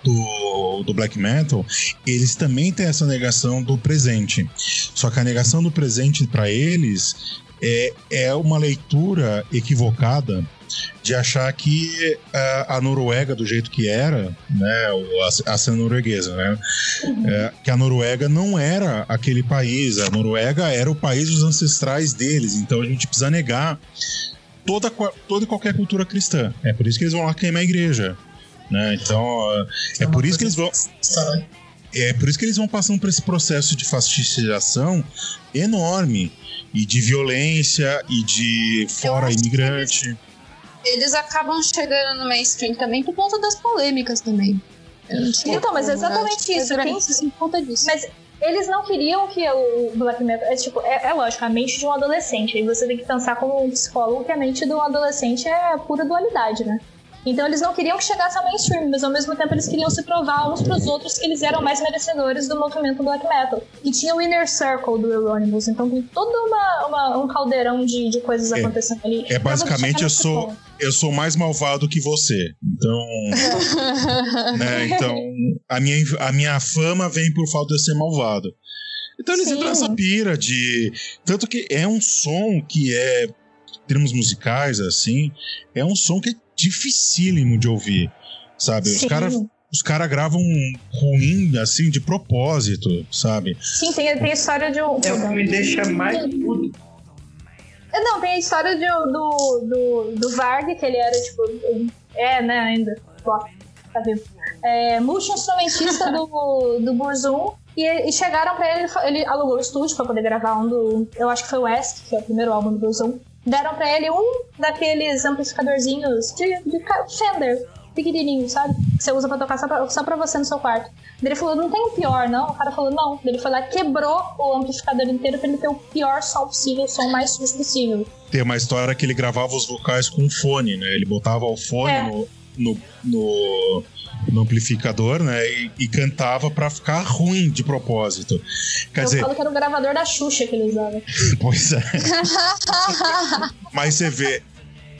do, do black metal, eles também têm essa negação do presente. Só que a negação do presente para eles é, é uma leitura equivocada de achar que a, a, Noruega, do jeito que era, né, a, a cena norueguesa, né, uhum. é, que a Noruega não era aquele país, a Noruega era o país dos ancestrais deles, então a gente precisa negar toda, toda e qualquer cultura cristã. É por isso que eles vão lá queimar a igreja. Né? Então, é, é por isso que eles vão. Né? É por isso que eles vão passando por esse processo de fascistização enorme e de violência e de fora imigrante. Eles, acabam chegando no mainstream também por conta das polêmicas também. Então, mas é exatamente isso. É tem... Assim, por conta disso. Mas eles não queriam que o black metal. É, tipo, é, é lógico, a mente de um adolescente. Aí você tem que pensar como um psicólogo que a mente do adolescente é pura dualidade, né? Então eles não queriam que chegasse ao mainstream, mas ao mesmo tempo eles queriam se provar uns pros outros que eles eram mais merecedores do movimento black metal. E tinha o Inner Circle do Euronymous, então tem todo uma, uma, um caldeirão de, de coisas é, acontecendo ali. É basicamente eu sou, eu sou mais malvado que você. Então. né, então, a minha, a minha fama vem por falta de ser malvado. Então eles Sim. entram nessa pira de. Tanto que é um som que é termos musicais, assim, é um som que é dificílimo de ouvir, sabe? Sim. Os caras os caras gravam ruim, assim, de propósito, sabe? Sim, tem, tem a história de um. É o que me deixa mais puto. É, não, tem a história de, do, do, do Varg, que ele era, tipo. É, né, ainda. Ó, tá vivo. É, multi-instrumentista do, do Burzum. E, e, chegaram pra ele, ele alugou o estúdio pra poder gravar um do. Eu acho que foi o West, que é o primeiro álbum do Burzum deram para ele um daqueles amplificadorzinhos de, de Fender, pequenininho, sabe? Que você usa pra tocar só pra, só pra você no seu quarto. Ele falou, não tem o pior, não? O cara falou, não. Ele foi lá quebrou o amplificador inteiro pra ele ter o pior som possível, o som mais sujo possível. Tem uma história que ele gravava os vocais com fone, né? Ele botava o fone é. no, no, no no amplificador, né? E, e cantava para ficar ruim de propósito. Quer Eu dizer, falo que era o gravador da Xuxa que ele usava. pois é. Mas você vê,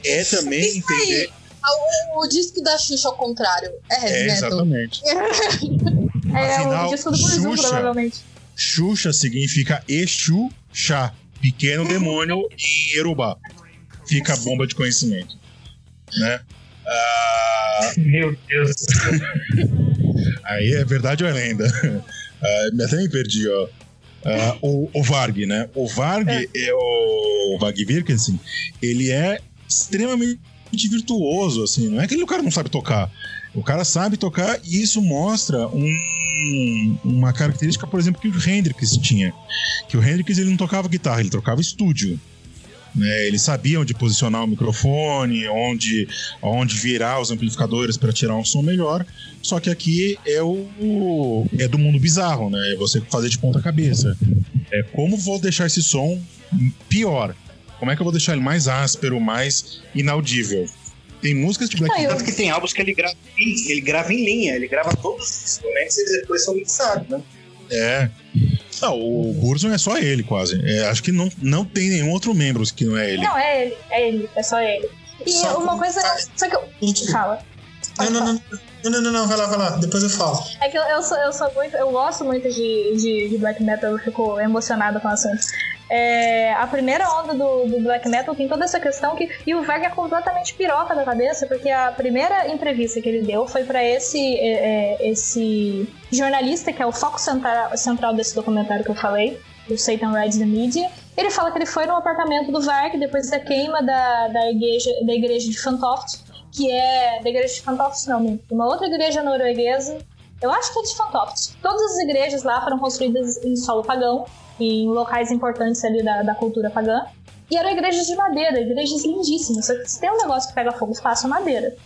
é também entender. O, o, disco da Xuxa ao contrário. É, é exatamente. é, Afinal, o disco do Burzum, provavelmente. Xuxa significa Exu Chá, pequeno demônio em Yorubá. Fica a bomba de conhecimento. Né? Ah, Meu Deus. Aí é verdade ou é lenda? Uh, até me perdi, ó. Uh, o, o Varg, né? O Varg é, é o, o Varg Virkensen, ele é extremamente virtuoso, assim. Não é que o cara não sabe tocar. O cara sabe tocar e isso mostra um, uma característica, por exemplo, que o Hendrix tinha. Que o Hendrix ele não tocava guitarra, ele tocava estúdio. Né? Eles sabiam onde posicionar o microfone, onde, onde virar os amplificadores para tirar um som melhor. Só que aqui é o é do mundo bizarro, né? É você fazer de ponta cabeça. É como vou deixar esse som pior? Como é que eu vou deixar ele mais áspero, mais inaudível? Tem músicas de Black Metal. Tanto que tem álbuns que ele grava, ele grava em linha, ele grava todos os instrumentos e depois são mixados, né? É. Não, o Burzum é só ele, quase. É, acho que não, não tem nenhum outro membro que não é ele. Não, é ele, é ele, é só ele. E só uma coisa. Só que eu. Fala. Não, não, não, não, não, não, não, vai lá, vai lá, depois eu falo. É que eu, eu, sou, eu sou muito. Eu gosto muito de, de, de black metal, eu fico emocionada com o assunto. É, a primeira onda do, do, black metal tem toda essa questão que. E o Veg é completamente piroca da cabeça, porque a primeira entrevista que ele deu foi para esse, é, é, esse jornalista, que é o foco central, central desse documentário que eu falei, do Satan Rides the Media. Ele fala que ele foi no apartamento do Varg depois da queima da, da, igreja, da igreja de Fantoft, que é. Da igreja de Fantoft, não, uma outra igreja norueguesa. Eu acho que é de Fantoft. Todas as igrejas lá foram construídas em solo pagão, em locais importantes ali da, da cultura pagã. E eram igrejas de madeira, igrejas lindíssimas. Só que se tem um negócio que pega fogo, faça madeira.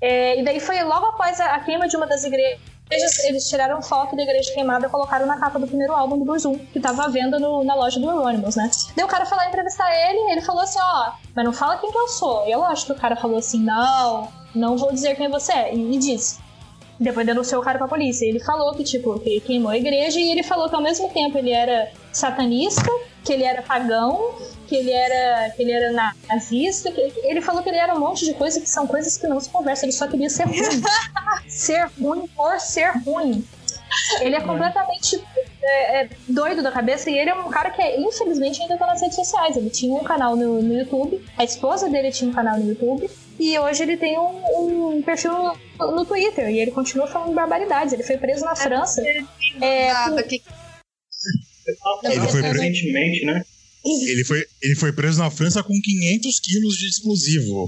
É, e daí foi logo após a, a queima de uma das igrejas eles tiraram foto da igreja queimada e colocaram na capa do primeiro álbum do Burzum, que tava à venda no, na loja do Euronymous, né? Daí o cara foi lá entrevistar ele, ele falou assim, ó, mas não fala quem que eu sou. E eu acho que o cara falou assim, não, não vou dizer quem você é. E, e disse. Depois denunciou o cara pra polícia. Ele falou que, tipo, que ele queimou a igreja e ele falou que ao mesmo tempo ele era satanista, que ele era pagão, que ele era, que ele era nazista. Que ele falou que ele era um monte de coisas que são coisas que não se conversam. Ele só queria ser ruim. ser ruim por ser ruim. Ele é completamente é, é, doido da cabeça e ele é um cara que, é, infelizmente, ainda tá nas redes sociais. Ele tinha um canal no, no YouTube, a esposa dele tinha um canal no YouTube e hoje ele tem um, um perfil no, no, Twitter e ele continua falando barbaridades. Ele foi preso na França. É, com... Ele foi recentemente, né? Ele foi, ele foi preso na França com 500 quilos de explosivo.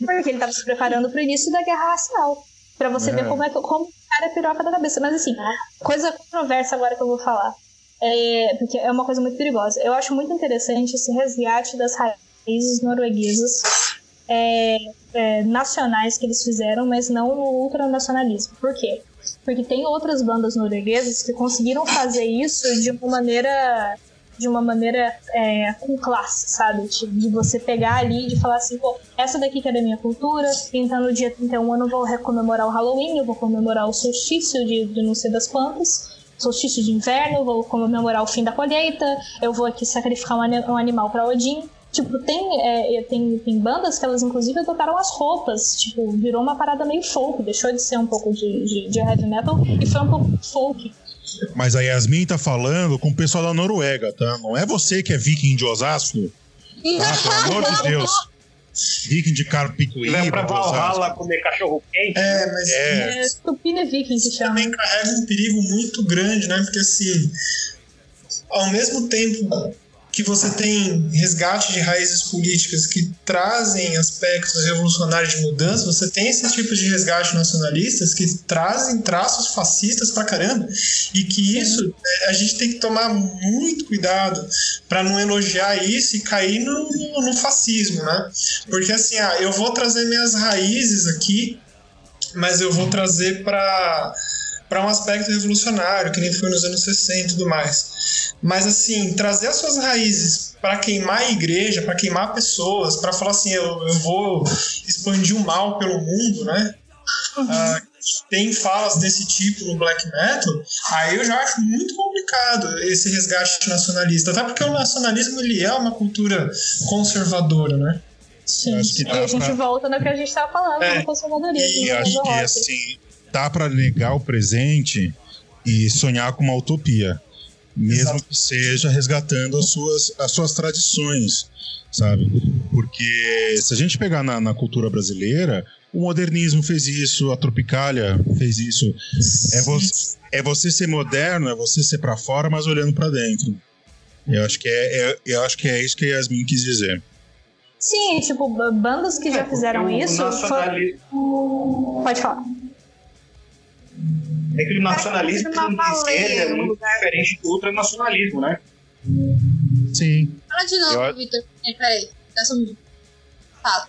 Porque ele estava se preparando para o início da guerra racial. Para você é. ver como, é, como o cara é piroca da cabeça. Mas assim, coisa controversa agora que eu vou falar. É, porque é uma coisa muito perigosa. Eu acho muito interessante esse resgate das raízes norueguesas é, é, nacionais que eles fizeram, mas não o ultranacionalismo. Por quê? Porque tem outras bandas norueguesas que conseguiram fazer isso de uma maneira de uma maneira é, com classe, sabe? De, de, você pegar ali e de falar assim, pô, essa daqui que é da minha cultura, então no dia 31 eu não vou comemorar o Halloween, eu vou comemorar o solstício de, de não sei das quantas, solstício de inverno, vou comemorar o fim da colheita, eu vou aqui sacrificar um, um animal para Odin. Tipo, tem, é, tem, tem bandas que elas inclusive adotaram as roupas, tipo, virou uma parada meio folk, deixou de ser um pouco de, de, de heavy metal e foi um pouco folk. Mas a Yasmin tá falando com o pessoal da Noruega, tá? Não é você que é viking de Osasco. Tá? Pelo amor de Deus. Viking de Carpicuí. Vai pra Valhalla comer cachorro quente. É, mas. É, é Tupina Viking que chama. Também carrega um perigo muito grande, né? Porque assim. Ao mesmo tempo que você tem resgate de raízes políticas que trazem aspectos revolucionários de mudança, você tem esse tipo de resgate nacionalistas que trazem traços fascistas pra caramba. E que isso é, a gente tem que tomar muito cuidado para não elogiar isso e cair no, no fascismo, né? Porque assim, ah, eu vou trazer minhas raízes aqui, mas eu vou trazer para para um aspecto revolucionário, que nem foi nos anos 60 e tudo mais. Mas, assim, trazer as suas raízes para queimar a igreja, para queimar pessoas, para falar assim, eu, eu vou expandir o mal pelo mundo, né? Uhum. Ah, tem falas desse tipo no black metal, aí eu já acho muito complicado esse resgate nacionalista, até porque o nacionalismo ele é uma cultura conservadora, né? Sim, acho que e a gente pra... volta no que a gente estava falando é, do conservadorismo. E acho que, assim, dá para negar o presente e sonhar com uma utopia, mesmo Exato. que seja resgatando as suas, as suas tradições, sabe? Porque se a gente pegar na, na cultura brasileira, o modernismo fez isso, a tropicália fez isso. É você, é você ser moderno, é você ser para fora, mas olhando para dentro. Eu acho que é, é, eu acho que é isso que a Yasmin quis dizer. Sim, tipo, bandas que é, já fizeram isso. Foi... Pode falar. É que o nacionalismo de esquerda é muito diferente do ultranacionalismo, né? Sim. Fala de novo, Eu... Vitor. Peraí, dá só um Fala.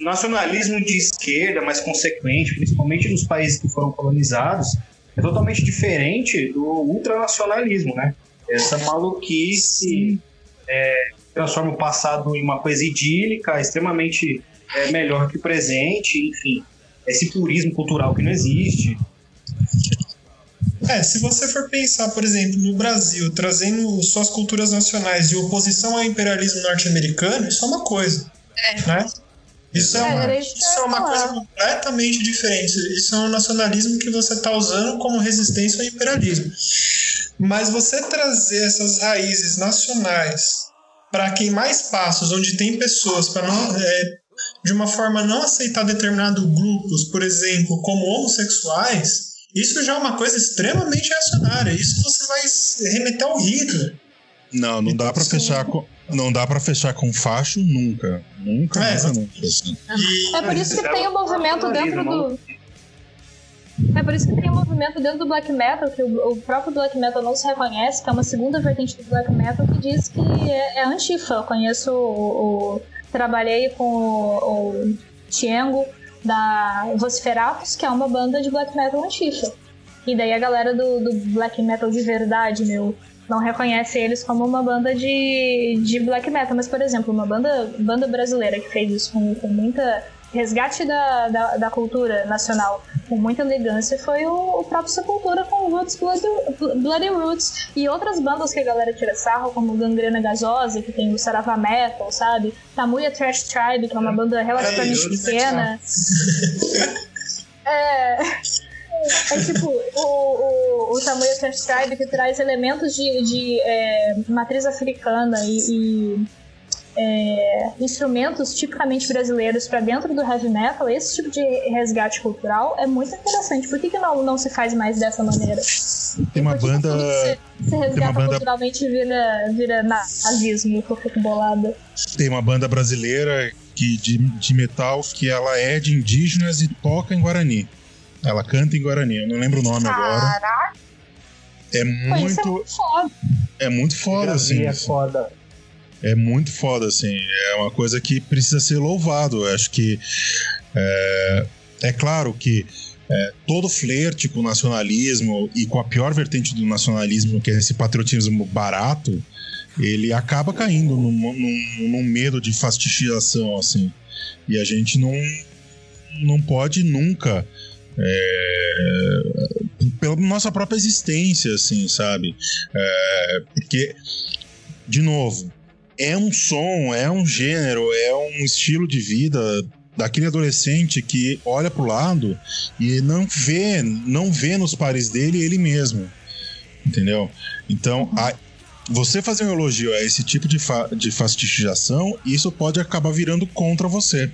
Nacionalismo de esquerda, mais consequente, principalmente nos países que foram colonizados, é totalmente diferente do ultranacionalismo, né? Essa maluquice é, transforma o passado em uma coisa idílica, extremamente é, melhor que o presente, enfim. Esse purismo cultural que não existe. É, se você for pensar, por exemplo, no Brasil, trazendo suas culturas nacionais de oposição ao imperialismo norte-americano, isso é uma coisa. É. Né? Isso é, uma, isso é uma coisa completamente diferente. Isso é um nacionalismo que você está usando como resistência ao imperialismo. Mas você trazer essas raízes nacionais para queimar espaços onde tem pessoas para não é, de uma forma não aceitar determinados grupos, por exemplo, como homossexuais, isso já é uma coisa extremamente reacionária. Isso você vai remeter ao Hitler. Não, não dá para fechar com. Não dá para fechar com facho nunca. Nunca, é, nunca, nunca. Assim. É por isso que tem um movimento dentro do. É por isso que tem um movimento dentro do black metal, que o, o, próprio black metal não se reconhece, que é uma segunda vertente do black metal que diz que é, é antifa. Eu conheço o, o trabalhei com o, o Tiengo da Vociferatus, que é uma banda de black metal antifa. E daí a galera do, do black metal de verdade, meu, não reconhece eles como uma banda de, de black metal. Mas, por exemplo, uma banda, banda brasileira que fez isso com, com muita resgate da, da, da, cultura nacional com muita elegância foi o, o próprio Sepultura com o Roots Bloody, Bloody, Roots e outras bandas que a galera tira sarro, como Gangrena Gasosa, que tem o Sarava Metal, sabe? Tamuya Trash Tribe, que é uma banda relativamente pequena. É. É tipo o, o, o Tamuya Trash Tribe que traz elementos de, de é, matriz africana e, e é, instrumentos tipicamente brasileiros para dentro do heavy metal, esse tipo de resgate cultural é muito interessante. Por que, que não, não se faz mais dessa maneira? Tem uma banda. Se, se resgata banda... culturalmente vira, vira nazismo, que eu fico bolada. Tem uma banda brasileira que, de, de metal que ela é de indígenas e toca em Guarani. Ela canta em Guarani, eu não lembro o nome Caraca. agora. É, é muito. é muito foda. É muito foda, assim. É foda é muito foda, assim. É uma coisa que precisa ser louvado. Eu acho que é, é claro que é, todo flerte com o nacionalismo e com a pior vertente do nacionalismo, que é esse patriotismo barato, ele acaba caindo num, num, num medo de fastidiação, assim. E a gente não, não pode nunca. É, pela nossa própria existência, assim, sabe? É, porque, de novo, é um som, é um gênero, é um estilo de vida daquele adolescente que olha pro lado e não vê, não vê nos pares dele ele mesmo. Entendeu? Então, a, você fazer um elogio a esse tipo de, fa de fastidiação, isso pode acabar virando contra você.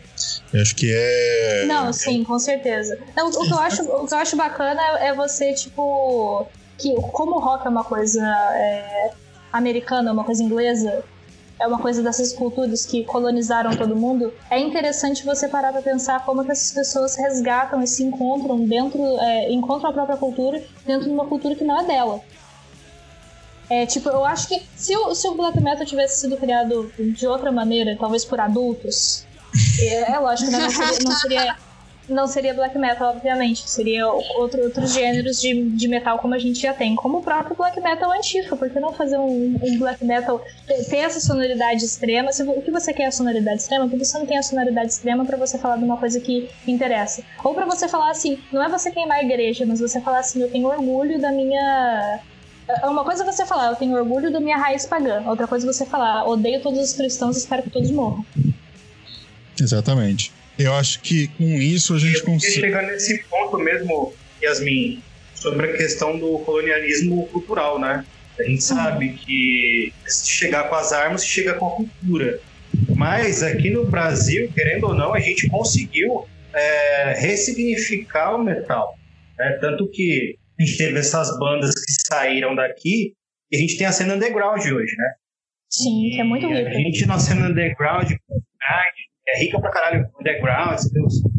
Eu acho que é. Não, sim, com certeza. O, que eu acho, o que eu acho bacana é você, tipo. Que como o rock é uma coisa é, americana, é uma coisa inglesa, é uma coisa dessas culturas que colonizaram todo mundo, é interessante você parar para pensar como que essas pessoas resgatam e se encontram dentro, é, encontram a própria cultura dentro de uma cultura que não é dela. É, tipo, eu acho que se o, se o Black Metal tivesse sido criado de outra maneira, talvez por adultos, é, é lógico, né? Não seria, não seria não seria black metal, obviamente. Seria outro, outros gêneros de, de metal como a gente já tem. Como o próprio black metal antifa. Por que não fazer um, um black metal ter essa sonoridade extrema? Se, o que você quer é a sonoridade extrema? Porque você não tem a sonoridade extrema para você falar de uma coisa que interessa. Ou para você falar assim, não é você queimar a igreja, mas você falar assim, eu tenho orgulho da minha é uma coisa é você falar, eu tenho orgulho da minha raiz pagã. Outra coisa é você falar, odeio todos os cristãos e espero que todos morram. Exatamente. Eu acho que com isso a gente consegue. chegar nesse ponto mesmo, Yasmin, sobre a questão do colonialismo cultural, né? A gente sabe que se chegar com as armas, se chega com a cultura. Mas aqui no Brasil, querendo ou não, a gente conseguiu é, ressignificar o metal. Né? Tanto que a gente teve essas bandas que saíram daqui e a gente tem a cena underground hoje, né? Sim, que é muito rico. A gente na cena underground, é rica pra caralho underground,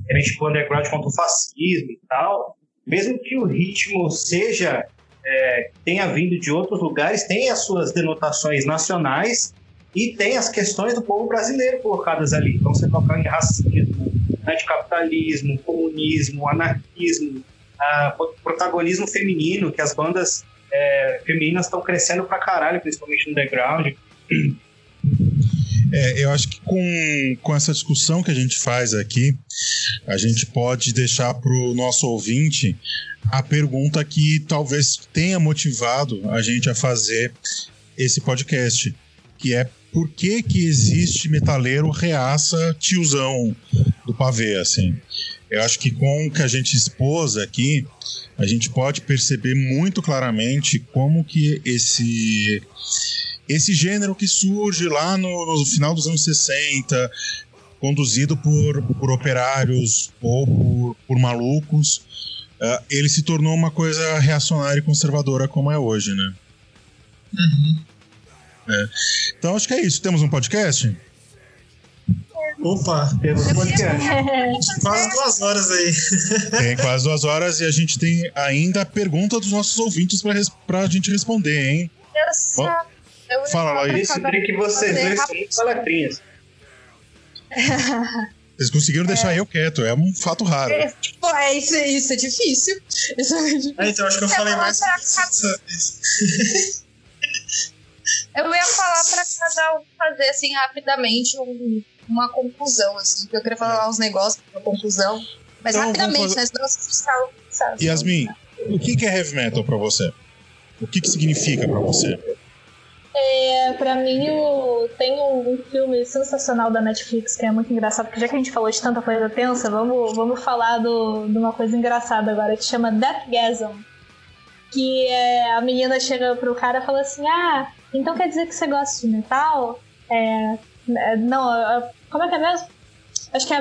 é tipo underground contra o fascismo e tal. Mesmo que o ritmo seja é, tenha vindo de outros lugares, tem as suas denotações nacionais e tem as questões do povo brasileiro colocadas ali. Então você toca em racismo, anticapitalismo, comunismo, anarquismo, protagonismo feminino, que as bandas é, femininas estão crescendo pra caralho, principalmente no underground. É, eu acho que com, com essa discussão que a gente faz aqui, a gente pode deixar para o nosso ouvinte a pergunta que talvez tenha motivado a gente a fazer esse podcast, que é por que que existe metaleiro reaça tiozão do pavê, assim. Eu acho que com o que a gente expôs aqui, a gente pode perceber muito claramente como que esse esse gênero que surge lá no, no final dos anos 60, conduzido por, por operários ou por, por malucos, uh, ele se tornou uma coisa reacionária e conservadora como é hoje, né? Uhum. É. Então acho que é isso. Temos um podcast? Opa, Temos podcast. quase duas horas aí. Tem quase duas horas e a gente tem ainda a pergunta dos nossos ouvintes pra, res- pra gente responder, hein? Eu só. Eu Fala, Laís. Isso cada- que vocês fazer são paletrinhas. Vocês conseguiram deixar eu quieto, é um fato raro. É, tipo, é isso, isso é difícil. Isso é difícil. É, então acho que eu falei mais. Eu ia falar pra cada um fazer, assim, rapidamente um- uma conclusão, assim. que Eu queria falar uns negócios, uma conclusão. Mas Então, rapidamente, vamos né? Senão cansados. Yasmin, o que que é heavy metal pra você? O que que significa pra você? É, pra mim, o... tem um, filme sensacional da Netflix que é muito engraçado, porque já que a gente falou de tanta coisa tensa, vamos, vamos falar do, de uma coisa engraçada agora, que chama Deathgasm. Que é, a menina chega pro cara e fala assim: Ah, então quer dizer que você gosta de metal? É, é, não, é, como é que é mesmo? Acho que a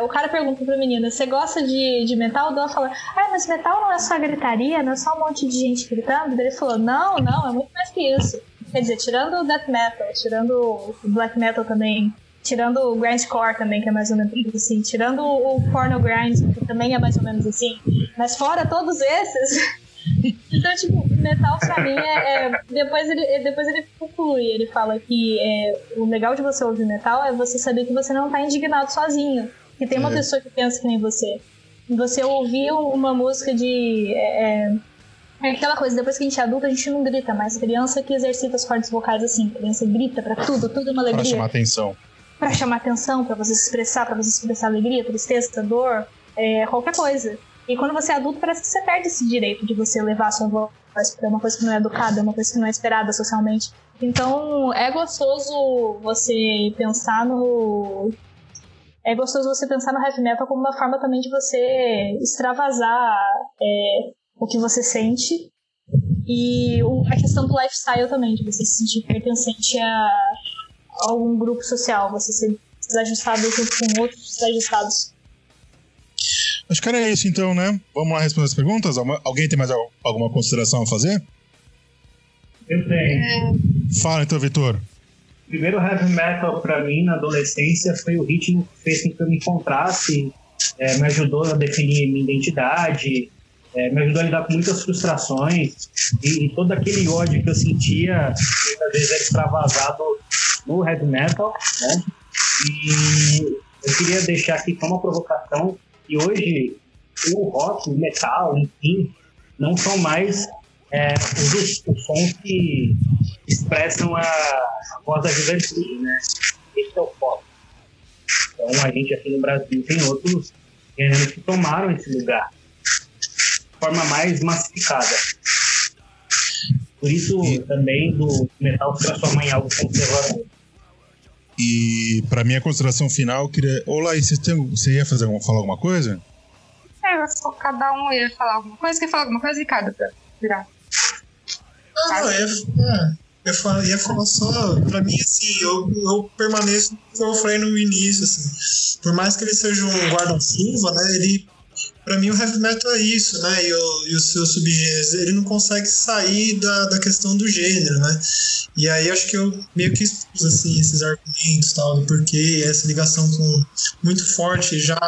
a- o cara pergunta pra menina: Você gosta de, de metal? Ela fala: Ah, mas metal não é só gritaria, não é só um monte de gente gritando? Daí ele falou: Não, não, é muito mais que isso. Quer dizer, tirando o death metal, tirando o black metal também, tirando o grindcore também, que é mais ou menos assim, tirando o porno grind, que também é mais ou menos assim, mas fora todos esses. então, tipo, metal pra mim é. é- depois, ele, depois ele conclui, ele fala que é, o legal de você ouvir metal é você saber que você não tá indignado sozinho, que tem uma É. pessoa que pensa que nem você. Você ouvir uma música de. é, é, aquela coisa, depois que a gente é adulto, a gente não grita mais. Criança que exercita as cordas vocais assim. Criança grita pra tudo, tudo é uma Pra alegria. chamar atenção. Pra chamar atenção, pra você se expressar, pra você expressar alegria, tristeza, dor, é, qualquer coisa. E quando você é adulto, parece que você perde esse direito de você levar a sua voz pra uma coisa que não é educada, uma coisa que não é esperada socialmente. Então, é gostoso você pensar no. É gostoso você pensar no heavy metal como uma forma também de você extravasar é, o que você sente. E o- a questão do lifestyle também, de você se sentir pertencente a, a algum grupo social, você ser desajustado junto com outros desajustados. Acho que era isso então, né? Vamos lá responder as perguntas? Algu- Alguém tem mais al- alguma consideração a fazer? Eu tenho. Fala então, Vitor. O primeiro heavy metal pra mim na adolescência foi o ritmo que fez com que eu me encontrasse, é, me ajudou a definir minha identidade, é, me ajudou a lidar com muitas frustrações e, e todo aquele ódio que eu sentia muitas vezes era extravasado no heavy metal, né? E eu queria deixar aqui só uma provocação que hoje o rock, o metal, enfim, não são mais é, os, os sons que expressam a, a voz da juventude, né? Esse é o foco. Então a gente aqui no Brasil tem outros gêneros que tomaram esse lugar forma mais massificada. Por isso também do metal se transformar em algo conservador. E pra minha consideração final, eu queria. Laís, você, tem- você ia fazer alguma, falar alguma coisa? É, eu acho que cada um ia falar alguma coisa. Quer falar alguma coisa, Ricardo, pra virar? Ah, não, eu ia, é, eu ia falar só. Pra mim, assim, eu, eu permaneço que eu falei no início, assim. Por mais que ele seja um guarda-chuva, né? Ele. Pra mim, o heavy metal é isso, né? E, o, e os seus subgêneros. Ele não consegue sair da, da questão do gênero, né? E aí acho que eu meio que expus, assim, esses argumentos, tal, do porquê, essa ligação com muito forte já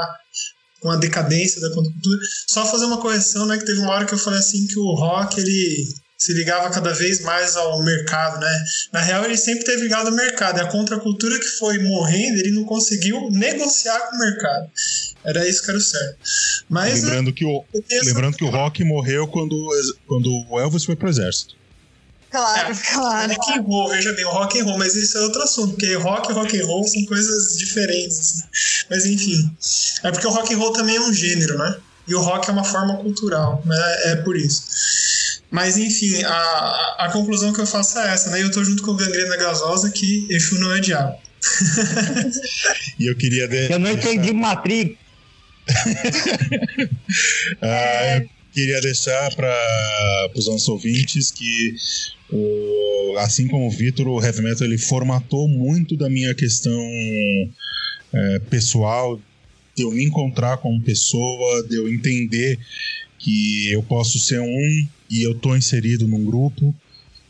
com a decadência da contracultura. Só fazer uma correção, né? Que teve uma hora que eu falei assim que o rock, ele se ligava cada vez mais ao mercado, né? Na real, ele sempre teve ligado ao mercado. E a contracultura que foi morrendo, ele não conseguiu negociar com o mercado. Era isso que era o certo. Mas lembrando, que o, lembrando que o Rock morreu quando, quando o Elvis foi pro exército. Claro, É, claro. Rock and roll, veja bem, o rock and roll, mas isso é outro assunto, porque rock e rock and roll são coisas diferentes. assim. Mas enfim, é porque o rock and roll também é um gênero, né? E o rock é uma forma cultural, né? É por isso. Mas enfim, a, a, a conclusão que eu faço é essa, né? Eu tô junto com o Gangrena Gasosa que Exu não é diabo. E eu queria. De... Eu não entendi Matrix. Ah, queria deixar para os nossos ouvintes que, o, assim como o Vitor, o Heavy Metal ele formatou muito da minha questão é, pessoal, de eu me encontrar como pessoa, de eu entender que eu posso ser um e eu tô inserido num grupo,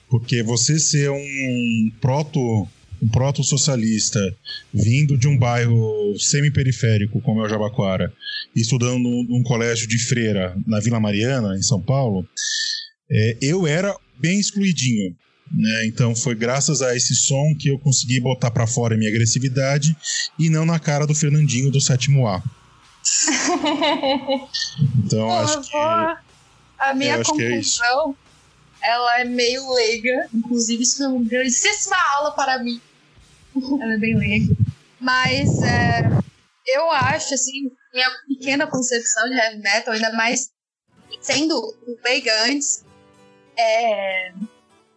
Porque você ser um proto um proto-socialista vindo de um bairro semi-periférico como é o Jabaquara estudando num, num colégio de freira na Vila Mariana, em São Paulo, é, eu era bem excluidinho. Né? Então foi graças a esse som que eu consegui botar para fora a minha agressividade e não na cara do Fernandinho do sétimo A. então Pô, acho que A minha acho que é conclusão, ela é meio leiga. Inclusive, isso foi uma grandíssima aula para mim. ela é bem leiga. Mas é, eu acho, assim, minha pequena concepção de heavy metal, ainda mais sendo leiga antes, é,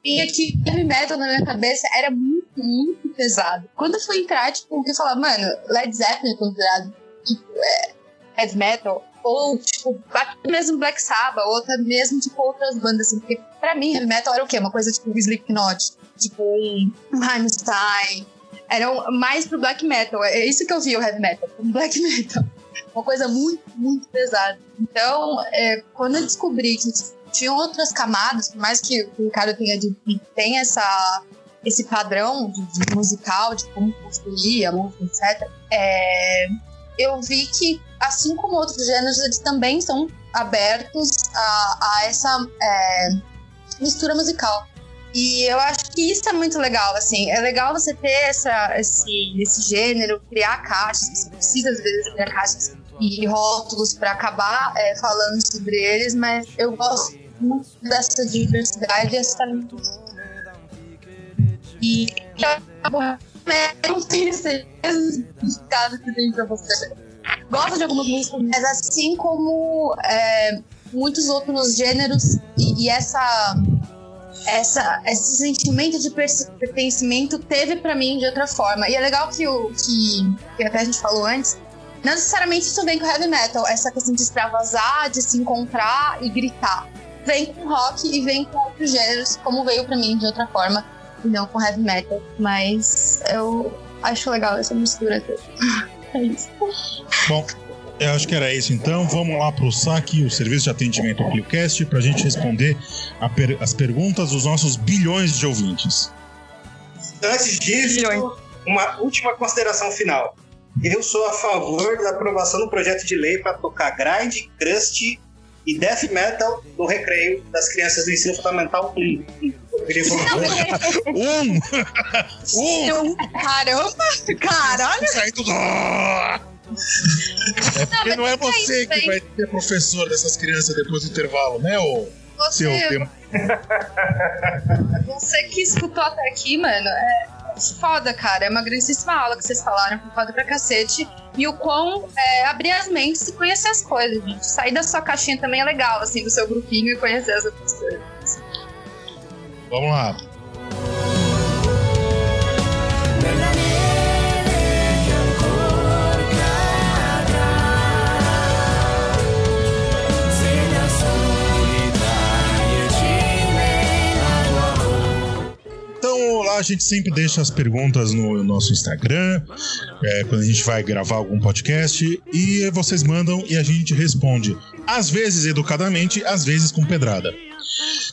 vinha que heavy metal na minha cabeça era muito, muito pesado. Quando eu fui entrar, tipo, que eu falava, mano, Led Zeppelin é considerado tipo, é, heavy metal, ou, tipo, até mesmo Black Sabbath, ou até mesmo, tipo, outras bandas, assim, porque pra mim, heavy metal era o quê? Uma coisa tipo Slipknot, tipo um Rammstein, era um- mais pro black metal, é isso que eu vi o heavy metal, um black metal. Uma coisa muito, muito pesada. Então, é, quando eu descobri que tinham outras camadas, por mais que o cara tenha, tem essa, esse padrão de, de musical, de como construir a música, etc., é, eu vi que, assim como outros gêneros, eles também são abertos a, a essa é, mistura musical. E eu acho que isso é muito legal, assim. É legal você ter essa, esse, esse gênero, criar caixas. Você precisa, às vezes, criar caixas e rótulos para acabar é, falando sobre eles, mas eu gosto muito dessa diversidade e essa E eu não tenho certeza do que tem pra você. Gosto de algumas músicas, mas assim como é, muitos outros gêneros e, e essa essa, esse sentimento de pertencimento teve pra mim de outra forma. E é legal que o que, que até a gente falou antes, não necessariamente isso vem com heavy metal, essa questão de extravasar, de se encontrar e gritar. Vem com rock e vem com outros gêneros, como veio pra mim de outra forma, e não com heavy metal. Mas eu acho legal essa mistura. toda. É isso. Bom, eu acho que era isso então. Vamos lá pro saque, o serviço de atendimento ao ClioCast, pra gente responder a per- as perguntas dos nossos bilhões de ouvintes. Antes disso, uma última consideração final. Eu sou a favor da aprovação do projeto de lei para tocar grind, crust e death metal no recreio das crianças do ensino fundamental 1. Eu queria falar- Um! um! Caramba! Caralho! Saindo do... É porque não é você que vai ser professor dessas crianças depois do intervalo, né, ô Você, tema? você que escutou até aqui, mano, é foda, cara. É uma grandíssima aula que vocês falaram, foda pra cacete. E o quão é, abrir as mentes e conhecer as coisas, gente. Sair da sua caixinha também é legal, assim, do seu grupinho e conhecer as outras coisas. Vamos lá. Lá a gente sempre deixa as perguntas no nosso Instagram, é, quando a gente vai gravar algum podcast, e vocês mandam e a gente responde. Às vezes educadamente, às vezes com pedrada.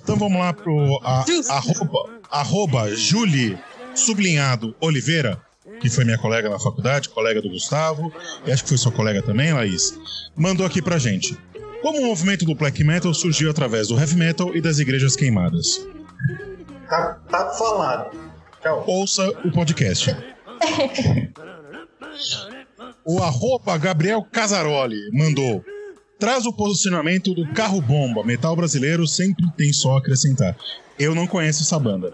Então vamos lá pro a, arroba, arroba Julie sublinhado Oliveira, que foi minha colega na faculdade, colega do Gustavo, e acho que foi sua colega também, Laís, mandou aqui pra gente. Como o movimento do black metal surgiu através do heavy metal e das igrejas queimadas? Tá, tá falado. Tchau. Ouça o podcast. O arroba Gabriel Casaroli mandou. Traz o posicionamento do carro bomba. Metal brasileiro sempre tem só a acrescentar. Eu não conheço essa banda.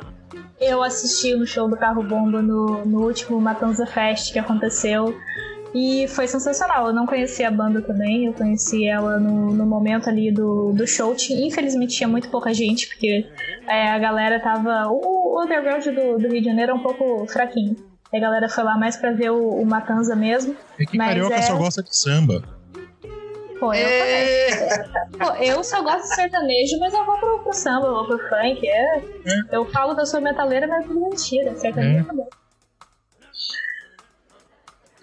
Eu assisti um show do Carro Bomba no, no último Matanza Fest que aconteceu e foi sensacional. Eu não conhecia a banda também, eu conheci ela no, no momento ali do, do show. Infelizmente tinha muito pouca gente, porque é, a galera tava. O, o underground do, do Rio de Janeiro é um pouco fraquinho. A galera foi lá mais pra ver o, o Matanza mesmo. É que Mas carioca é- só gosta de samba. Pô, eu, Pô, eu só gosto de sertanejo, mas eu vou pro, pro samba, eu vou pro funk. É, Eu falo que eu sou metaleira, mas é tudo mentira. Sertanejo É. também.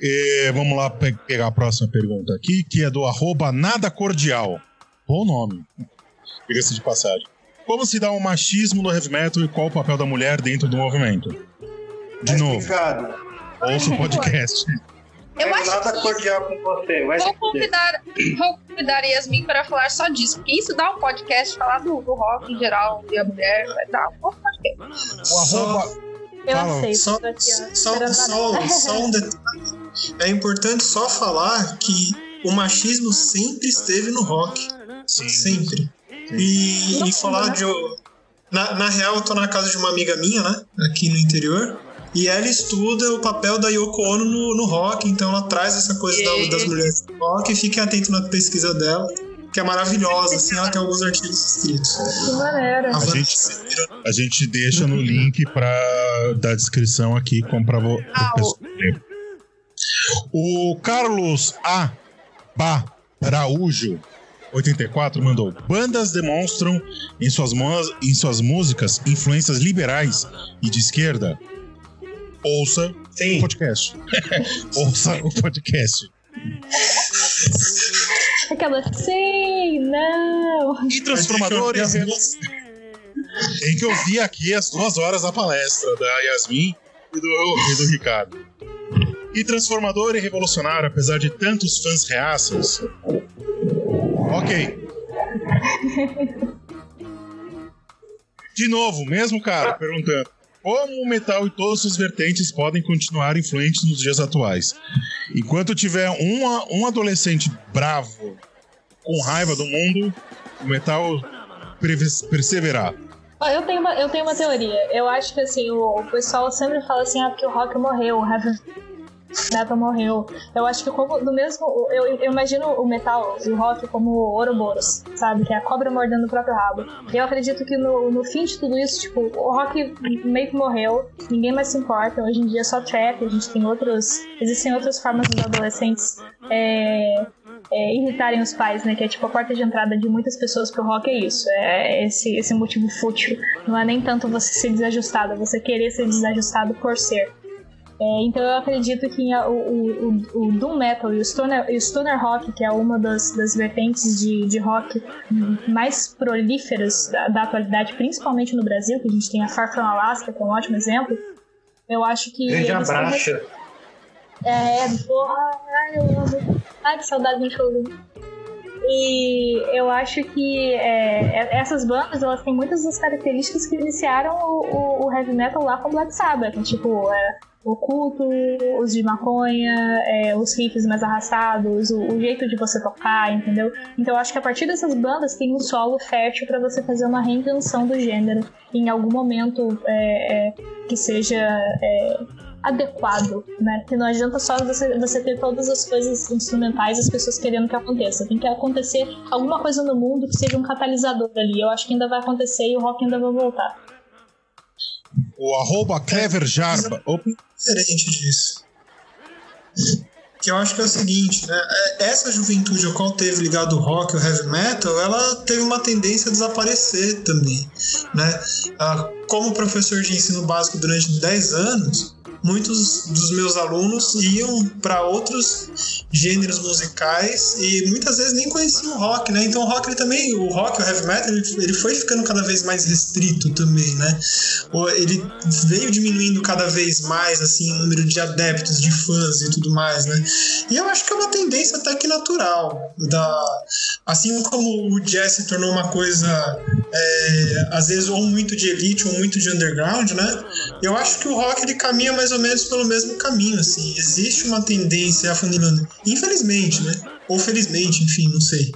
E vamos lá pe- pegar a próxima pergunta aqui, que é do arroba nada cordial. Bom nome. Diga-se de passagem. Como se dá um machismo no heavy metal e qual o papel da mulher dentro do movimento? De Tá novo, explicado. ouça o podcast. Eu é acho nada que cordial com você. Vou convidar, vou convidar Yasmin para falar só disso, porque isso dá um podcast, falar do, do rock em geral e a mulher, vai dar um podcast. O arroba. Eu aceito. Só, só, só, só um detalhe. É importante só falar que o machismo sempre esteve no rock. Sempre. E, e falar de. Na, na real, eu tô na casa de uma amiga minha, né? Aqui no interior. E ela estuda o papel da Yoko Ono no, no rock, então ela traz essa coisa da- das mulheres no rock. E fiquem atentos na pesquisa dela, que é maravilhosa, assim, ela tem alguns artigos escritos. Que maneiro. A gente- A gente deixa no link pra, da descrição aqui como pra vo- pessoal ler. O Carlos A. Araújo 84 mandou: Bandas demonstram em suas, em suas músicas influências liberais e de esquerda. Ouça o Sim. podcast. Ouça o podcast. Aquela, sim, não. E transformador As e duas- Tem que ouvir aqui as duas horas da palestra da Yasmin e do, e do Ricardo. E transformador e revolucionário, apesar de tantos fãs reaças. Ok. De novo, mesmo cara perguntando como o metal e todas suas vertentes podem continuar influentes nos dias atuais. Enquanto tiver uma, um adolescente bravo com raiva do mundo, o metal perseverar. Ó, Eu tenho, uma, eu tenho uma teoria. Eu acho que assim, o, o pessoal sempre fala assim, ah, porque o rock morreu, o heavy metal morreu. Eu acho que como do mesmo. Eu, eu imagino o metal e o rock como Ouroboros, sabe? Que é a cobra mordendo o próprio rabo. E eu acredito que no, no fim de tudo isso, tipo, o rock meio que morreu, ninguém mais se importa. Hoje em dia é só trap, a gente tem outros. Existem outras formas dos adolescentes. É, é, irritarem os pais, né? Que é tipo a porta de entrada de muitas pessoas pro rock é isso. É esse, esse motivo fútil. Não é nem tanto você ser desajustado, é você querer ser desajustado por ser. É, então eu acredito que o, o, o, Doom Metal e o Stoner, o Stoner Rock, que é uma das, das vertentes de, de rock mais prolíferas da, da atualidade, principalmente no Brasil, que a gente tem a Far From Alaska, que é um ótimo exemplo, eu acho que. Grande abraço. é, porra, ai, eu amo. Ai, que saudade do showzinho. E eu acho que é, é- essas bandas, elas têm muitas das características que iniciaram o, o- o heavy metal lá com Black Sabbath. Tipo, é, o culto, os de maconha, é, os riffs mais arrastados, o, o jeito de você tocar, entendeu? Então eu acho que a partir dessas bandas tem um solo fértil para você fazer uma reinvenção do gênero em algum momento é, é, que seja é, adequado, né? Que não adianta só você, você ter todas as coisas instrumentais as pessoas querendo que aconteça. Tem que acontecer alguma coisa no mundo que seja um catalisador ali. Eu acho que ainda vai acontecer e o rock ainda vai voltar. O arroba cleverjarba. Opa, diferente disso. Que eu acho que é o seguinte, né? é- Essa juventude ao qual teve ligado o rock, o heavy metal, ela teve uma tendência a desaparecer também, né? Ah, Como professor de ensino básico durante 10 anos, muitos dos meus alunos iam para outros gêneros musicais e muitas vezes nem conheciam o rock, né? Então o rock ele também, o rock, o heavy metal, ele, foi ficando cada vez mais restrito também, né? Ele veio diminuindo cada vez mais assim o número de adeptos, de fãs e tudo mais, né? E eu acho que é uma tendência até que natural da assim como o jazz se tornou uma coisa é, às vezes ou muito de elite ou muito de underground, né? Eu acho que o rock ele caminha mais ou menos pelo mesmo caminho, assim. Existe uma tendência afunilando, infelizmente, né? Ou felizmente, enfim, não sei.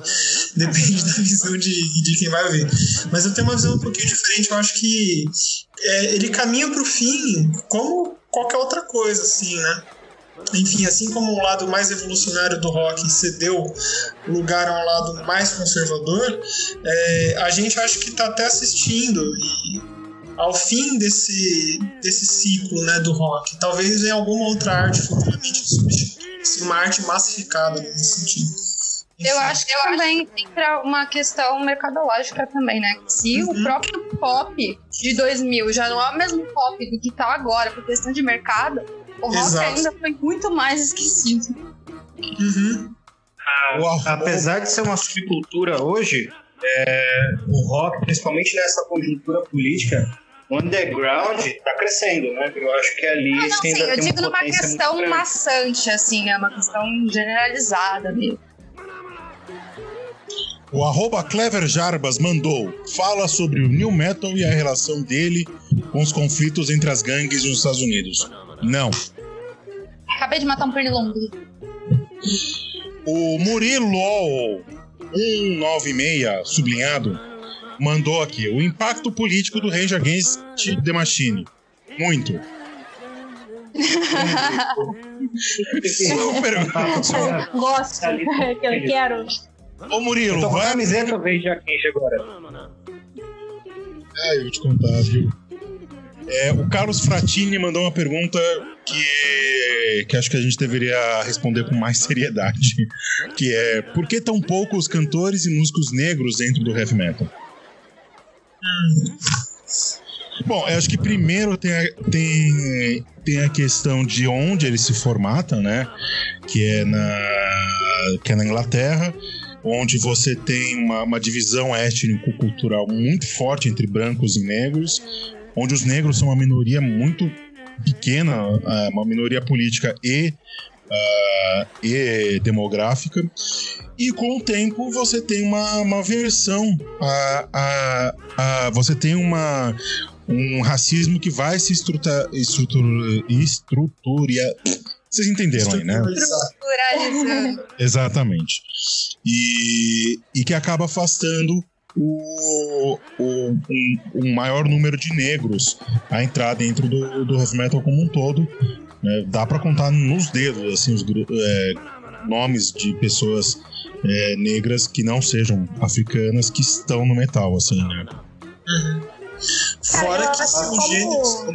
Depende da visão de, de quem vai ouvir. Mas eu tenho uma visão um pouquinho diferente. Eu acho que é, ele caminha para o fim como qualquer outra coisa, assim, né? Enfim, assim como o lado mais revolucionário do rock cedeu lugar a um lado mais conservador, é, a gente acho que está até assistindo e ao fim desse, desse ciclo né, do rock. Talvez venha alguma outra arte futuramente substituir uma arte massificada nesse sentido. Eu acho que também entra uma questão mercadológica também, né? Se o próprio pop de 2000 já não é o mesmo pop do que tá agora, por questão de mercado, o rock Exato. ainda foi muito mais esquecido. Uhum. o arroba- Apesar de ser uma subcultura hoje, é, o rock, principalmente nessa conjuntura política, o underground está crescendo, né? Eu acho que ali Ah, não, sim, ainda eu tem digo uma numa questão maçante, assim, é uma questão generalizada mesmo. O arroba Clever Jarbas mandou. Fala sobre o New Metal e a relação dele com os conflitos entre as gangues nos Estados Unidos. Não. Acabei de matar um pernilongo. O Murilo 196, sublinhado, mandou aqui. O impacto político do Rage Against the Machine. Muito. Super. Gosto, que eu quero. Ô Murilo, Eu tô com a vai. camiseta já quente agora. Ah, eu vou te contar, viu? É, o Carlos Fratini mandou uma pergunta que, que acho que a gente deveria responder com mais seriedade. Que é, por que tão poucos cantores e músicos negros dentro do heavy metal? Bom, eu acho que primeiro tem a, tem, tem a questão de onde eles se formatam, né? Que é na, que é na Inglaterra, onde você tem uma, uma divisão étnico-cultural muito forte entre brancos e negros, onde os negros são uma minoria muito pequena, ah, uma minoria política e, ah, e demográfica. E com o tempo você tem uma, uma versão, a, a, a, você tem uma, um racismo que vai se estrutura, estrutura, estruturia. Vocês entenderam aí, né? Exatamente. E, e que acaba afastando o, o, um, um maior número de negros a entrar dentro do, do heavy metal como um todo. Né? Dá pra contar nos dedos assim, os gru- é, nomes de pessoas é, negras que não sejam africanas que estão no metal, assim, né? Fora que são como- gêneros.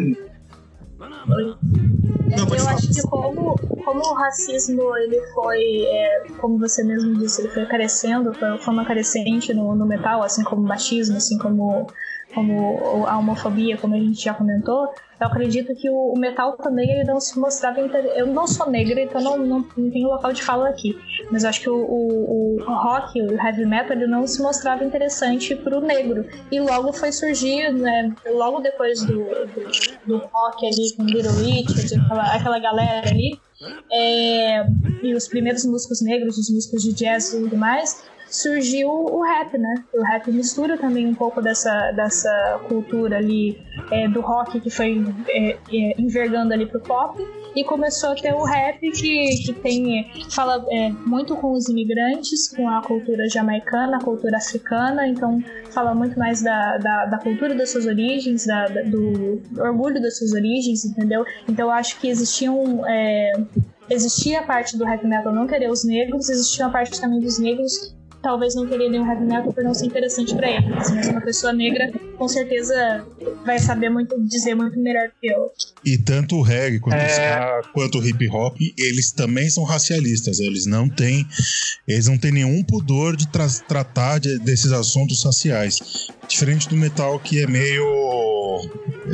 Não, eu acho que como, como o racismo ele foi, é, como você mesmo disse, ele foi crescendo, foi uma forma crescente no, no metal, assim como o machismo, assim como, como a homofobia, como a gente já comentou. Eu acredito que o, o metal também ele não se mostrava. inter- Eu não sou negra, então não, não, não tenho local de fala aqui. Mas eu acho que o, o, o rock, o heavy metal, ele não se mostrava interessante pro negro. E logo foi surgir, né, logo depois do, do, do rock ali com Little Richard, aquela, aquela galera ali, é, e os primeiros músicos negros, os músicos de jazz e tudo mais, surgiu o rap, né? O rap mistura também um pouco dessa, dessa cultura ali é, do rock que foi é, é, envergando ali pro pop e começou a ter o rap que, que tem fala é, muito com os imigrantes, com a cultura jamaicana, a cultura africana, então fala muito mais da, da, da cultura das suas origens, da, da- do orgulho das suas origens, entendeu? Então acho que existiam é, existia a parte do heavy metal não querer os negros, existia a parte também dos negros talvez não querer nenhum heavy metal por não ser interessante pra eles. Mas uma pessoa negra com certeza vai saber muito dizer muito melhor que eu. E tanto o reggae quanto, É. o ska, quanto o hip hop, eles também são racialistas. Eles não têm, eles não têm nenhum pudor de tra- tratar de- desses assuntos raciais. Diferente do metal que é meio,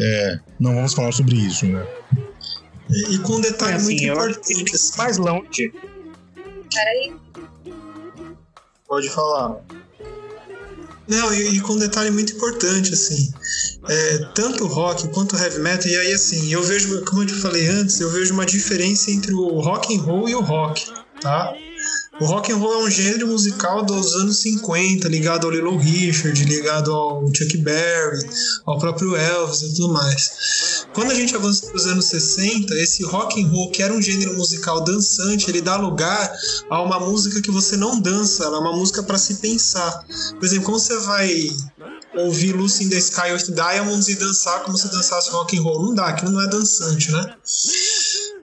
é, não vamos falar sobre isso, né? E, e com um detalhe É, assim, muito importante. assim, Mais longe. Peraí. Pode falar. Não, e, e com um detalhe muito importante, assim. É, tanto o rock quanto o heavy metal, e aí assim, eu vejo, como eu te falei antes, eu vejo uma diferença entre o rock and roll e o rock, tá? O rock and roll é um gênero musical dos anos 50, ligado ao Little Richard, ligado ao Chuck Berry, ao próprio Elvis e tudo mais. Quando a gente avança para os anos 60, esse rock and roll, que era um gênero musical dançante, ele dá lugar a uma música que você não dança, ela é uma música para se pensar. Por exemplo, como você vai ouvir Lucy in the Sky with Diamonds e dançar como se dançasse rock and roll? Não dá, aquilo não é dançante, né?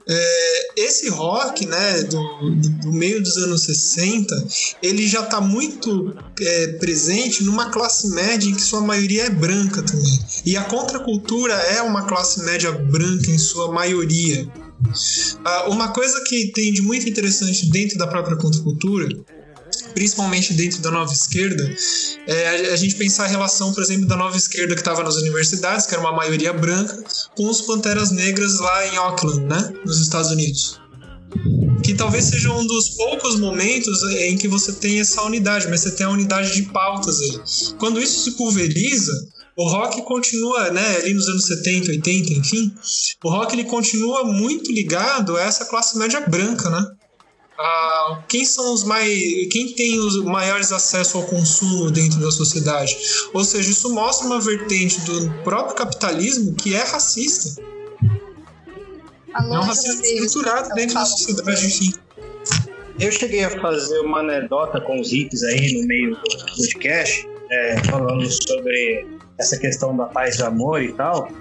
É, esse rock, né, do, do- meio dos anos 60, ele já está muito é, presente numa classe média em que sua maioria é branca também. E a contracultura é uma classe média branca em sua maioria. Ah, uma coisa que tem de muito interessante dentro da própria contracultura, principalmente dentro da nova esquerda, é a, gente pensar a relação, por exemplo, da nova esquerda que estava nas universidades, que era uma maioria branca, com os panteras negras lá em Auckland, né, nos Estados Unidos. que talvez seja um dos poucos momentos em que você tem essa unidade, mas você tem a unidade de pautas aí. Quando isso se pulveriza, o rock continua, né, ali nos anos 70, 80, enfim, o rock ele continua muito ligado a essa classe média branca, né? Ah, quem são os mais. quem tem os maiores acessos ao consumo dentro da sociedade? Ou seja, isso mostra uma vertente do próprio capitalismo que é racista. É um racismo estruturado dentro da sociedade, enfim. Eu cheguei a fazer uma anedota com os hippies aí no meio do podcast, é, falando sobre essa questão da paz e amor e tal.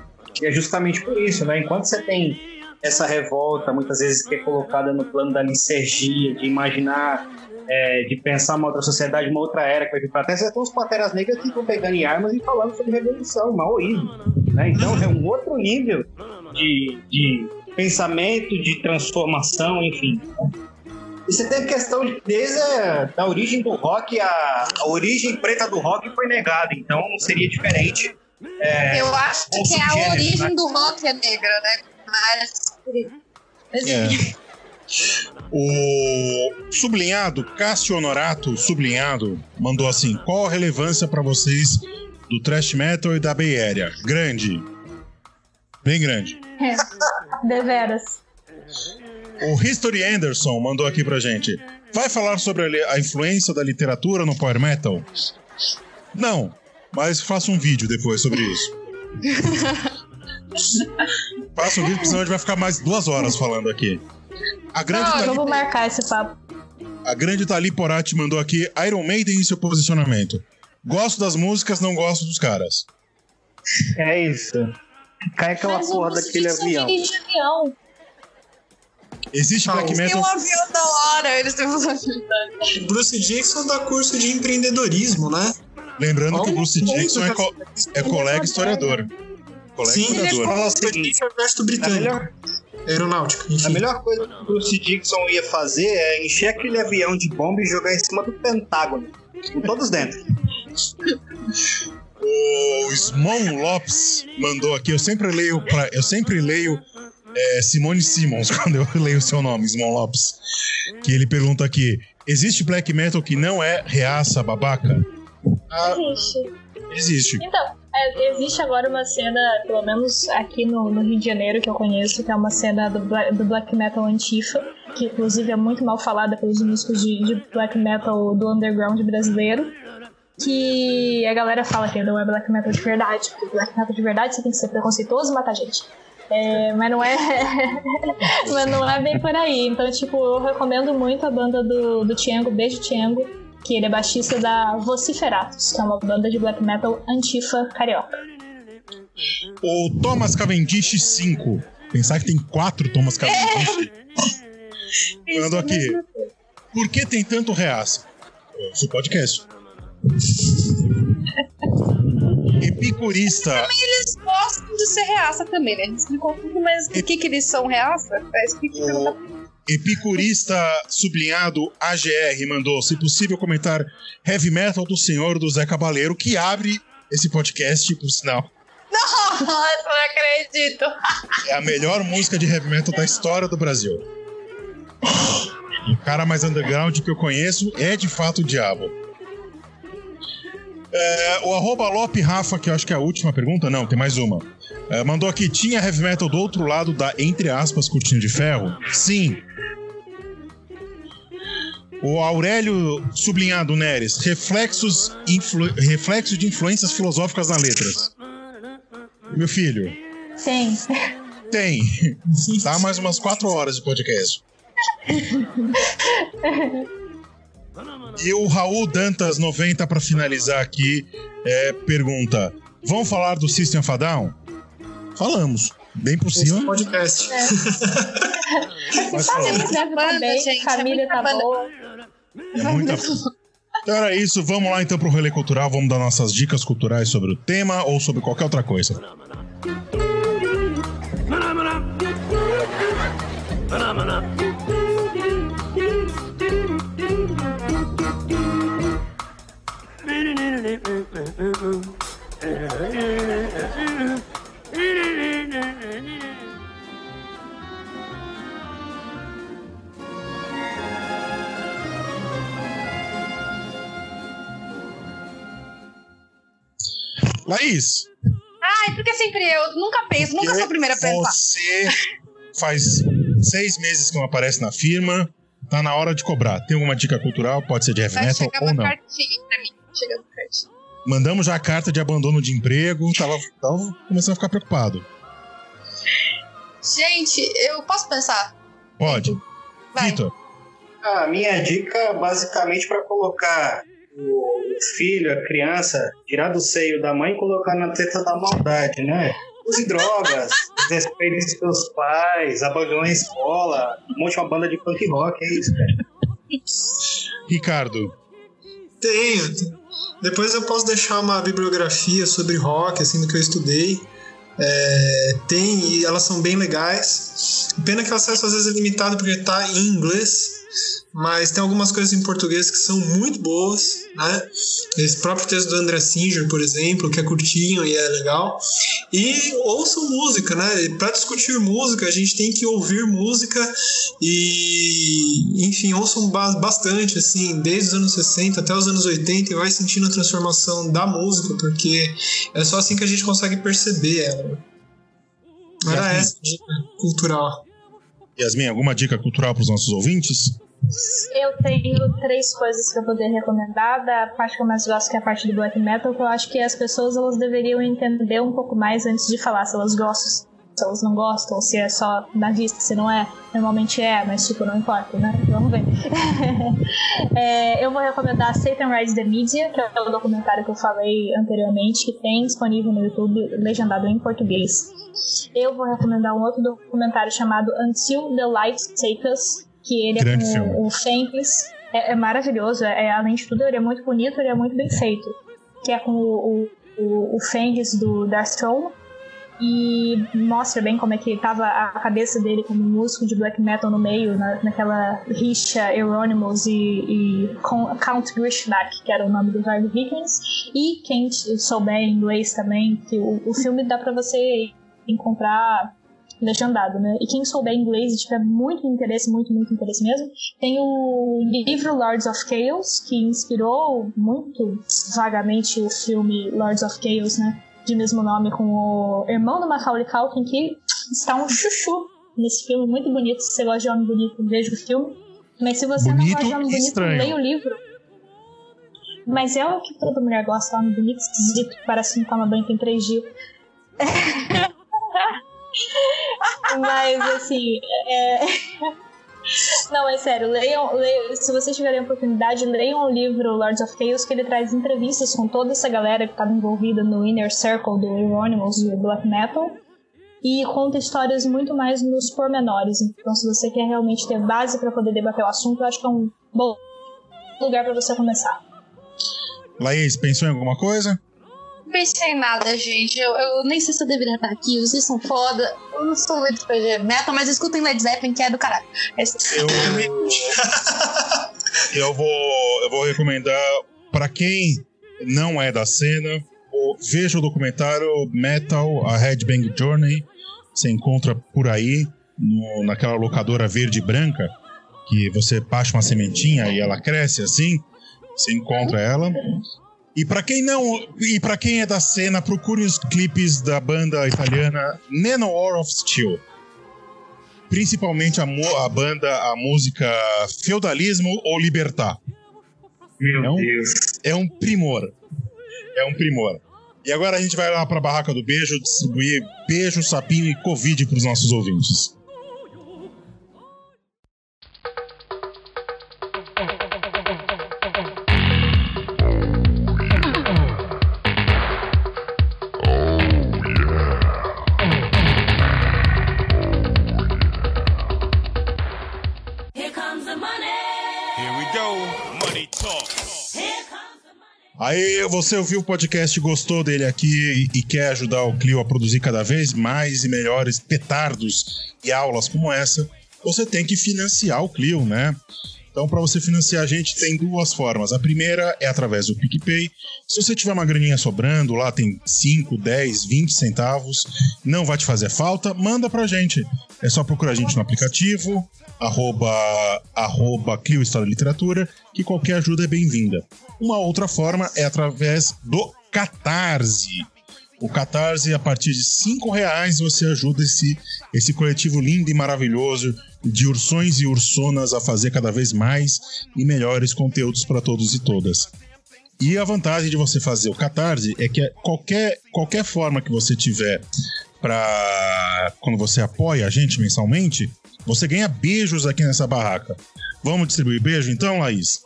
E é justamente por isso, né? Enquanto você tem essa revolta, muitas vezes que é colocada no plano da licergia, de imaginar, é, de pensar uma outra sociedade, uma outra era que vai vir para você tem os pateras negras que estão pegando em armas e falando sobre revolução, maoísmo. Né? Então é um outro nível de, de pensamento, de transformação, enfim. E você tem a questão de, desde a da origem do rock, a, a origem preta do rock foi negada, então não seria diferente. É, Eu acho que é a origem do rock é negra, né? Mas É. O sublinhado, Cássio Honorato, sublinhado, mandou assim: qual a relevância pra vocês do thrash metal e da Bay Area? Grande. Bem grande. É, deveras. O History Anderson mandou aqui pra gente. Vai falar sobre a a influência da literatura no power metal? Não, mas faça um vídeo depois sobre isso. Faça um vídeo, porque senão a gente vai ficar mais duas horas falando aqui. A grande, Não, Thalita- vamos marcar esse papo. a grande Tali Porati mandou aqui Iron Maiden e seu posicionamento. Gosto das músicas, não gosto dos caras. É isso. Cai aquela Mas o porra daquele avião. dirige avião. Existe black Tem metal. um avião da hora, eles têm um Bruce Dixon dá curso de empreendedorismo, né? Lembrando que o Bruce Dixon é, co- é colega historiador. Colega Sim, ele é historiador. Fala o seguinte, do Exército a Britânico, melhor, aeronáutica, a enfim. melhor coisa que o Bruce Dixon ia fazer é encher aquele avião de bomba e jogar em cima do Pentágono. Com todos dentro. O Smon Lopes mandou aqui. Eu sempre leio, pra, eu sempre leio é, Simone Simmons quando eu leio o seu nome, Smon Lopes. Que ele pergunta aqui: existe black metal que não é reaça babaca? Ah, Existe. existe. Então, é, existe agora uma cena, pelo menos aqui no, no Rio de Janeiro, que eu conheço, que é uma cena do, do black metal antifa, que inclusive é muito mal falada pelos músicos de, de black metal do underground brasileiro. Que a galera fala que não é black metal de verdade, porque black metal de verdade você tem que ser preconceituoso e matar gente. É, mas não é. mas não é bem por aí. Então, tipo, eu recomendo muito a banda do, do Tiango, Beijo Tiango, que ele é baixista da Vociferatus, que é uma banda de black metal antifa carioca. O Thomas Cavendish 5. Pensar que tem quatro Thomas Cavendish. Mandou aqui. Por que tem tanto reaça? É o seu podcast. Epicurista. Eles gostam de ser reaça também, né? Eles me confundem, mas por que, que eles são reaça? É isso que na Epicurista sublinhado AGR mandou, se possível, comentar Heavy Metal do Senhor do Zé Cabaleiro, que abre esse podcast, por sinal. Nossa, não acredito. É a melhor música de heavy metal da história do Brasil. O cara mais underground que eu conheço é de fato o Diabo. É, o arroba Lope Rafa, que eu acho que é a última pergunta, não, tem mais uma. É, mandou aqui: tinha heavy metal do outro lado da, entre aspas, cortina de ferro? Sim. O Aurélio Sublinhado Neres, reflexos, influ, reflexo de influências filosóficas na letras. Meu filho, Tem. tem. Tá mais umas quatro horas de podcast. E o Raul Dantas 90 pra finalizar aqui é, pergunta: Vamos falar do System of a Down? Falamos. Bem por cima. podcast. Mas Tá falamos. bem, deve tá Banda, bem, gente, é família tá boa. É muita Então era isso, vamos lá então pro Relê Cultural, vamos dar nossas dicas culturais sobre o tema ou sobre qualquer outra coisa. Laís. Ai, porque sempre eu. Nunca penso, nunca sou a primeira a pensar. Você faz seis meses que não aparece na firma. Tá na hora de cobrar. Tem alguma dica cultural? Pode ser de heavy metal ou uma não? cartinha pra mim. Chega uma cartinha. Mandamos já a carta de abandono de emprego. Tava, tava começando a ficar preocupado. Gente, eu posso pensar? Pode. Vai. Vitor. A minha dica, basicamente, para colocar o filho, a criança, tirar do seio da mãe e colocar na teta da maldade, né? Use drogas, desrespeite seus pais, abandone a escola, monte uma banda de punk rock, é isso, cara. Ricardo. Tenho. Depois eu posso deixar uma bibliografia sobre rock, assim, do que eu estudei. É, tem, e elas são bem legais. Pena que o acesso às vezes é limitado porque tá em inglês, mas tem algumas coisas em português que são muito boas, né? Esse próprio texto do André Singer, por exemplo, que é curtinho e é legal. E ouçam música, né? Para discutir música, a gente tem que ouvir música e, enfim, ouçam ba- bastante, assim, desde os anos 60 até os anos 80 e vai sentindo a transformação da música, porque é só assim que a gente consegue perceber ela. Era Yasmin. essa a dica cultural. Yasmin, alguma dica cultural para os nossos ouvintes? Eu tenho três coisas pra poder recomendar. Da parte que eu mais gosto, que é a parte do black metal, que eu acho que as pessoas elas deveriam entender um pouco mais antes de falar se elas gostam, se elas não gostam, se é só na vista, se não é. Normalmente é, mas tipo, não importa, né? Vamos ver. É, eu vou recomendar Satan Rides the Media, que é o documentário que eu falei anteriormente, que tem disponível no YouTube, legendado em português. Eu vou recomendar um outro documentário chamado Until the Light Take Us, que ele Grande é com o Fenris. É, é maravilhoso, é, além de tudo, ele é muito bonito, ele é muito bem feito. Que é com o, o, o, Fenris do Dark Throne. E mostra bem como é que tava a cabeça dele como músico de black metal no meio, na, naquela rixa Euronymous e, e Count Grishnak, que era o nome dos Arg Vikings. E quem souber inglês também, que o, o filme dá pra você encontrar legendado, né? E quem souber inglês e tiver muito interesse, muito, muito interesse mesmo, tem o livro Lords of Chaos, que inspirou muito vagamente o filme Lords of Chaos, né? De mesmo nome, com o irmão do Macaulay Culkin, que está um chuchu nesse filme, muito bonito. Se você gosta de homem bonito, veja o filme. Mas se você não Bonito gosta de homem bonito, estranho. leia o livro. Mas é o que toda mulher gosta, homem bonito, esquisito, parece não toma banho tem três dias. Mas assim, é... Não, é sério, leiam, leiam, se vocês tiverem a oportunidade, leiam o livro Lords of Chaos, que ele traz entrevistas com toda essa galera que estava envolvida no Inner Circle do Euronymous do Black Metal. E conta histórias muito mais nos pormenores. Então, se você quer realmente ter base para poder debater o assunto, eu acho que é um bom lugar para você começar. Laís, pensou em alguma coisa? Pensei em nada, gente. Eu, eu nem sei se eu deveria estar aqui. Vocês são foda. Eu não sou muito metal, mas escutem Led Zeppelin, que é do caralho. Esse- Eu, eu vou, eu vou recomendar para quem não é da cena, veja o documentário Metal, a Headbang Journey. Você encontra por aí, no- naquela locadora verde e branca, que você baixa uma sementinha e ela cresce assim. Você encontra ela. E para quem não, e para quem é da cena, procure os clipes da banda italiana War of Steel. Principalmente a, a banda, a música Feudalismo ou Libertar. Meu Não? Deus. É um primor. É um primor. E agora a gente vai lá pra Barraca do Beijo distribuir beijo, sapinho e Covid pros nossos ouvintes. Aí você ouviu o podcast, gostou dele aqui e, e quer ajudar o Clio a produzir cada vez mais e melhores petardos e aulas como essa, você tem que financiar o Clio, né? Então, para você financiar a gente, tem duas formas. A primeira é através do PicPay. Se você tiver uma graninha sobrando, lá tem 5, 10, 20 centavos, não vai te fazer falta, manda pra gente. É só procurar a gente no aplicativo, arroba, arroba Clio Literatura, que qualquer ajuda é bem-vinda. Uma outra forma é através do Catarse. O Catarse, a partir de cinco reais, você ajuda esse, esse coletivo lindo e maravilhoso de ursões e ursonas a fazer cada vez mais e melhores conteúdos para todos e todas. E a vantagem de você fazer o Catarse é que qualquer, qualquer forma que você tiver para quando você apoia a gente mensalmente, você ganha beijos aqui nessa barraca. Vamos distribuir beijo então, Laís?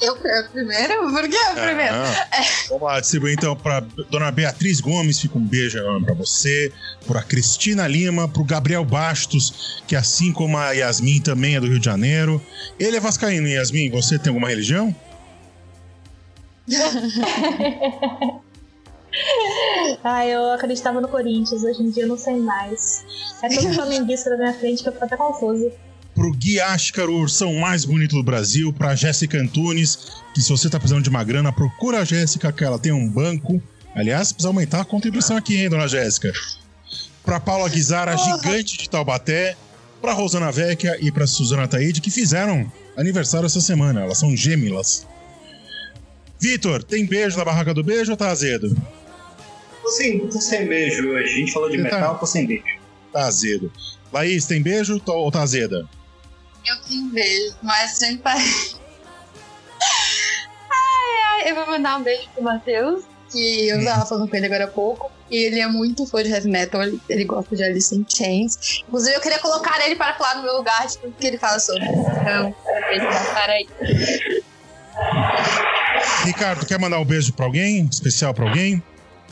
Eu primeiro? Por que eu primeiro? Ah, Vamos lá, distribuir então para dona Beatriz Gomes, fica um beijo enorme para você, para Cristina Lima, para o Gabriel Bastos, que assim como a Yasmin também é do Rio de Janeiro. Ele é vascaíno, Yasmin, você tem alguma religião? ah, eu acreditava no Corinthians, hoje em dia eu não sei mais. É todo flamenguista na minha frente que eu fico até confusa. Pro Gui Ascar, o ursão mais bonito do Brasil, pra Jéssica Antunes, que se você tá precisando de uma grana, procura a Jéssica, que ela tem um banco. Aliás, precisa aumentar a contribuição aqui, hein, dona Jéssica? Pra Paula Guizara, gigante de Taubaté, pra Rosana Vecchia e pra Suzana Taide, que fizeram aniversário essa semana. Elas são gêmeas. Vitor, tem beijo na barraca do beijo ou tá azedo? Tô sem, tô sem beijo hoje. A gente falou de Você tá- metal, tô sem beijo. Tá azedo. Laís, tem beijo ou tá azeda? Eu tenho beijo, mas sem pai. Ai, ai, eu vou mandar um beijo pro Matheus, que eu tava falando com ele agora há pouco. E ele é muito fã de heavy metal, ele, ele gosta de Alice in Chains. Inclusive, eu queria colocar ele para falar no meu lugar de tudo que ele fala sobre. Então, vai estar aí. Ricardo, quer mandar um beijo pra alguém? Especial pra alguém?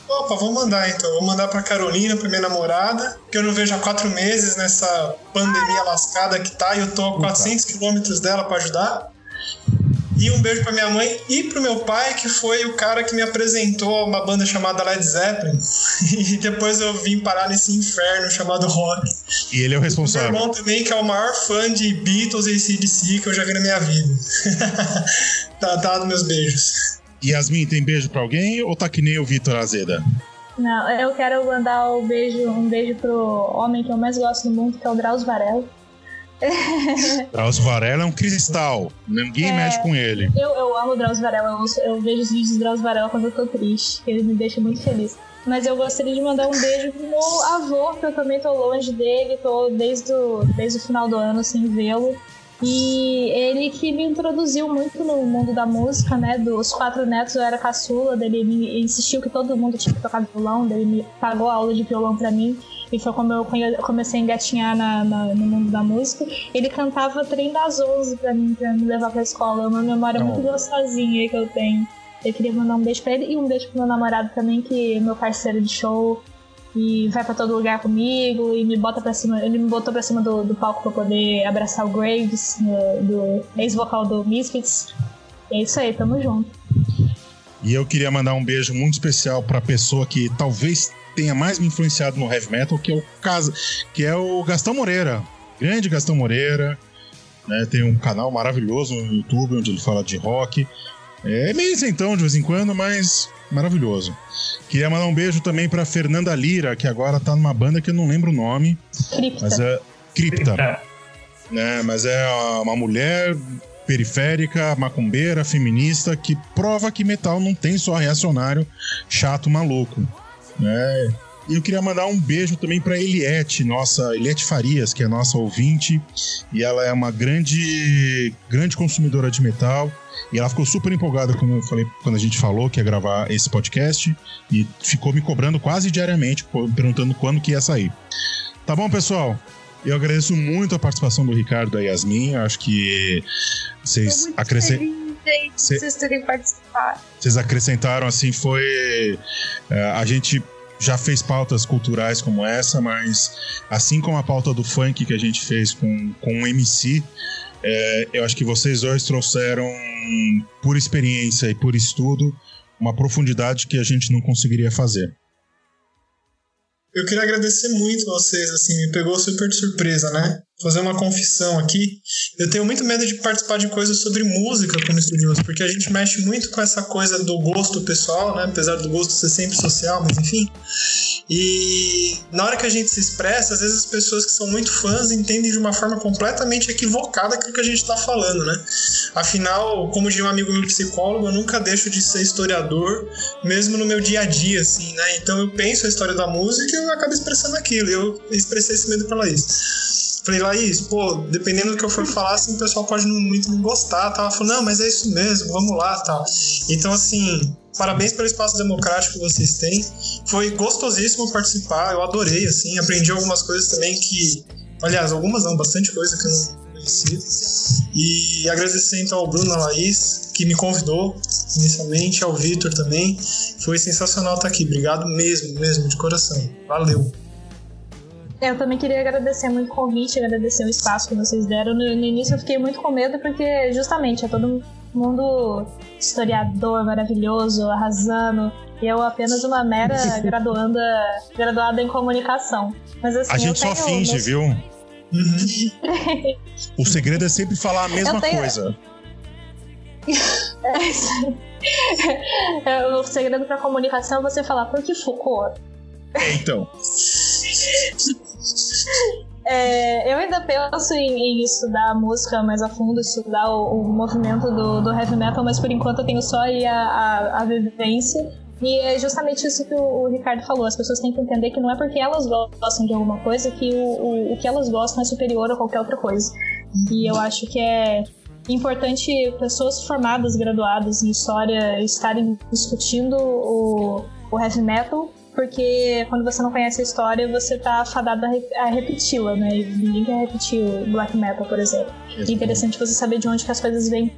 Opa, vou mandar então. Vou mandar pra Carolina, pra minha namorada, que eu não vejo há quatro meses nessa pandemia lascada que tá, e eu tô a 400 quilômetros dela pra ajudar. E um beijo pra minha mãe e pro meu pai, que foi o cara que me apresentou a uma banda chamada Led Zeppelin. E depois eu vim parar nesse inferno chamado rock. E ele é o Meu responsável. irmão também, que é o maior fã de Beatles e CDC que eu já vi na minha vida. tá dado meus beijos. Yasmin, tem beijo pra alguém ou tá que nem o Vitor Azeda? Não, eu quero mandar um beijo, um beijo pro homem que eu mais gosto no mundo, que é o Drauzio Varela. Drauzio Varela é um cristal. Ninguém É. mexe com ele. Eu, eu amo o Drauzio Varela, eu, eu vejo os vídeos do Drauzio Varela quando eu tô triste, ele me deixa muito feliz. Mas eu gostaria de mandar um beijo pro meu avô, que eu também tô longe dele, tô desde o, desde o final do ano sem vê-lo. E ele que me introduziu muito no mundo da música, né? Dos quatro netos eu era caçula, dele me insistiu que todo mundo tinha que tocar violão, dele me pagou a aula de violão pra mim. E foi como eu comecei a engatinhar na, na- no mundo da música. Ele cantava Trem das 11 pra mim, pra me levar pra escola. É uma memória muito gostosinha aí que eu tenho. Eu queria mandar um beijo pra ele e um beijo pro meu namorado também, que é meu parceiro de show. E vai pra todo lugar comigo e me bota pra cima. Ele me botou pra cima do, do palco pra poder abraçar o Graves, no- do ex-vocal do Misfits. É isso aí, tamo junto. E eu queria mandar um beijo muito especial pra pessoa que talvez tenha mais me influenciado no heavy metal, que é o caso, que é o Gastão Moreira. Grande Gastão Moreira. né, tem um canal maravilhoso no YouTube onde ele fala de rock. É meio isentão de vez em quando, mas maravilhoso. Queria mandar um beijo também pra Fernanda Lira, que agora tá numa banda que eu não lembro o nome. Cripta. Mas é. Cripta. Né, mas é uma mulher periférica, macumbeira, feminista, que prova que metal não tem só reacionário chato maluco. Né? E eu queria mandar um beijo também para Eliette, nossa Eliette Farias, que é nossa ouvinte, e ela é uma grande, grande consumidora de metal. E ela ficou super empolgada quando eu falei, quando a gente falou que ia gravar esse podcast, e ficou me cobrando quase diariamente, perguntando quando que ia sair. Tá bom, pessoal? Eu agradeço muito a participação do Ricardo e da Yasmin. Eu acho que vocês acrescentaram. Vocês terem participado. Vocês acrescentaram assim, foi. é, a gente já fez pautas culturais como essa, mas assim como a pauta do funk que a gente fez com, com o MC, é, eu acho que vocês dois trouxeram, por experiência e por estudo, uma profundidade que a gente não conseguiria fazer. Eu queria agradecer muito vocês, assim, me pegou super de surpresa, né? Fazer uma confissão aqui. Eu tenho muito medo de participar de coisas sobre música como estudioso, porque a gente mexe muito com essa coisa do gosto pessoal, né? Apesar do gosto ser sempre social, mas enfim. E na hora que a gente se expressa, às vezes as pessoas que são muito fãs entendem de uma forma completamente equivocada aquilo que a gente está falando, né? Afinal, como diz um amigo meu psicólogo, eu nunca deixo de ser historiador, mesmo no meu dia a dia, assim, né? Então eu penso a história da música e eu acabo expressando aquilo. Eu expressei esse medo pra Laís. Falei, Laís, pô, dependendo do que eu for falar, assim, o pessoal pode não, muito não gostar, tá? Ela falou, não, mas é isso mesmo, vamos lá, tal. Então, assim, parabéns pelo espaço democrático que vocês têm. Foi gostosíssimo participar, eu adorei, assim, aprendi algumas coisas também que. Aliás, algumas não, bastante coisa que eu não conhecia. E agradecer então ao Bruno, à Laís, que me convidou inicialmente, ao Vitor também. Foi sensacional estar aqui. Obrigado mesmo, mesmo, de coração. Valeu. Eu também queria agradecer muito o convite, agradecer o espaço que vocês deram. No, no início eu fiquei muito com medo, porque justamente é todo mundo historiador maravilhoso, arrasando. E eu apenas uma mera graduanda, graduada em comunicação. Mas assim, A gente só finge, meus- viu? O segredo é sempre falar a mesma tenho- coisa. É, o segredo pra comunicação é você falar por que Foucault? Então, É, eu ainda penso em, em estudar música mais a fundo, estudar o, o movimento do, do heavy metal, mas por enquanto eu tenho só aí a, a, a vivência. E é justamente isso que o, o Ricardo falou: as pessoas têm que entender que não é porque elas gostam de alguma coisa que o, o, o que elas gostam é superior a qualquer outra coisa. E eu acho que é importante pessoas formadas, graduadas em história, estarem discutindo o, o heavy metal, porque quando você não conhece a história, você tá fadado a, re- a repeti-la, né? E ninguém quer repetir o black metal, por exemplo. É interessante você saber de onde que as coisas vêm.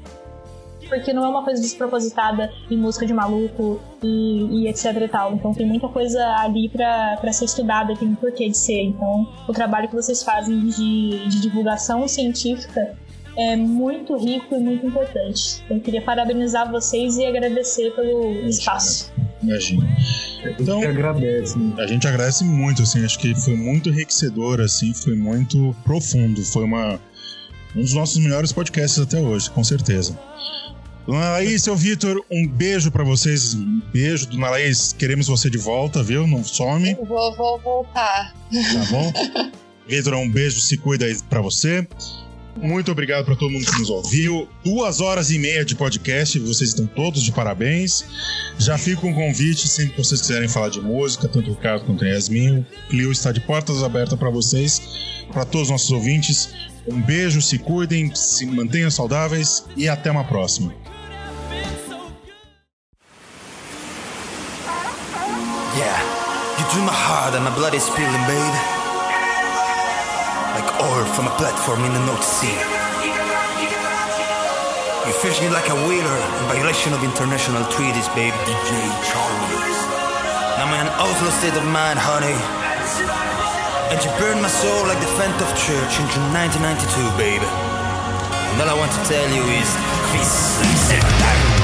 Porque não é uma coisa despropositada em música de maluco e, e etc e tal. Então tem muita coisa ali pra, pra ser estudada, tem um porquê de ser. Então o trabalho que vocês fazem de, de divulgação científica é muito rico e muito importante. Eu queria parabenizar vocês e agradecer pelo espaço. Imagina. Então, agradece. a gente agradece muito, assim, acho que foi muito enriquecedor, assim, foi muito profundo, foi uma um dos nossos melhores podcasts até hoje, com certeza. Dona Laís, seu Vitor, um beijo pra vocês, um beijo. Dona Laís, queremos você de volta, viu? Não some, Vou, vou voltar. tá bom? Vitor, um beijo, se cuida aí pra você. Muito obrigado pra todo mundo que nos ouviu. Duas horas e meia de podcast, vocês estão todos de parabéns. Já fica um convite, sempre que vocês quiserem falar de música, tanto o Ricardo quanto a Yasmin. O Clio está de portas abertas pra vocês, pra todos os nossos ouvintes. Um beijo, se cuidem, se mantenham saudáveis e até uma próxima. Yeah, you drew my heart and my blood is spilling, babe. Oil from a platform in the North Sea. You fish me like a whaler in violation of international treaties, babe. DJ Charles. Now I'm in an Oslo state of mind, honey. And you burned my soul like the Fent of Church in June 1992, babe. And all I want to tell you is, Hypothermia,